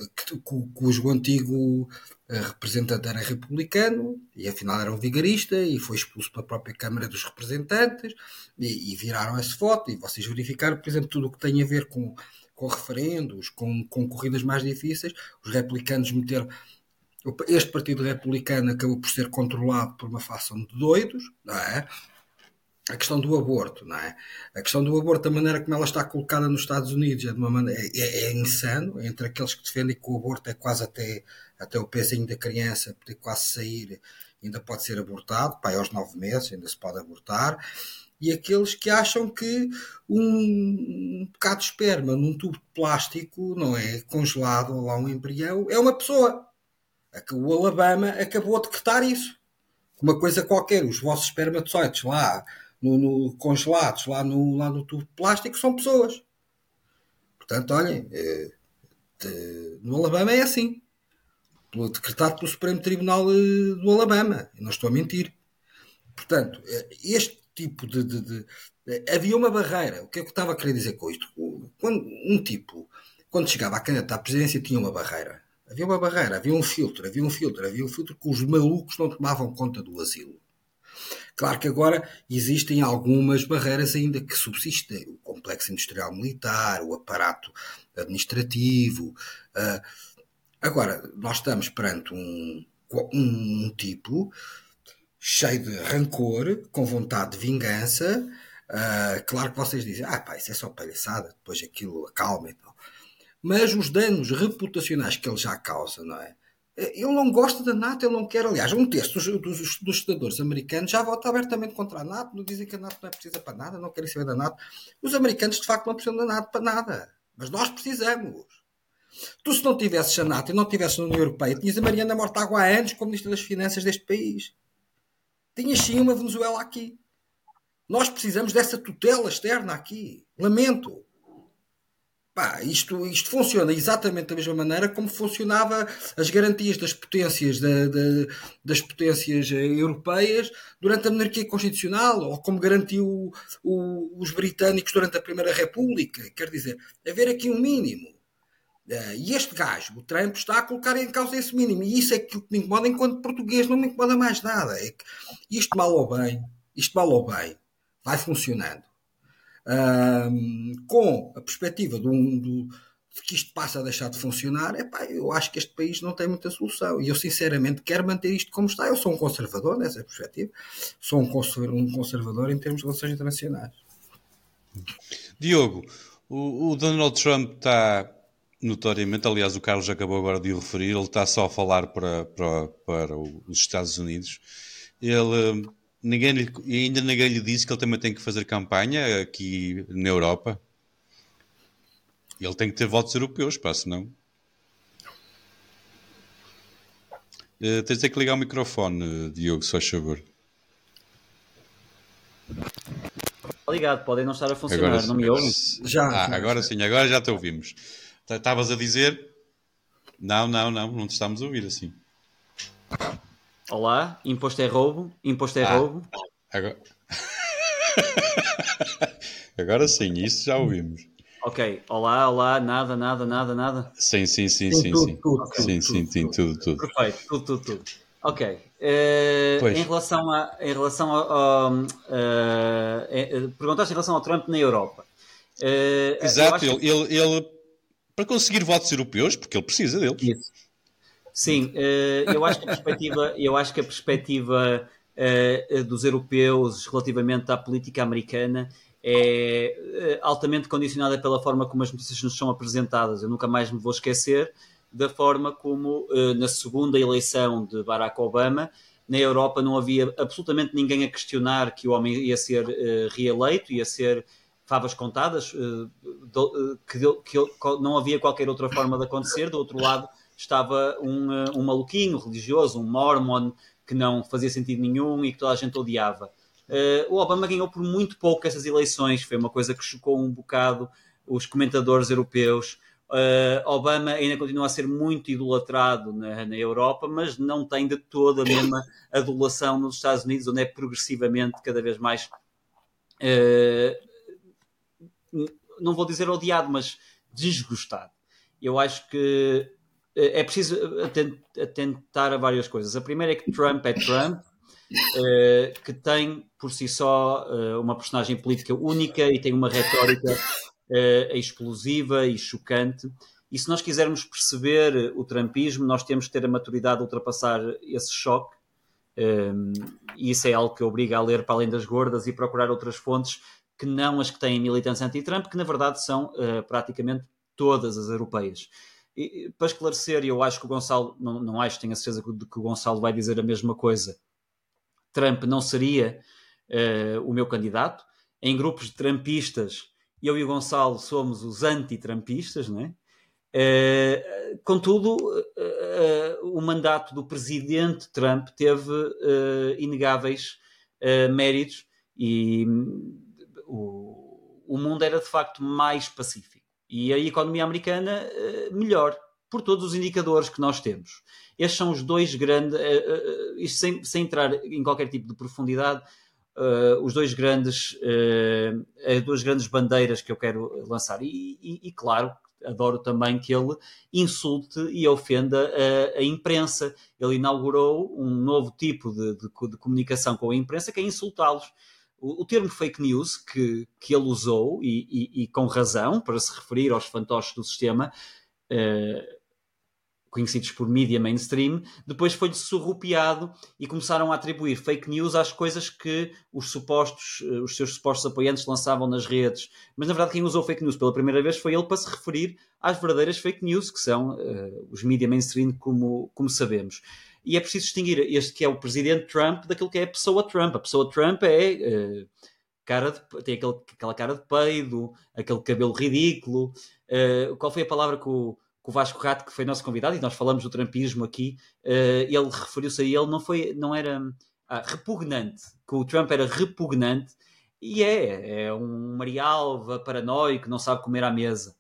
cujo antigo representante era republicano e afinal era um vigarista e foi expulso pela própria Câmara dos Representantes e, e viraram esse voto e vocês verificaram, por exemplo, tudo o que tem a ver com, com referendos, com, com corridas mais difíceis, os republicanos meteram este partido republicano acabou por ser controlado por uma facção de doidos, não é? a questão do aborto, não é? A questão do aborto, da maneira como ela está colocada nos Estados Unidos, é, de uma maneira, é, é insano, entre aqueles que defendem que o aborto é quase até, até o pezinho da criança, poder quase sair, ainda pode ser abortado, pai, aos nove meses ainda se pode abortar, e aqueles que acham que um, bocado de esperma num tubo de plástico, não é? Congelado, ou lá um embrião, é uma pessoa. O Alabama acabou de decretar isso. Uma coisa qualquer, os vossos espermatozoides lá no, no, congelados lá no, lá no tubo de plástico são pessoas. Portanto, olhem, é, de, no Alabama é assim. Decretado pelo Supremo Tribunal eh, do Alabama. não estou a mentir. Portanto, eh, este tipo de, de, de, Havia uma barreira. O que é que eu estava a querer dizer com isto? Quando, um tipo, quando chegava a candidatar à presidência, tinha uma barreira. Havia uma barreira, havia um filtro, havia um filtro, havia um filtro que os malucos não tomavam conta do asilo. Claro que agora existem algumas barreiras ainda que subsistem. O complexo industrial militar, o aparato administrativo. Uh, agora, nós estamos perante um, um tipo cheio de rancor, com vontade de vingança. Uh, claro que vocês dizem, ah pá, isso é só palhaçada, depois aquilo acalma e tal. Mas os danos reputacionais que ele já causa, não é? Ele não gosta da NATO, ele não quer. Aliás, um terço dos, dos, dos senadores americanos já vota abertamente contra a NATO, não dizem que a NATO não é precisa para nada, não querem saber da NATO. Os americanos, de facto, não precisam da NATO para nada. Mas nós precisamos. Tu, se não tivesses a NATO e não tivesses na União Europeia, tinhas a Mariana Mortágua há anos como Ministra das Finanças deste país. Tinhas sim uma Venezuela aqui. Nós precisamos dessa tutela externa aqui. Lamento. Pá, isto, isto funciona exatamente da mesma maneira como funcionava as garantias das potências, da, da, das potências europeias durante a monarquia constitucional, ou como garantiu o, os britânicos durante a Primeira República. Quer dizer, haver aqui um mínimo. Uh, e este gajo, o Trump, está a colocar em causa esse mínimo. E isso é que me incomoda enquanto português, não me incomoda mais nada. É que isto mal ou bem, isto mal ou bem, vai funcionando com a perspectiva de, um, de, que isto passa a deixar de funcionar, epá, eu acho que este país não tem muita solução. E eu, sinceramente, quero manter isto como está. Eu sou um conservador nessa perspectiva, sou um conservador em termos de relações internacionais. Diogo, o, o Donald Trump está notoriamente, aliás, o Carlos acabou agora de o referir, ele está só a falar para, para, para os Estados Unidos. Ele ninguém lhe, ainda ninguém lhe disse que ele também tem que fazer campanha aqui na Europa. Ele tem que ter votos europeus, pá, senão. Uh, tens de que ligar o microfone, Diogo, se faz favor. Ligado, podem não estar a funcionar, agora, não me ouvem? Já. Ah, agora sim, agora já te ouvimos. Estavas a dizer? Não, não, não, não te estamos a ouvir assim. Olá, imposto é roubo, imposto é ah, roubo. Agora... agora sim, isso já ouvimos. Ok, olá, olá, nada, nada, nada, nada. Sim, sim, sim, sim, tudo, sim. Tudo, okay. sim, sim, sim, tudo, tudo. Perfeito, tudo, tudo, tudo. Ok. Uh, em relação a, em relação ao, ao uh, uh, perguntaste em relação ao Trump na Europa. Exato, ele, ele, ele, para conseguir votos europeus, porque ele precisa deles. Isso. Sim, eh, eu acho que a perspectiva, eu acho que a perspectiva eh, dos europeus relativamente à política americana é eh, altamente condicionada pela forma como as notícias nos são apresentadas. Eu nunca mais me vou esquecer da forma como, na segunda eleição de Barack Obama, na Europa não havia absolutamente ninguém a questionar que o homem ia ser reeleito, ia ser favas contadas, que, não havia qualquer outra forma de acontecer. Do outro lado, estava um, eh, um maluquinho religioso, um mormon, que não fazia sentido nenhum e que toda a gente odiava. O Obama ganhou por muito pouco essas eleições, foi uma coisa que chocou um bocado os comentadores europeus. Uh, Obama ainda continua a ser muito idolatrado na, na, Europa, mas não tem de toda a mesma adulação nos Estados Unidos, onde é progressivamente cada vez mais, uh, não vou dizer odiado, mas desgostado. Eu acho que é preciso atentar a várias coisas. A primeira é que Trump é Trump, eh, que tem por si só eh, uma personagem política única e tem uma retórica eh, explosiva e chocante. E se nós quisermos perceber o trumpismo, nós temos que ter a maturidade de ultrapassar esse choque. e isso é algo que obriga a ler para além das gordas e procurar outras fontes que não as que têm militância anti-Trump, que na verdade são praticamente todas as europeias. E, para esclarecer, eu acho que o Gonçalo, não, não acho, tenho a certeza de que o Gonçalo vai dizer a mesma coisa. Trump não seria uh, o meu candidato. Em grupos de Trumpistas, eu e o Gonçalo somos os anti-Trumpistas, não é? Uh, contudo, uh, o mandato do presidente Trump teve inegáveis méritos e o, o mundo era de facto mais pacífico e a economia americana eh, melhor, por todos os indicadores que nós temos. Estes são os dois grandes, eh, eh, isto sem, sem entrar em qualquer tipo de profundidade, os dois grandes, as duas grandes bandeiras que eu quero lançar. E, e, e claro, adoro também que ele insulte e ofenda a, a, imprensa. Ele inaugurou um novo tipo de, de, de comunicação com a imprensa que é insultá-los o, o termo fake news que, que ele usou, e, e, e, com razão, para se referir aos fantoches do sistema, uh, conhecidos por mídia mainstream, depois foi-lhe surrupiado e começaram a atribuir fake news às coisas que os supostos, eh, os seus supostos apoiantes lançavam nas redes. Mas na verdade quem usou fake news pela primeira vez foi ele para se referir às verdadeiras fake news, que são uh, os mídia mainstream como, como sabemos e é preciso distinguir este que é o presidente Trump daquilo que é a pessoa Trump. A pessoa Trump é uh, cara de, tem aquele, aquela cara de peido, aquele cabelo ridículo. Uh, qual foi a palavra que o, que o, Vasco Rato, que foi nosso convidado, e nós falamos do trumpismo aqui, uh, ele referiu-se a ele, não, foi, não era ah, repugnante, que o Trump era repugnante, E é, é um marialva paranoico, não sabe comer à mesa.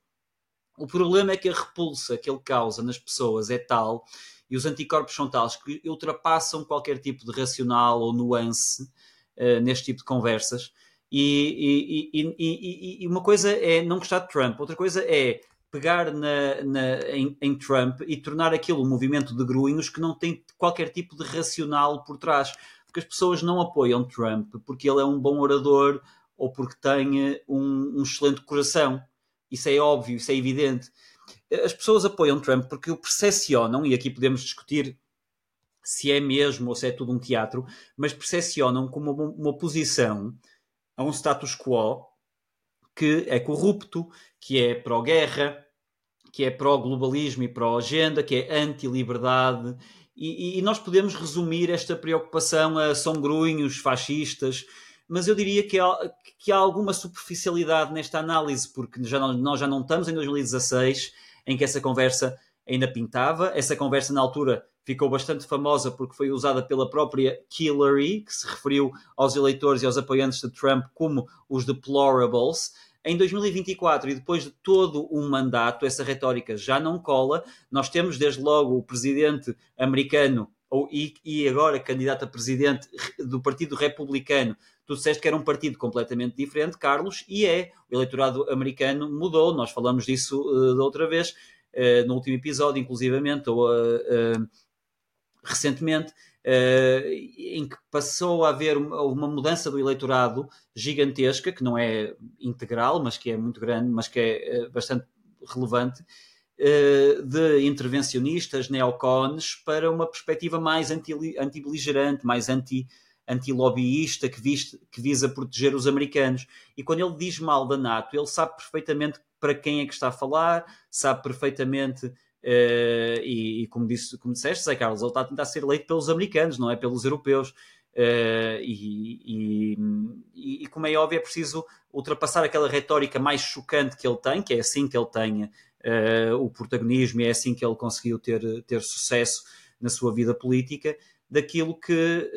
O problema é que a repulsa que ele causa nas pessoas é tal e os anticorpos são tais que ultrapassam qualquer tipo de racional ou nuance uh, neste tipo de conversas. E, e, e, uma coisa é não gostar de Trump, outra coisa é pegar na, na, em, em, Trump e tornar aquilo um movimento de gruinhos que não tem qualquer tipo de racional por trás. Porque as pessoas não apoiam Trump porque ele é um bom orador ou porque tem um, um excelente coração. Isso é óbvio, isso é evidente. As pessoas apoiam Trump porque o percepcionam, e aqui podemos discutir se é mesmo ou se é tudo um teatro, mas percepcionam como uma, oposição a um status quo que é corrupto, que é pró-guerra, que é pró-globalismo e pró-agenda, que é anti-liberdade. E, e, nós podemos resumir esta preocupação a são grunhos, fascistas, mas eu diria que há, que há alguma superficialidade nesta análise, porque já não, nós já não estamos em 2016, em que essa conversa ainda pintava. Essa conversa, na altura, ficou bastante famosa porque foi usada pela própria Hillary, que se referiu aos eleitores e aos apoiantes de Trump como os deplorables. Em 2024, e depois de todo um mandato, essa retórica já não cola. Nós temos, desde logo, o presidente americano ou, e, e agora candidato a presidente do Partido Republicano. Tu disseste que era um partido completamente diferente, Carlos, e é. O eleitorado americano mudou, nós falamos disso uh, da outra vez, uh, no último episódio, inclusivamente, ou uh, recentemente, em que passou a haver uma, uma, mudança do eleitorado gigantesca, que não é integral, mas que é muito grande, mas que é bastante relevante, de intervencionistas, neocons, para uma perspectiva mais anti-beligerante, mais anti anti-lobbyista que, que visa proteger os americanos. E quando ele diz mal da NATO, ele sabe perfeitamente para quem é que está a falar, sabe perfeitamente Uh, e, e, como, disse, como disseste, Zé Carlos, ele está a tentar ser eleito pelos americanos, não é pelos europeus. Uh, e, e, e, como é óbvio, é preciso ultrapassar aquela retórica mais chocante que ele tem, que é assim que ele tem uh, o protagonismo e é assim que ele conseguiu ter, ter sucesso na sua vida política, daquilo que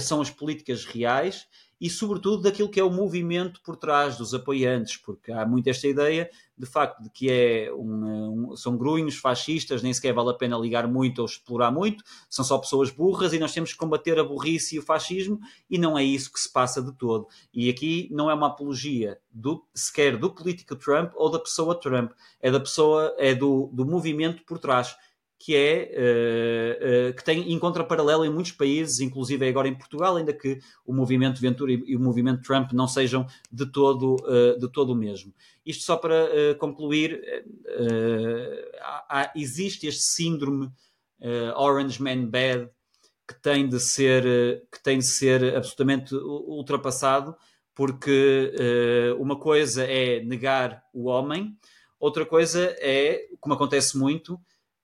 são as políticas reais e, sobretudo, daquilo que é o movimento por trás dos apoiantes, porque há muito esta ideia, de facto, de que é um, um, são grunhos fascistas, nem sequer vale a pena ligar muito ou explorar muito, são só pessoas burras e nós temos que combater a burrice e o fascismo, e não é isso que se passa de todo. E aqui não é uma apologia do, sequer do político Trump ou da pessoa Trump, é da pessoa, é do, do movimento por trás que é uh, uh, que tem encontra paralelo em muitos países, inclusive agora em Portugal, ainda que o movimento Ventura e, e o movimento Trump não sejam de todo uh, de todo o mesmo. Isto só para concluir, há, existe este síndrome Orange Man Bad que tem de ser que tem de ser absolutamente ultrapassado, porque uma coisa é negar o homem, outra coisa é, como acontece muito,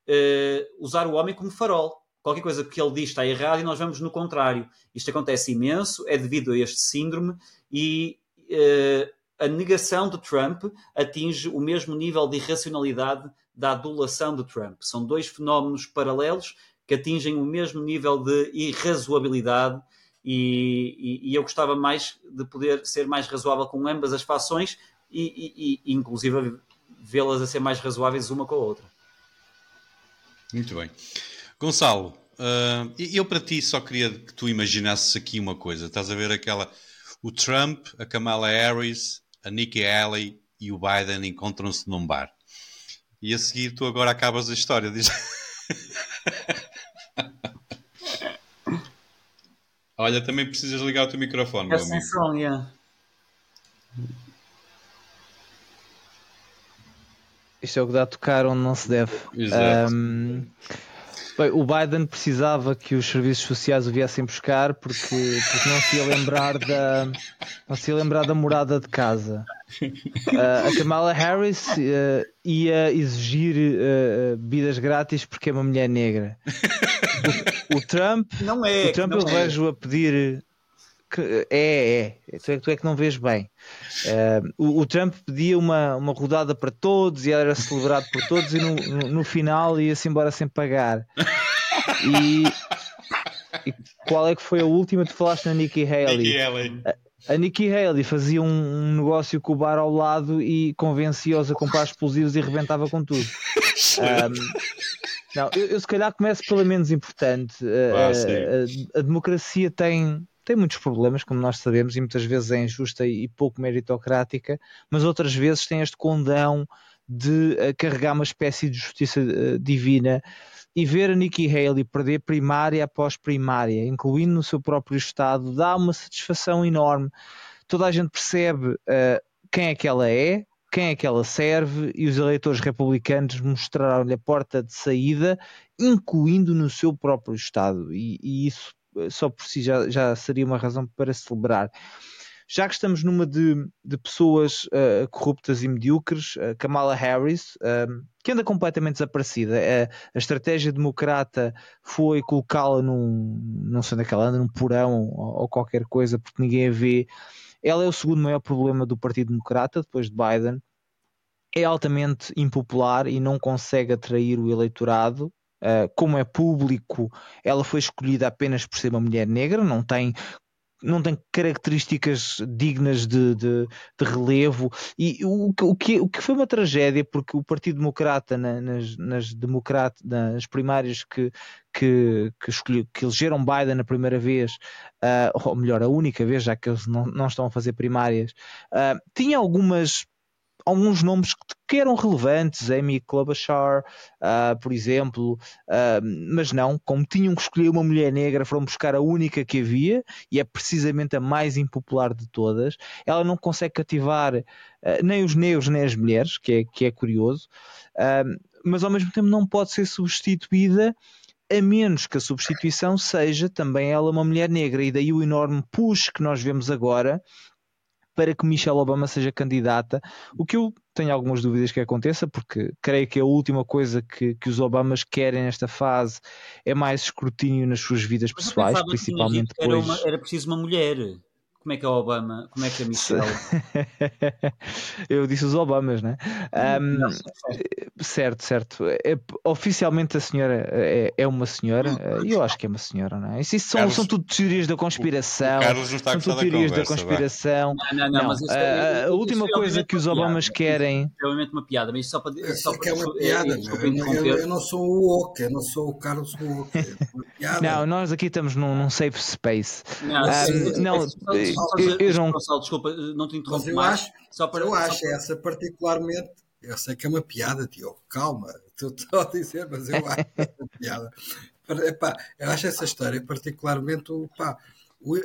uh, usar o homem como farol. Qualquer coisa que ele diz está errado e nós vamos no contrário. Isto acontece imenso, é devido a este síndrome e uh, a negação de Trump atinge o mesmo nível de irracionalidade da adulação de Trump. São dois fenómenos paralelos que atingem o mesmo nível de irrazoabilidade e, e, e eu gostava mais de poder ser mais razoável com ambas as fações e, e inclusive vê-las a ser mais razoáveis uma com a outra. Muito bem. Gonçalo, uh, eu para ti só queria que tu imaginasses aqui uma coisa. Estás a ver aquela. O Trump, a Kamala Harris, a Nikki Haley e o Biden encontram-se num bar. E a seguir tu agora acabas a história. Diz... Olha, também precisas ligar o teu microfone, meu amigo. Som, yeah. Isto é o que dá a tocar onde não se deve. Um, bem, o Biden precisava que os serviços sociais o viessem buscar porque, porque não se ia lembrar da não se ia lembrar da morada de casa. Uh, a Kamala Harris uh, ia exigir uh, bebidas grátis porque é uma mulher negra. O, o Trump, não é, o Trump eu é. vejo a pedir que é, é, tu é, tu é que não vês bem. Uh, o, o, Trump pedia uma, uma rodada para todos e era celebrado por todos e no, no, no final ia-se embora sem pagar. E, e, qual é que foi a última? Tu falaste na Nikki Haley. Nikki Haley. A Nikki Haley fazia um, um, negócio com o bar ao lado e convencia-os a comprar explosivos e rebentava com tudo. um, não, eu, eu, se calhar começo pela menos importante. Ah, a, a, a, democracia tem, tem muitos problemas, como nós sabemos, e muitas vezes é injusta e pouco meritocrática, mas outras vezes tem este condão de uh, carregar uma espécie de justiça uh, divina e ver a Nikki Haley perder primária após primária, incluindo no seu próprio estado, dá uma satisfação enorme. Toda a gente percebe uh, quem é que ela é, quem é que ela serve, e os eleitores republicanos mostraram-lhe a porta de saída, incluindo no seu próprio estado, e, e isso eh, só por si já, já seria uma razão para celebrar já que estamos numa de, de pessoas uh, corruptas e medíocres, uh, Kamala Harris, uh, que anda completamente desaparecida. a estratégia democrata foi colocá-la num, não sei onde é que ela anda, num porão ou, ou, qualquer coisa, porque ninguém a vê. Ela é o segundo maior problema do Partido Democrata, depois de Biden. É altamente impopular e não consegue atrair o eleitorado. Uh, como é público, ela foi escolhida apenas por ser uma mulher negra, não tem não tem características dignas de, de, de relevo. E o, o, que, o que foi uma tragédia porque o Partido Democrata na, nas, nas, nas primárias que, que, que, escolheu, que elegeram Biden a primeira vez, uh, ou melhor, a única vez, já que eles não, não estão a fazer primárias, uh, tinha algumas alguns nomes que eram relevantes, Amy Klobuchar, uh, por exemplo, uh, mas não, como tinham que escolher uma mulher negra, foram buscar a única que havia e é precisamente a mais impopular de todas. Ela não consegue cativar uh, nem os negros nem as mulheres, que é, que é curioso, mas ao mesmo tempo não pode ser substituída a menos que a substituição seja também ela uma mulher negra, e daí o enorme push que nós vemos agora para que Michelle Obama seja candidata, o que eu tenho algumas dúvidas que aconteça, porque creio que a última coisa que, que os Obamas querem nesta fase é mais escrutínio nas suas vidas pessoais, principalmente depois... Era, uma, era preciso uma mulher. Como é que é o Obama? Como é que é a Michelle? eu disse os Obamas, né? Um, não, certo, certo. É, oficialmente a senhora é, é uma senhora, e eu acho que é uma senhora, não é? Isso, isso são, Carlos, são tudo teorias da conspiração. O Carlos não está são tudo teorias da, conversa, da conspiração. Não, não, não, não. Mas é, a, a última coisa que os Obamas querem. É realmente uma piada, mas só para. Só para, é uma piada, eu, eu, não sou o Oak, eu não sou o Carlos. É não, nós aqui estamos num, num safe space. Não, um, não eu, eu. Gonçalo, desculpa, não te interrompo eu mais. Acho, só para, eu acho para... essa particularmente, eu sei que é uma piada, Diogo, calma, estou a dizer, mas eu acho essa piada. Epá, eu acho essa história particularmente, pá, o, é,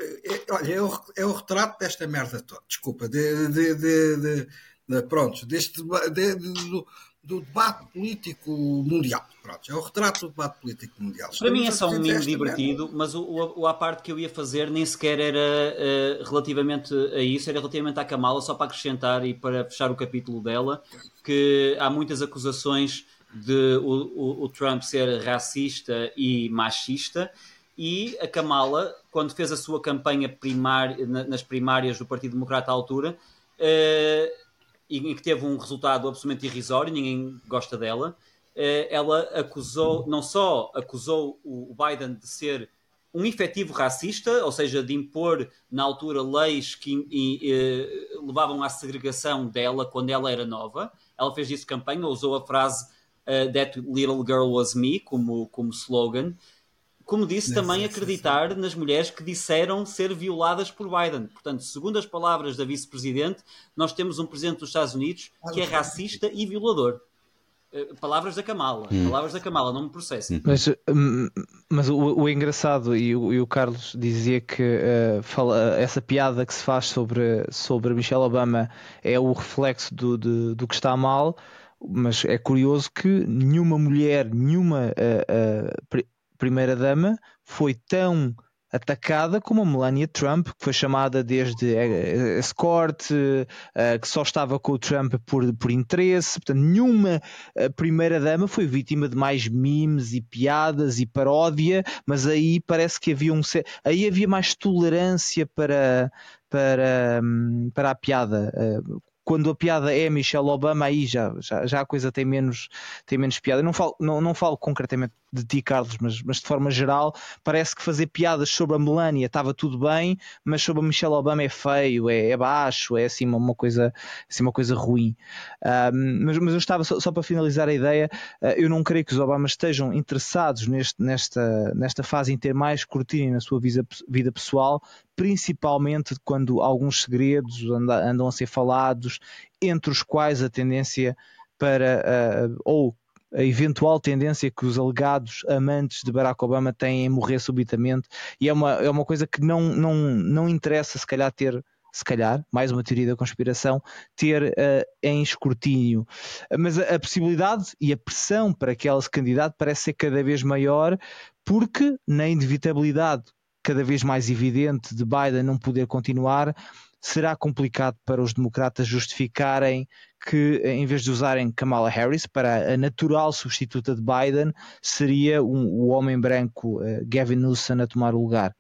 olha, é o, é o retrato desta merda toda, desculpa, de, de, de, de, de pronto, deste, de, de, do debate político mundial. Pronto, é o retrato do debate político mundial. Para mim é só um mimo divertido, mas o, o, a parte que eu ia fazer nem sequer era uh, relativamente a isso, era relativamente à Kamala, só para acrescentar e para fechar o capítulo dela, que há muitas acusações de o, o, o Trump ser racista e machista, e a Kamala, quando fez a sua campanha primária, nas primárias do Partido Democrata à altura, uh, e que teve um resultado absolutamente irrisório, ninguém gosta dela. Eh, ela acusou, não só acusou o Biden de ser um efetivo racista, ou seja, de impor na altura leis que e, e, levavam à segregação dela quando ela era nova. Ela fez isso campanha, usou a frase uh, That Little Girl Was Me como, como slogan como disse, também acreditar nas mulheres que disseram ser violadas por Biden. Portanto, segundo as palavras da vice-presidente, nós temos um presidente dos Estados Unidos que é racista e violador. Eh, palavras da Kamala, hum. palavras da Kamala, não me processem. Mas, hum, mas o, o engraçado, e o, e o, Carlos dizia que uh, fala, essa piada que se faz sobre, sobre Michelle Obama é o reflexo do, do, do que está mal, mas é curioso que nenhuma mulher, nenhuma uh, uh, primeira-dama foi tão atacada como a Melania Trump, que foi chamada desde escort, que só estava com o Trump por, por interesse. Portanto, nenhuma primeira-dama foi vítima de mais memes e piadas e paródia, mas aí parece que havia um. Aí havia mais tolerância para, para, hum, para a piada quando a piada é Michelle Obama, aí já, já, já a coisa tem menos, tem menos piada. Eu não falo, não, não falo concretamente de ti, Carlos, mas, mas de forma geral, parece que fazer piadas sobre a Melania estava tudo bem, mas sobre a Michelle Obama é feio, é, é baixo, é assim uma coisa, assim uma coisa ruim. Um, mas, mas eu estava, só, só, para finalizar a ideia, uh, eu não creio que os Obamas estejam interessados neste, nesta, nesta fase em ter mais escrutínio na sua vida, vida pessoal, principalmente quando alguns segredos andam a ser falados, entre os quais a tendência para, uh, ou a eventual tendência que os alegados amantes de Barack Obama têm em morrer subitamente, e é uma, é uma coisa que não, não, não interessa, se calhar, ter. Se calhar, mais uma teoria da conspiração, ter uh, em escrutínio. Mas a, a, possibilidade e a pressão para que ela se candidate parece ser cada vez maior, porque na inevitabilidade cada vez mais evidente de Biden não poder continuar, será complicado para os democratas justificarem que, em vez de usarem Kamala Harris para a natural substituta de Biden, seria um, o homem branco uh, Gavin Newsom a tomar o lugar.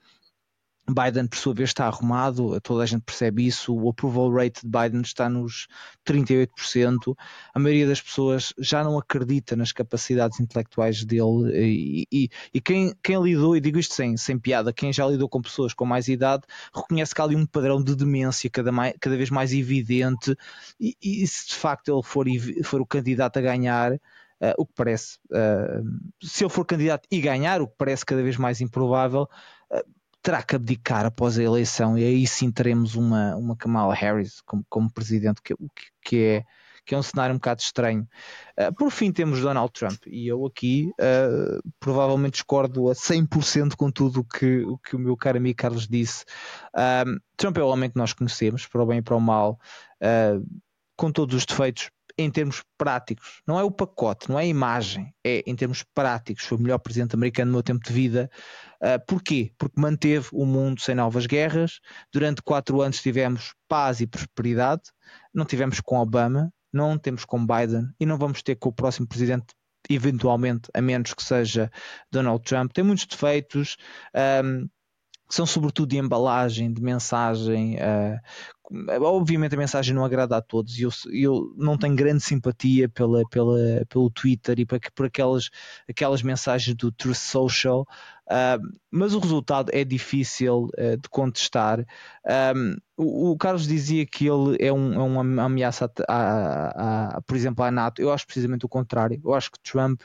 Biden, por sua vez, está arrumado, toda a gente percebe isso. O approval rate de Biden está nos 38%. A maioria das pessoas já não acredita nas capacidades intelectuais dele. E, e, e quem, quem, lidou, e digo isto sem, sem piada, quem já lidou com pessoas com mais idade, reconhece que há ali um padrão de demência cada, mais, cada vez mais evidente. E, e, se de facto ele for, for o candidato a ganhar, Uh, o que parece, uh, se ele for candidato e ganhar, o que parece cada vez mais improvável, uh, terá que abdicar após a eleição e aí sim teremos uma, uma Kamala Harris como, como presidente, que, que, é, que é um cenário um bocado estranho. Uh, por fim, temos Donald Trump e eu aqui uh, provavelmente discordo a 100% com tudo que, o que o meu caro amigo Carlos disse. Uh, Trump é o homem que nós conhecemos, para o bem e para o mal, com todos os defeitos, em termos práticos, não é o pacote, não é a imagem, é em termos práticos, foi o melhor presidente americano no meu tempo de vida. Uh, porquê? Porque manteve o mundo sem novas guerras. Durante quatro anos tivemos paz e prosperidade. Não tivemos com Obama, não temos com Biden e não vamos ter com o próximo presidente eventualmente, a menos que seja Donald Trump. Tem muitos defeitos. Um, são sobretudo de embalagem, de mensagem. Uh, obviamente a mensagem não agrada a todos e eu, eu não tenho grande simpatia pela, pela, pelo Twitter e por, por aquelas, aquelas mensagens do Truth Social, uh, mas o resultado é difícil uh, de contestar. Um, o, o, Carlos dizia que ele é, um, é uma ameaça, a, a, a, por exemplo, à NATO. Eu acho precisamente o contrário. Eu acho que Trump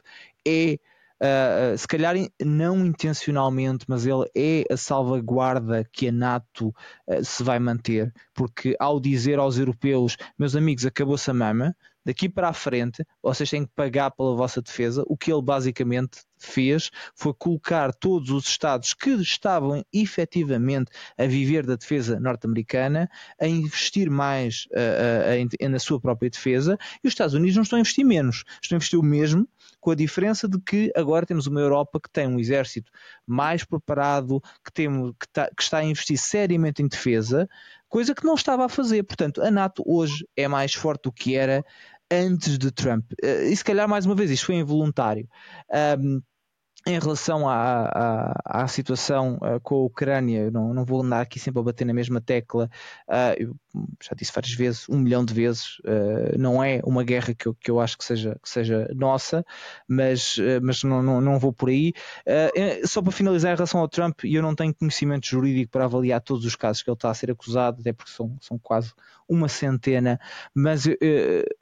é Uh, se calhar não intencionalmente, mas ele é a salvaguarda que a NATO uh, se vai manter, porque ao dizer aos europeus, meus amigos, acabou-se a mama, daqui para a frente vocês têm que pagar pela vossa defesa, o que ele basicamente fez foi colocar todos os Estados que estavam efetivamente a viver da defesa norte-americana a investir mais uh, na sua própria defesa e os Estados Unidos não estão a investir menos, estão a investir o mesmo com a diferença de que agora temos uma Europa que tem um exército mais preparado, que, que, tá, que está a investir seriamente em defesa, coisa que não estava a fazer. Portanto, a NATO hoje é mais forte do que era antes de Trump. Eh, e se calhar, mais uma vez, isto foi involuntário. Um, em relação à, à, à situação uh, com a Ucrânia, não, não vou andar aqui sempre a bater na mesma tecla, uh, eu já disse várias vezes, um milhão de vezes, uh, não é uma guerra que eu, que eu acho que seja, que seja nossa, mas, mas não, não, não vou por aí. só para finalizar em relação ao Trump, eu não tenho conhecimento jurídico para avaliar todos os casos que ele está a ser acusado, até porque são, são quase uma centena, mas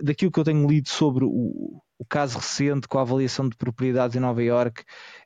daquilo que eu tenho lido sobre o o caso recente com a avaliação de propriedades em Nova Iorque,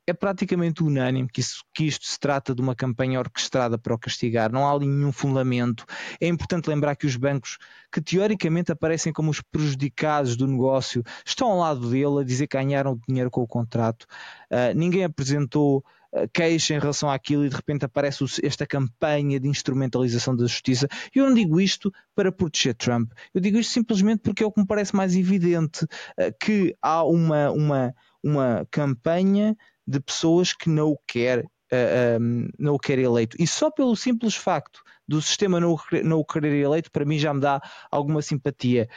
é praticamente unânime que, isso, que isto se trata de uma campanha orquestrada para o castigar, não há ali nenhum fundamento. É importante lembrar que os bancos, que teoricamente aparecem como os prejudicados do negócio, estão ao lado dele a dizer que ganharam dinheiro com o contrato. Uh, ninguém apresentou queixa em relação àquilo e de repente aparece esta campanha de instrumentalização da justiça. Eu não digo isto para proteger Trump, eu digo isto simplesmente porque é o que me parece mais evidente eh, que há uma, uma, uma campanha de pessoas que não o quer uh, eh, um, ehm, não o quer eleito. E só pelo simples facto do sistema não, não o querer eleito, para mim já me dá alguma simpatia.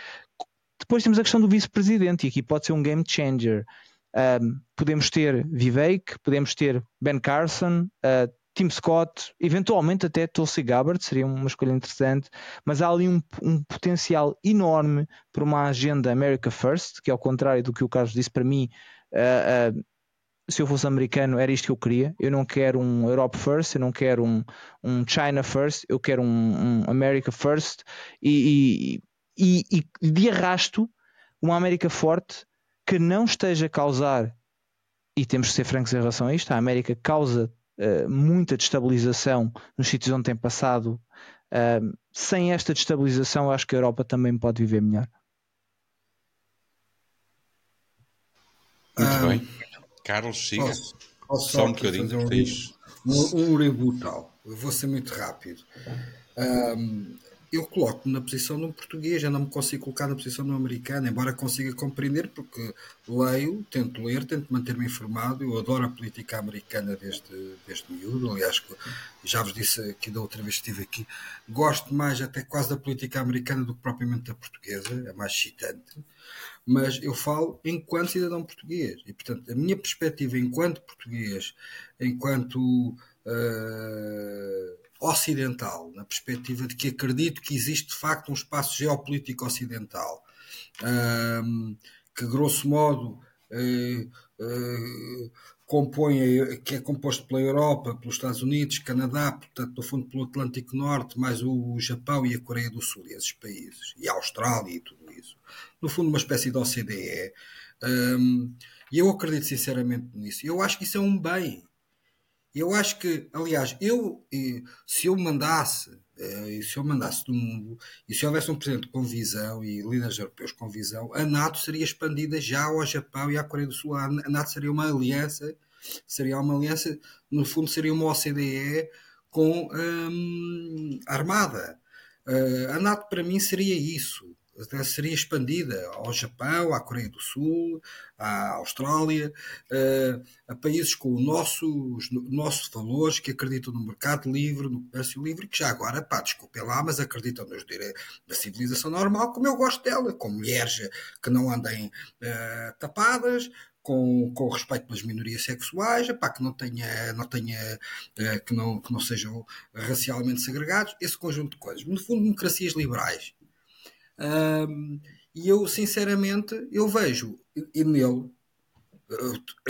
Depois temos a questão do vice-presidente, e aqui pode ser um game changer. Um, podemos ter Vivek, podemos ter Ben Carson, uh, Tim Scott, eventualmente até Tulsi Gabbard, seria uma escolha interessante, mas há ali um, um, potencial enorme para uma agenda America First, que ao contrário do que o Carlos disse para mim, uh, uh, se eu fosse americano era isto que eu queria. Eu não quero um Europe First, eu não quero um, um China First, eu quero um, um America First e, e, e, e de arrasto uma América forte que não esteja a causar, e temos que ser francos em relação a isto, a América causa uh, muita destabilização nos sítios onde tem passado. Uh, sem esta destabilização, acho que a Europa também pode viver melhor. Muito bem. Carlos, siga. Posso, posso só um bocadinho. Um, um, um reboot Eu vou ser muito rápido. Um, eu coloco-me na posição de um português, já não me consigo colocar na posição de um americano, embora consiga compreender, porque leio, tento ler, tento manter-me informado. Eu adoro a política americana desde, desde miúdo. Aliás, já vos disse aqui da outra vez que estive aqui, gosto mais até quase da política americana do que propriamente da portuguesa, é mais excitante. Mas eu falo enquanto cidadão português. E, portanto, a minha perspectiva enquanto português, enquanto. Uh, ocidental, na perspectiva de que acredito que existe de facto um espaço geopolítico ocidental, um, que grosso modo uh, uh, compõe, que é composto pela Europa, pelos Estados Unidos, Canadá, portanto, no fundo pelo Atlântico Norte, mais o Japão e a Coreia do Sul, esses países, e a Austrália e tudo isso. No fundo, uma espécie de OCDE. Um, e eu acredito sinceramente nisso. Eu acho que isso é um bem. Eu acho que, aliás, eu se eu mandasse, eh, se eu mandasse do mundo, e se houvesse um presidente com visão e líderes europeus com visão, a NATO seria expandida já ao Japão e à Coreia do Sul. A NATO seria uma aliança, seria uma aliança, no fundo seria uma OCDE com hum, armada. Uh, a NATO para mim seria isso seria expandida ao Japão, à Coreia do Sul, à Austrália, eh, a países com os nossos, valores, que acreditam no mercado livre, no comércio livre, que já agora, pá, desculpem lá, mas acreditam nos direitos da civilização normal, como eu gosto dela, com mulheres que não andem uh, tapadas, com, com respeito pelas minorias sexuais, epá, que não tenha, não tenha uh, que, não, que não sejam racialmente segregados, esse conjunto de coisas. No fundo, democracias liberais. Um, e eu, sinceramente, eu vejo e nele.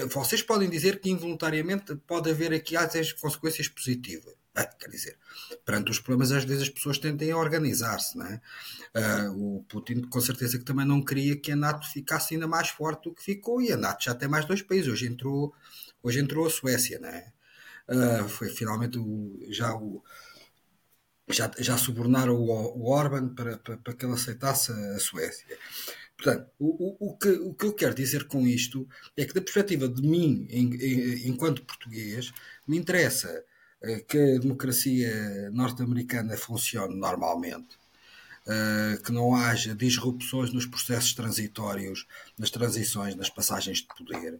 Vocês podem dizer que involuntariamente pode haver aqui às consequências positivas. Ah, quer dizer, perante os problemas, às vezes as pessoas tendem a organizar-se, é? Uh, o Putin, com certeza, que também não queria que a NATO ficasse ainda mais forte do que ficou, e a NATO já tem mais dois países. Hoje entrou, hoje entrou a Suécia, é? Uh, foi finalmente o, já o, já, já subornaram o, o Orban para, para, para, que ele aceitasse a Suécia. Portanto, o, o, o, que, o que eu quero dizer com isto é que, da perspectiva de mim, em, em, enquanto português, me interessa uh, que a democracia norte-americana funcione normalmente, que não haja disrupções nos processos transitórios, nas transições, nas passagens de poder.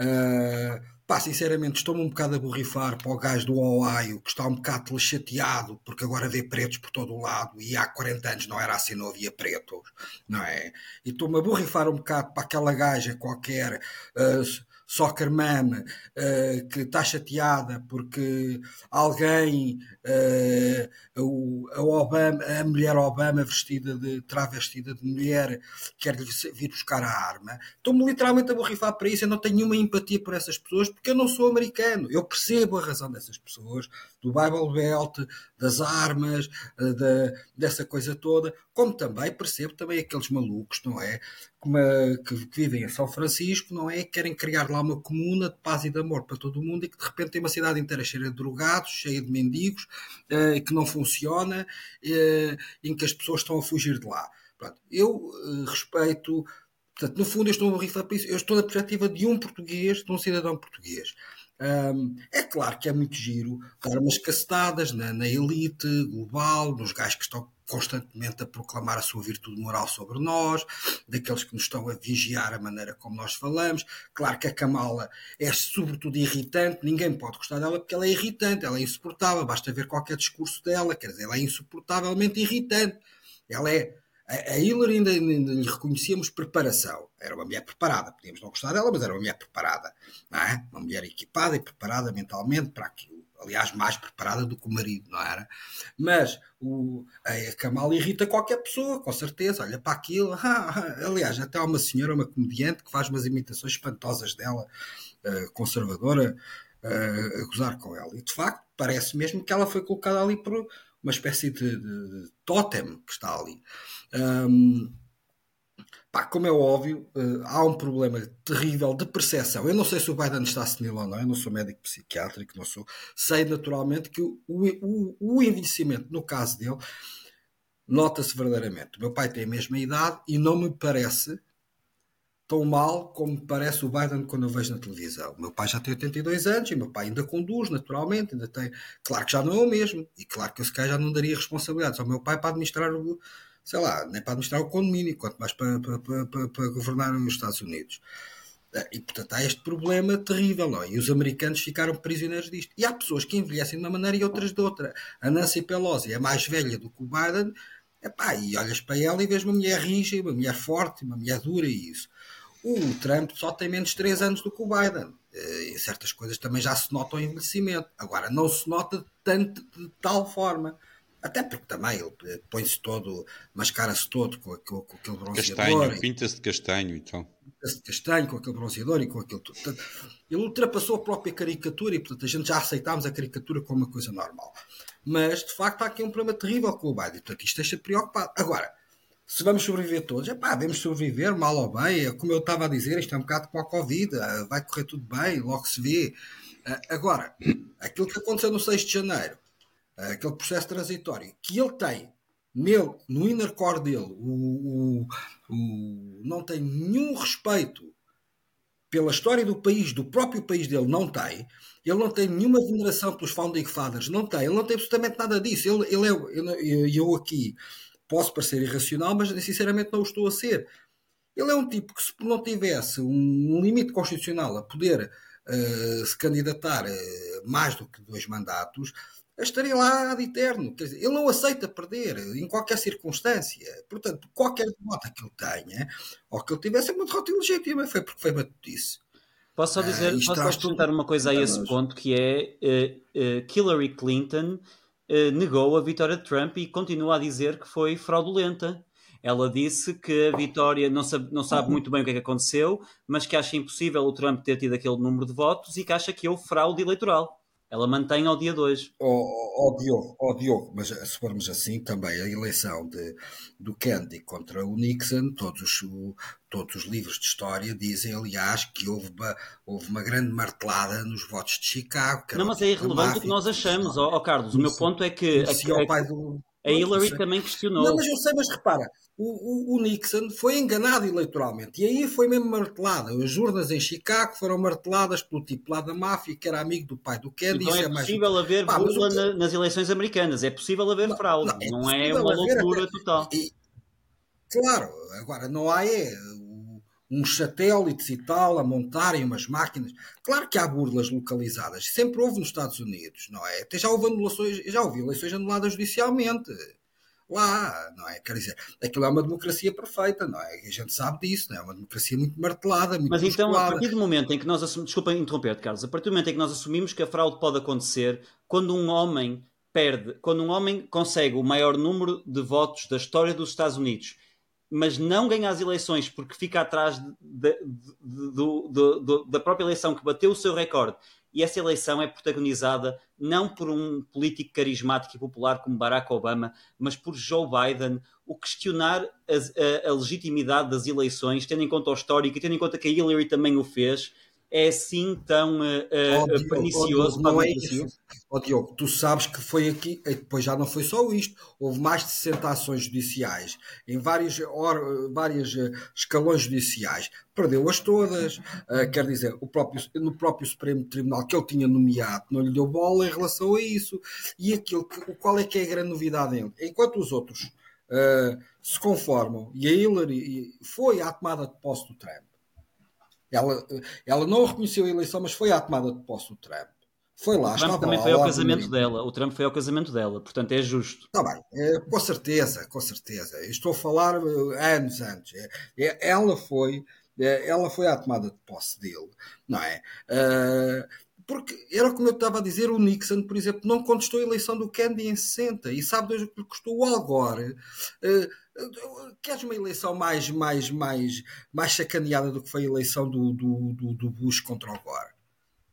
Uh, Pá, sinceramente, estou-me um bocado a borrifar para o gajo do Ohio, que está um bocado chateado, porque agora vê pretos por todo o lado, e há 40 anos não era assim, não havia pretos, não é? E estou-me a borrifar um bocado para aquela gaja qualquer, uh, Soccer Mom, uh, que está chateada porque alguém, uh, o, a, Obama, a mulher Obama vestida de, travestida de mulher, quer vir buscar a arma. Estou-me literalmente a borrifar para isso. Eu não tenho nenhuma empatia por essas pessoas porque eu não sou americano. Eu percebo a razão dessas pessoas, do Bible Belt, das armas, uh, da, dessa coisa toda, como também percebo também aqueles malucos, não é? que, que, vivem em São Francisco, não é? Querem criar lá uma comuna de paz e de amor para todo mundo e que de repente tem uma cidade inteira cheia de drogados, cheia de mendigos, eh, que não funciona, eh, em que as pessoas estão a fugir de lá. Pronto, eu eh, respeito. Portanto, no fundo, eu estou a. Eu estou na perspectiva de um português, de um cidadão português. Um, é claro que é muito giro dar umas cacetadas na, na elite global, nos gajos que estão constantemente a proclamar a sua virtude moral sobre nós, daqueles que nos estão a vigiar a maneira como nós falamos. Claro que a Kamala é sobretudo irritante, ninguém pode gostar dela porque ela é irritante, ela é insuportável, basta ver qualquer discurso dela, quer dizer, ela é insuportavelmente irritante. Ela é. A Hillary ainda, ainda lhe reconhecíamos preparação. Era uma mulher preparada. Podíamos não gostar dela, mas era uma mulher preparada. Não é? Uma mulher equipada e preparada mentalmente para aquilo aliás, mais preparada do que o marido, não era? Mas o, a Kamala irrita qualquer pessoa, com certeza, olha para aquilo. aliás, até há uma senhora, uma comediante, que faz umas imitações espantosas dela, uh, conservadora, uh, a gozar com ela. E de facto, parece mesmo que ela foi colocada ali por uma espécie de, de, de totem que está ali. Um, Pá, como é óbvio, uh, há um problema terrível de percepção. Eu não sei se o Biden está senil ou não, eu não sou médico psiquiátrico, não sou. Sei naturalmente que o, o, o envelhecimento, no caso dele, nota-se verdadeiramente. O meu pai tem a mesma idade e não me parece tão mal como parece o Biden quando eu vejo na televisão. O meu pai já tem 82 anos e meu pai ainda conduz, naturalmente, ainda tem. Claro que já não é o mesmo, e claro que eu se calhar já não daria responsabilidades ao meu pai para administrar o sei lá, nem para administrar o condomínio, quanto mais para, para, para, para governar os Estados Unidos. Eh, e, portanto, há este problema terrível, não é? E os americanos ficaram prisioneiros disto. E há pessoas que envelhecem de uma maneira e outras de outra. A Nancy Pelosi é mais velha do que o Biden, epá, e olhas para ela e vês uma mulher rija, uma mulher forte, uma mulher dura e isso. O Trump só tem menos de 3 anos do que o Biden. Eh, em certas coisas também já se nota o envelhecimento. Agora, não se nota tanto de tal forma. Até porque também ele põe-se todo, mascara-se todo com, com, com aquele bronzeador. Castanho, pinta-se de castanho então. Pinta-se de castanho com aquele bronzeador e com aquilo tudo. Portanto, ele ultrapassou a própria caricatura e, portanto, a gente já aceitámos a caricatura como uma coisa normal. Mas, de facto, há aqui um problema terrível com o Biden. Portanto, isto deixa preocupado. Agora, se vamos sobreviver todos, é pá, devemos sobreviver, mal ou bem. É como eu estava a dizer, isto é um bocado com a Covid, ah, vai correr tudo bem, logo se vê. Ah, agora, aquilo que aconteceu no 6 de janeiro, aquele processo transitório, que ele tem nele, no inner core dele, o, o, o, não tem nenhum respeito pela história do país, do próprio país dele, não tem. Ele não tem nenhuma veneração pelos founding fathers, não tem. Ele não tem absolutamente nada disso. Ele, ele é, eu, eu aqui posso parecer irracional, mas sinceramente não o estou a ser. Ele é um tipo que, se não tivesse um limite constitucional a poder uh, se candidatar uh, mais do que dois mandatos, estaria lá de eterno. Quer dizer, ele não aceita perder em qualquer circunstância. Portanto, qualquer derrota que ele tenha, ou que ele tivesse, é uma derrota ilegítima, foi porque foi batutice. Posso só dizer, uh, posso perguntar uma coisa a esse ponto, que é uh, uh, Hillary Clinton negou a vitória de Trump e continua a dizer que foi fraudulenta. Ela disse que a vitória não sabe, não sabe muito bem o que é que aconteceu, mas que acha impossível o Trump ter tido aquele número de votos e que acha que houve fraude eleitoral. Ela mantém ao dia 2. Ó oh, oh, Diogo, oh, Diogo, mas se formos assim, também a eleição de, do Kennedy contra o Nixon, todos, o, todos os livros de história dizem, aliás, que houve uma, houve uma grande martelada nos votos de Chicago. Não, mas é irrelevante o que nós achamos, ó oh, Carlos. O meu ponto é que a, a, a Hillary também questionou. Não, mas eu sei, mas repara, o, o, o, Nixon foi enganado eleitoralmente. E aí foi mesmo martelado. As urnas em Chicago foram marteladas pelo tipo lá da máfia, que era amigo do pai do Kennedy. Então é, é possível mais... haver Pá, burla na, nas eleições americanas. É possível haver não, fraude. Não, é, não é uma loucura até... total. E, claro, agora não há é, uns satélites e tal a montarem umas máquinas. Claro que há burlas localizadas. Sempre houve nos Estados Unidos, não é? Até já houve anulações, já houve eleições anuladas judicialmente lá, não é? Quer dizer, aquilo é uma democracia perfeita, não é? A gente sabe disso, não é? É uma democracia muito martelada, muito Mas então, a partir do momento em que nós assumimos, desculpa interromper Carlos, a partir do momento em que nós assumimos que a fraude pode acontecer quando um homem perde, quando um homem consegue o maior número de votos da história dos Estados Unidos, mas não ganha as eleições porque fica atrás de, de, de, da própria eleição que bateu o seu recorde. E essa eleição é protagonizada não por um político carismático e popular como Barack Obama, mas por Joe Biden, o questionar a, a, a legitimidade das eleições, tendo em conta o histórico e tendo em conta que a Hillary também o fez, é assim tão uh, uh, pernicioso oh, para a democracia? Oh, Diogo, tu sabes que foi aqui, depois já não foi só isto, houve mais de 60 ações judiciais. Em vários, or, vários escalões judiciais, perdeu-as todas, uh, quer dizer, o próprio, no próprio Supremo Tribunal que ele tinha nomeado não lhe deu bola em relação a isso, e aquilo que, qual é que é a grande novidade nele? Enquanto os outros uh, se conformam, e a Hillary foi à tomada de posse do Trump, ela, ela não reconheceu a eleição, mas foi à tomada de posse do Trump. Foi lá, o Trump também foi ao casamento dela. O Trump foi ao casamento dela, portanto é justo. Está bem, é, com certeza, com certeza. estou a falar eh, anos antes. É, é, ela foi, é, ela foi à tomada de posse dele, não é? Uh, porque era como eu estava a dizer, o Nixon, por exemplo, não contestou a eleição do Kennedy em 60 e sabe Deus o que lhe custou o Al Gore. Uh, queres uma eleição mais, mais, mais, mais sacaneada do que foi a eleição do, do, do, do Bush contra o Gore?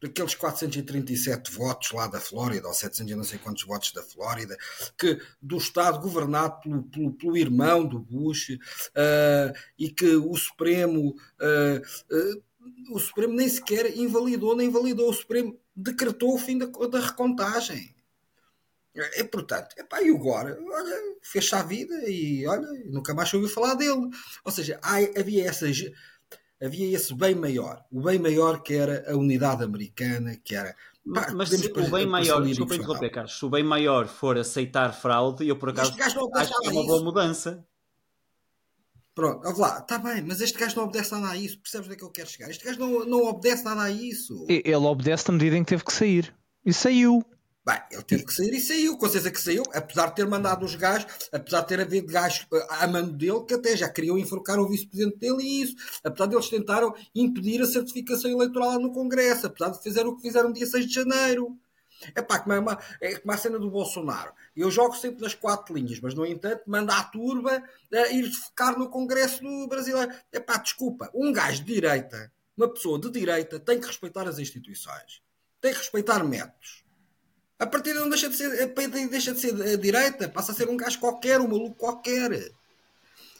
Daqueles 437 votos lá da Flórida, ou 700 não sei quantos votos da Flórida, que do Estado governado pelo, pelo, pelo irmão do Bush, uh, e que o Supremo uh, o Supremo nem sequer invalidou, nem invalidou. O Supremo decretou o fim da, da recontagem. É, portanto, epá, e agora? Olha, fez-se vida e olha, nunca mais ouviu falar dele. Ou seja, há, havia essas havia esse bem maior, o bem maior que era a unidade americana, que era. Pá, mas se o bem maior, desculpa interromper, Carlos, se o bem maior for aceitar fraude, eu por acaso acho que é uma boa mudança. Pronto, vamos lá, está bem, mas este gajo não obedece nada a isso, percebes onde é que eu quero chegar? Este gajo não, não obedece nada a isso. Ele obedece na medida em que teve que sair. E saiu. Bem, ele teve que sair e saiu, com certeza que saiu, apesar de ter mandado os gajos, apesar de ter havido gajos eh, a mando dele que até já queriam enforcar o vice-presidente dele e isso, apesar de eles tentaram impedir a certificação eleitoral no Congresso, apesar de fazer o que fizeram no dia 6 de janeiro. É pá, como é, uma, é como a cena do Bolsonaro. Eu jogo sempre nas quatro linhas, mas no entanto manda a turba a ir ficar no Congresso do brasileiro. É pá, desculpa, um gajo de direita, uma pessoa de direita, tem que respeitar as instituições, tem que respeitar métodos. A partir de onde deixa de ser, deixa de ser a direita, passa a ser um gajo qualquer, um maluco qualquer.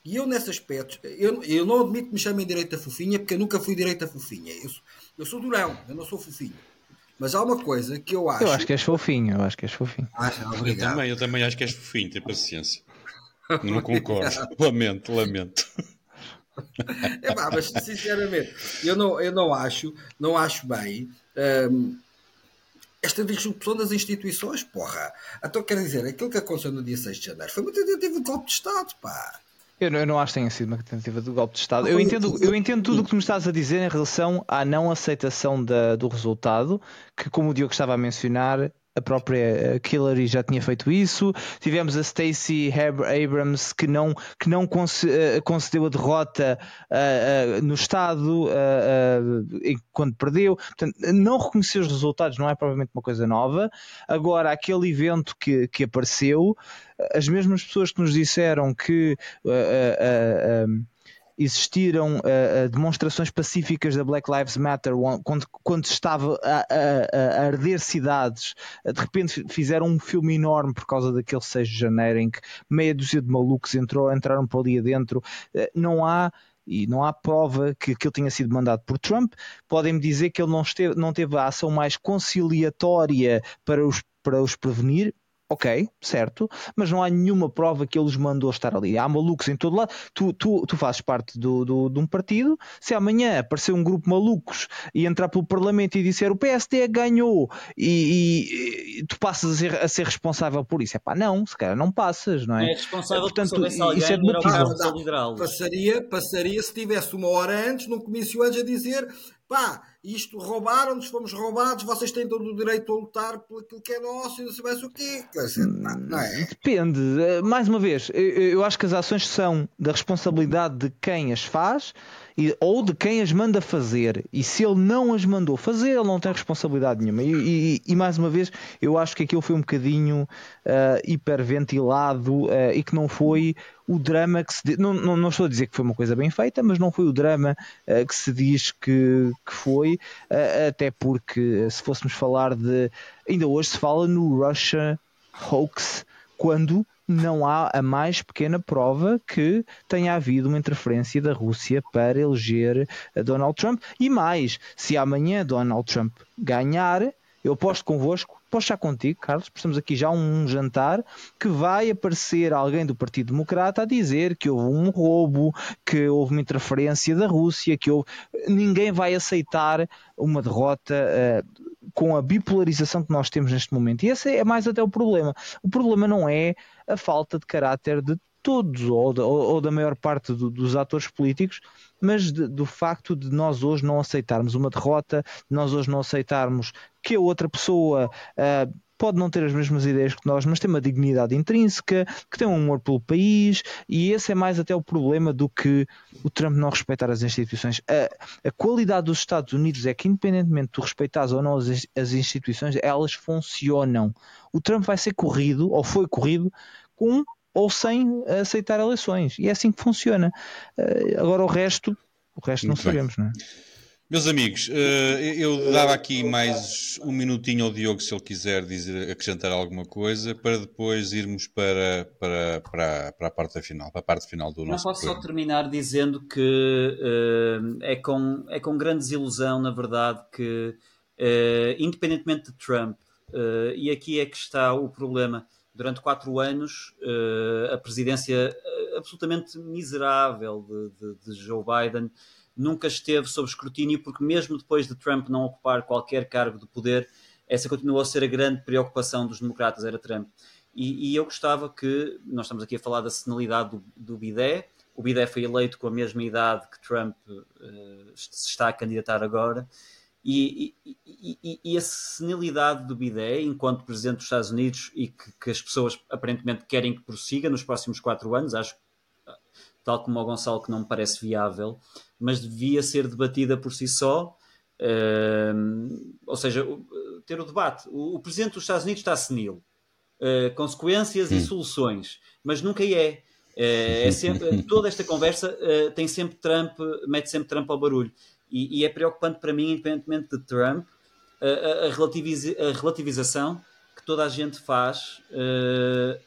E eu, nesse aspecto, eu, eu não admito que me chamem direita fofinha, porque eu nunca fui direita fofinha. Eu, eu sou durão, eu não sou fofinho. Mas há uma coisa que eu acho. Eu acho que és fofinho, eu acho que és fofinho. Ah, eu, também, eu também acho que és fofinho, tem paciência. Não concordo. lamento, lamento. É pá, mas sinceramente, eu não, eu não acho, não acho bem hum, esta disrupção das instituições, porra. Então quer dizer, aquilo que aconteceu no dia 6 de janeiro foi uma tentativa de golpe de Estado, pá. Eu não, eu não, acho que tenha sido uma tentativa de golpe de Estado. Eu entendo, eu entendo tudo o que tu me estás a dizer em relação à não aceitação da, do resultado, que, como o Diogo estava a mencionar, a própria Hillary já tinha feito isso. Tivemos a Stacey Abrams que não, que não eh, concedeu a derrota uh, uh, no Estado uh, quando perdeu. Portanto, não reconheceu os resultados não é provavelmente uma coisa nova. Agora, aquele evento que, que apareceu, as mesmas pessoas que nos disseram que existiram uh, demonstrações pacíficas da Black Lives Matter quando, quando estava a, a, a, arder cidades, de repente fizeram um filme enorme por causa daquele 6 de janeiro em que meia dúzia de malucos entrou, entraram por ali adentro. Uh, não há e não há prova que aquilo tenha sido mandado por Trump. Podem-me dizer que ele não, esteve, não teve a ação mais conciliatória para os, para os prevenir ok, certo, mas não há nenhuma prova que ele os mandou estar ali. Há malucos em todo lado. Tu, tu, tu fazes parte do, do, de um partido. Se amanhã aparecer um grupo de malucos e entrar pelo Parlamento e disser o PSD ganhou e, e, e tu passas a ser, a ser, responsável por isso, é pá, não, se calhar não passas, não é? É responsável Portanto, por alguém, isso é debatível. Passaria, passaria se tivesse uma hora antes, num comício antes, a dizer pá, isto roubaram-nos, fomos roubados, vocês têm todo o direito a lutar por aquilo que é nosso e não sei mais o quê. Não é? Depende. Eh, mais uma vez, eu acho que as ações são da responsabilidade de quem as faz ou de quem as manda fazer. E se ele não as mandou fazer, ele não tem responsabilidade nenhuma. E, e, e mais uma vez, eu acho que aquilo foi um bocadinho uh, hiperventilado uh, e que não foi o drama que se. Não, não, não, estou a dizer que foi uma coisa bem feita, mas não foi o drama uh, que se diz que, que foi, até porque se fôssemos falar de. Ainda hoje se fala no Russia hoax quando não há a mais pequena prova que tenha havido uma interferência da Rússia para eleger Donald Trump. E mais, se amanhã Donald Trump ganhar, eu posto convosco, posso já contigo, Carlos, estamos aqui já um jantar, que vai aparecer alguém do Partido Democrata a dizer que houve um roubo, que houve uma interferência da Rússia, que houve... ninguém vai aceitar uma derrota uh, com a bipolarização que nós temos neste momento. E esse é mais até o problema. O problema não é a falta de caráter de todos ou, ou, ou da maior parte do, dos atores políticos, mas de, do facto de nós hoje não aceitarmos uma derrota, de nós hoje não aceitarmos que a outra pessoa uh, pode não ter as mesmas ideias que nós, mas tem uma dignidade intrínseca, que tem um amor pelo país, e esse é mais até o problema do que o Trump não respeitar as instituições. A, a qualidade dos Estados Unidos é que, independentemente de tu respeitares ou não as, as instituições, elas funcionam. O Trump vai ser corrido, ou foi corrido, com ou sem aceitar eleições. E é assim que funciona. Uh, agora o resto, o resto Muito não sabemos, bem. não é? Meus amigos, eh, eu dava aqui mais um minutinho ao Diogo se ele quiser dizer, acrescentar alguma coisa, para depois irmos para, para, para, para a parte final, para a parte final do nosso Não posso programa. só terminar dizendo que uh, é, com, é com grande desilusão, na verdade, que uh, independentemente de Trump, uh, e aqui é que está o problema, durante quatro anos a presidência absolutamente miserável de, de, de Joe Biden nunca esteve sob escrutínio, porque mesmo depois de Trump não ocupar qualquer cargo de poder, essa continuou a ser a grande preocupação dos democratas, era Trump. E, e eu gostava que, nós estamos aqui a falar da senilidade do, do Bidé, o Bidé foi eleito com a mesma idade que Trump uh, se está a candidatar agora, e, e, e, e, a senilidade do Bidé, enquanto Presidente dos Estados Unidos, e que, que, as pessoas aparentemente querem que prossiga nos próximos quatro anos, acho, tal como o Gonçalo, que não me parece viável, mas devia ser debatida por si só. Uh, ou seja, ter o debate. O, o, presidente dos Estados Unidos está senil. Uh, consequências e soluções, mas nunca é. Uh, é sempre, toda esta conversa eh, tem sempre Trump, mete sempre Trump ao barulho. E, e é preocupante para mim, independentemente de Trump, a, a, a relativização que toda a gente faz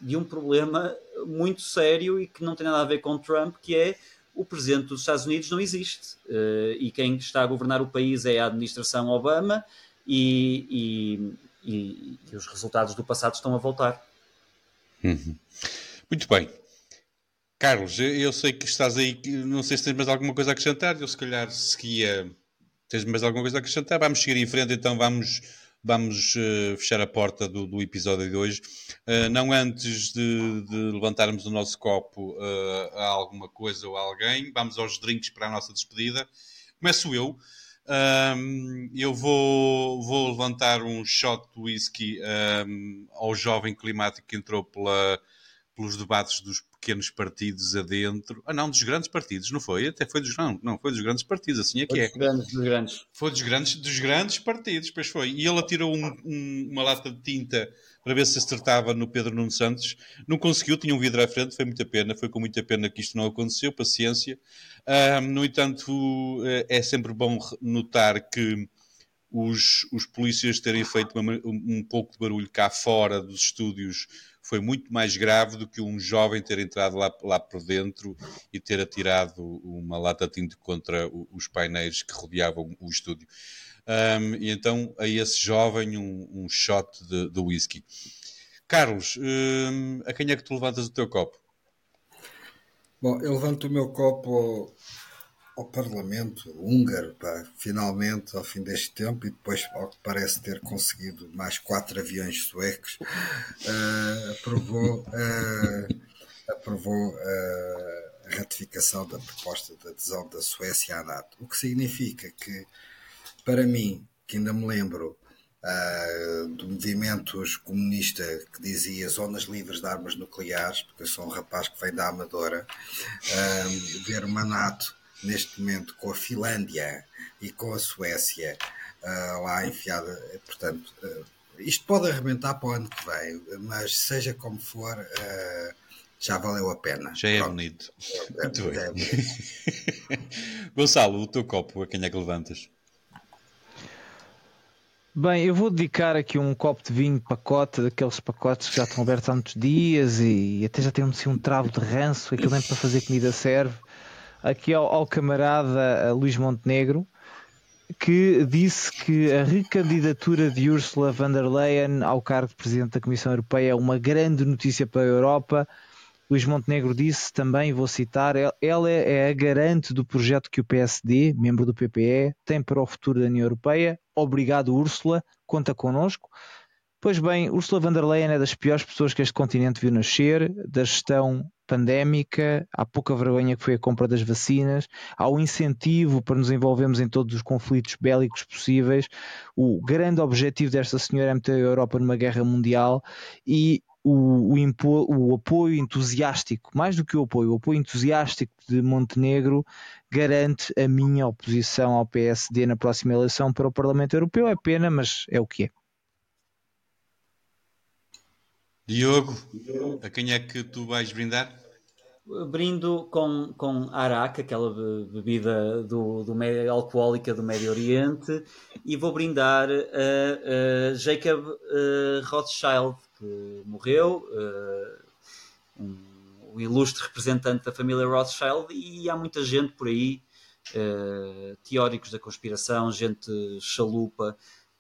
de um problema muito sério e que não tem nada a ver com Trump, que é o presidente dos Estados Unidos não existe. Uh, e quem está a governar o país é a administração Obama e, e, e, e os resultados do passado estão a voltar. Uhum. Muito bem. Carlos, eu sei que estás aí, não sei se tens mais alguma coisa a acrescentar, eu se calhar seguia. Tens mais alguma coisa a acrescentar? Vamos seguir em frente, então vamos vamos uh, fechar a porta do, do, episódio de hoje. Uh, não antes de, de, levantarmos o nosso copo uh, a alguma coisa ou a alguém, vamos aos drinks para a nossa despedida. Começo eu. Um, eu vou, vou levantar um shot de whisky um, ao jovem climático que entrou pela, pelos debates dos pequenos partidos adentro. Ah, não, dos grandes partidos, não foi? Até foi dos não, não foi dos grandes partidos, assim é que é. Dos grandes, dos grandes. Foi dos grandes, dos grandes partidos, pois foi. E ele atirou um, um, uma lata de tinta para ver se acertava no Pedro Nuno Santos. Não conseguiu, tinha um vidro à frente, foi muita pena, foi com muita pena que isto não aconteceu, paciência. Um, no entanto, eh, é sempre bom notar que os, os polícias terem feito uma, um pouco de barulho cá fora dos estúdios foi muito mais grave do que um jovem ter entrado lá, lá por dentro e ter atirado uma lata tinta contra os painéis que rodeavam o estúdio. Um, e então a esse jovem um, um shot de, de whisky. Carlos, um, a quem é que tu levantas o teu copo? Bom, eu levanto o meu copo ao Parlamento húngaro, pá, finalmente, ao fim deste tempo, e depois, ao que parece ter conseguido mais quatro aviões suecos, uh, aprovou, uh, aprovou uh, a ratificação da proposta de adesão da Suécia à NATO. O que significa que, para mim, que ainda me lembro uh, do movimento comunista que dizia zonas livres de armas nucleares, porque eu sou um rapaz que vem da Amadora, ver uma NATO neste momento com a Finlândia e com a Suécia uh, lá enfiada. Portanto, uh, isto pode arrebentar para o ano que vem, mas seja como for, uh, já valeu a pena. Já é Pronto. bonito. É, Muito é, bem. É Gonçalo, o teu copo, a quem é que levantas? Bem, eu vou dedicar aqui um copo de vinho pacote, daqueles pacotes que já estão abertos há muitos dias e até já tem assim, um travo de ranço, aquilo nem para fazer comida serve aqui ao, ao camarada Luís Montenegro, que disse que a recandidatura de Ursula von der Leyen ao cargo de Presidente da Comissão Europeia é uma grande notícia para a Europa. Luís Montenegro disse também, vou citar, ela é a garante do projeto que o PSD, membro do PPE, tem para o futuro da União Europeia. Obrigado, Úrsula, conta connosco. Pois bem, Ursula von der Leyen é das piores pessoas que este continente viu nascer, da gestão pandémica, há pouca vergonha que foi a compra das vacinas, há o incentivo para nos envolvermos em todos os conflitos bélicos possíveis. O grande objetivo desta senhora é meter a Europa numa guerra mundial e o, o, impo, o, apoio entusiástico, mais do que o apoio, o apoio entusiástico de Montenegro garante a minha oposição ao PSD na próxima eleição para o Parlamento Europeu. É pena, mas é o que é. Diogo, a quem é que tu vais brindar? Brindo com, com Arak, aquela bebida do, do alcoólica do Médio Oriente, e vou brindar a, Jacob Rothschild, que morreu, um, o ilustre representante da família Rothschild, e há muita gente por aí, teóricos da conspiração, gente chalupa,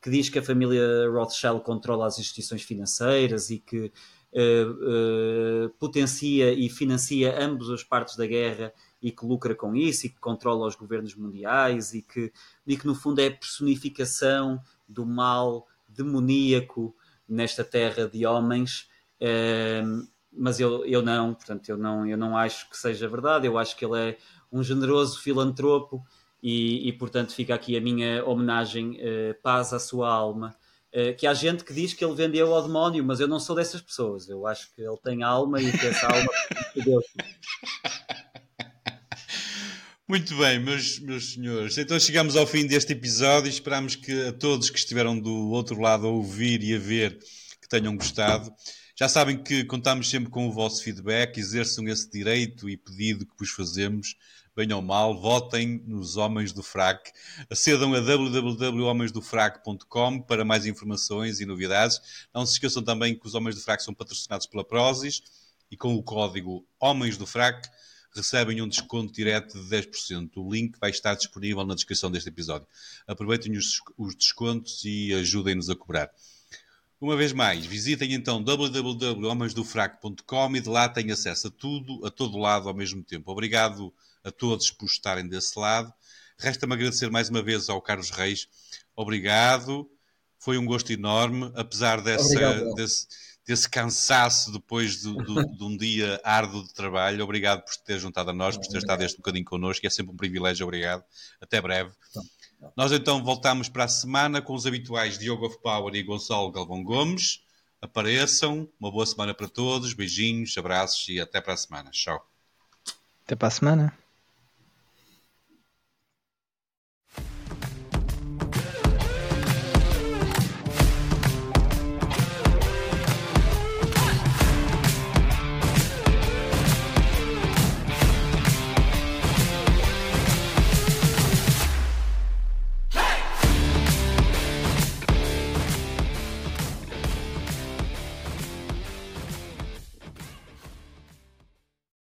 que diz que a família Rothschild controla as instituições financeiras e que uh, uh, potencia e financia ambas as partes da guerra e que lucra com isso e que controla os governos mundiais e que, e que no fundo é a personificação do mal demoníaco nesta terra de homens. Uh, mas eu, eu não, portanto, eu não, eu não acho que seja verdade. Eu acho que ele é um generoso filantropo e, e, portanto fica aqui a minha homenagem, uh, paz à sua alma. Uh, que há gente que diz que ele vendeu ao demónio, mas eu não sou dessas pessoas. Eu acho que ele tem alma e que essa alma é Deus. Muito bem, meus, meus senhores. Então chegamos ao fim deste episódio. Esperamos que a todos que estiveram do outro lado a ouvir e a ver que tenham gostado. Já sabem que contamos sempre com o vosso feedback, exerçam esse direito e pedido que vos fazemos bem ou mal, votem nos Homens do Frac. Acedam a www.homensdofrac.com para mais informações e novidades. Não se esqueçam também que os Homens do Frac são patrocinados pela Prozis e com o código Homens do Frac recebem um desconto direto de 10%. O link vai estar disponível na descrição deste episódio. Aproveitem os, os descontos e ajudem-nos a cobrar. Uma vez mais, visitem então www.homensdofrac.com e de lá têm acesso a tudo, a todo lado ao mesmo tempo. Obrigado a todos por estarem desse lado. Resta-me agradecer mais uma vez ao Carlos Reis. Obrigado. Foi um gosto enorme, apesar dessa, desse, desse, cansaço depois de, de, de, um dia árduo de trabalho. Obrigado por ter juntado a nós, por ter estado este bocadinho connosco. É sempre um privilégio. Obrigado. Até breve. Nós então voltamos para a semana com os habituais Diogo of Power e Gonçalo Galvão Gomes. Apareçam. Uma boa semana para todos. Beijinhos, abraços e até para a semana. Tchau. Até para a semana.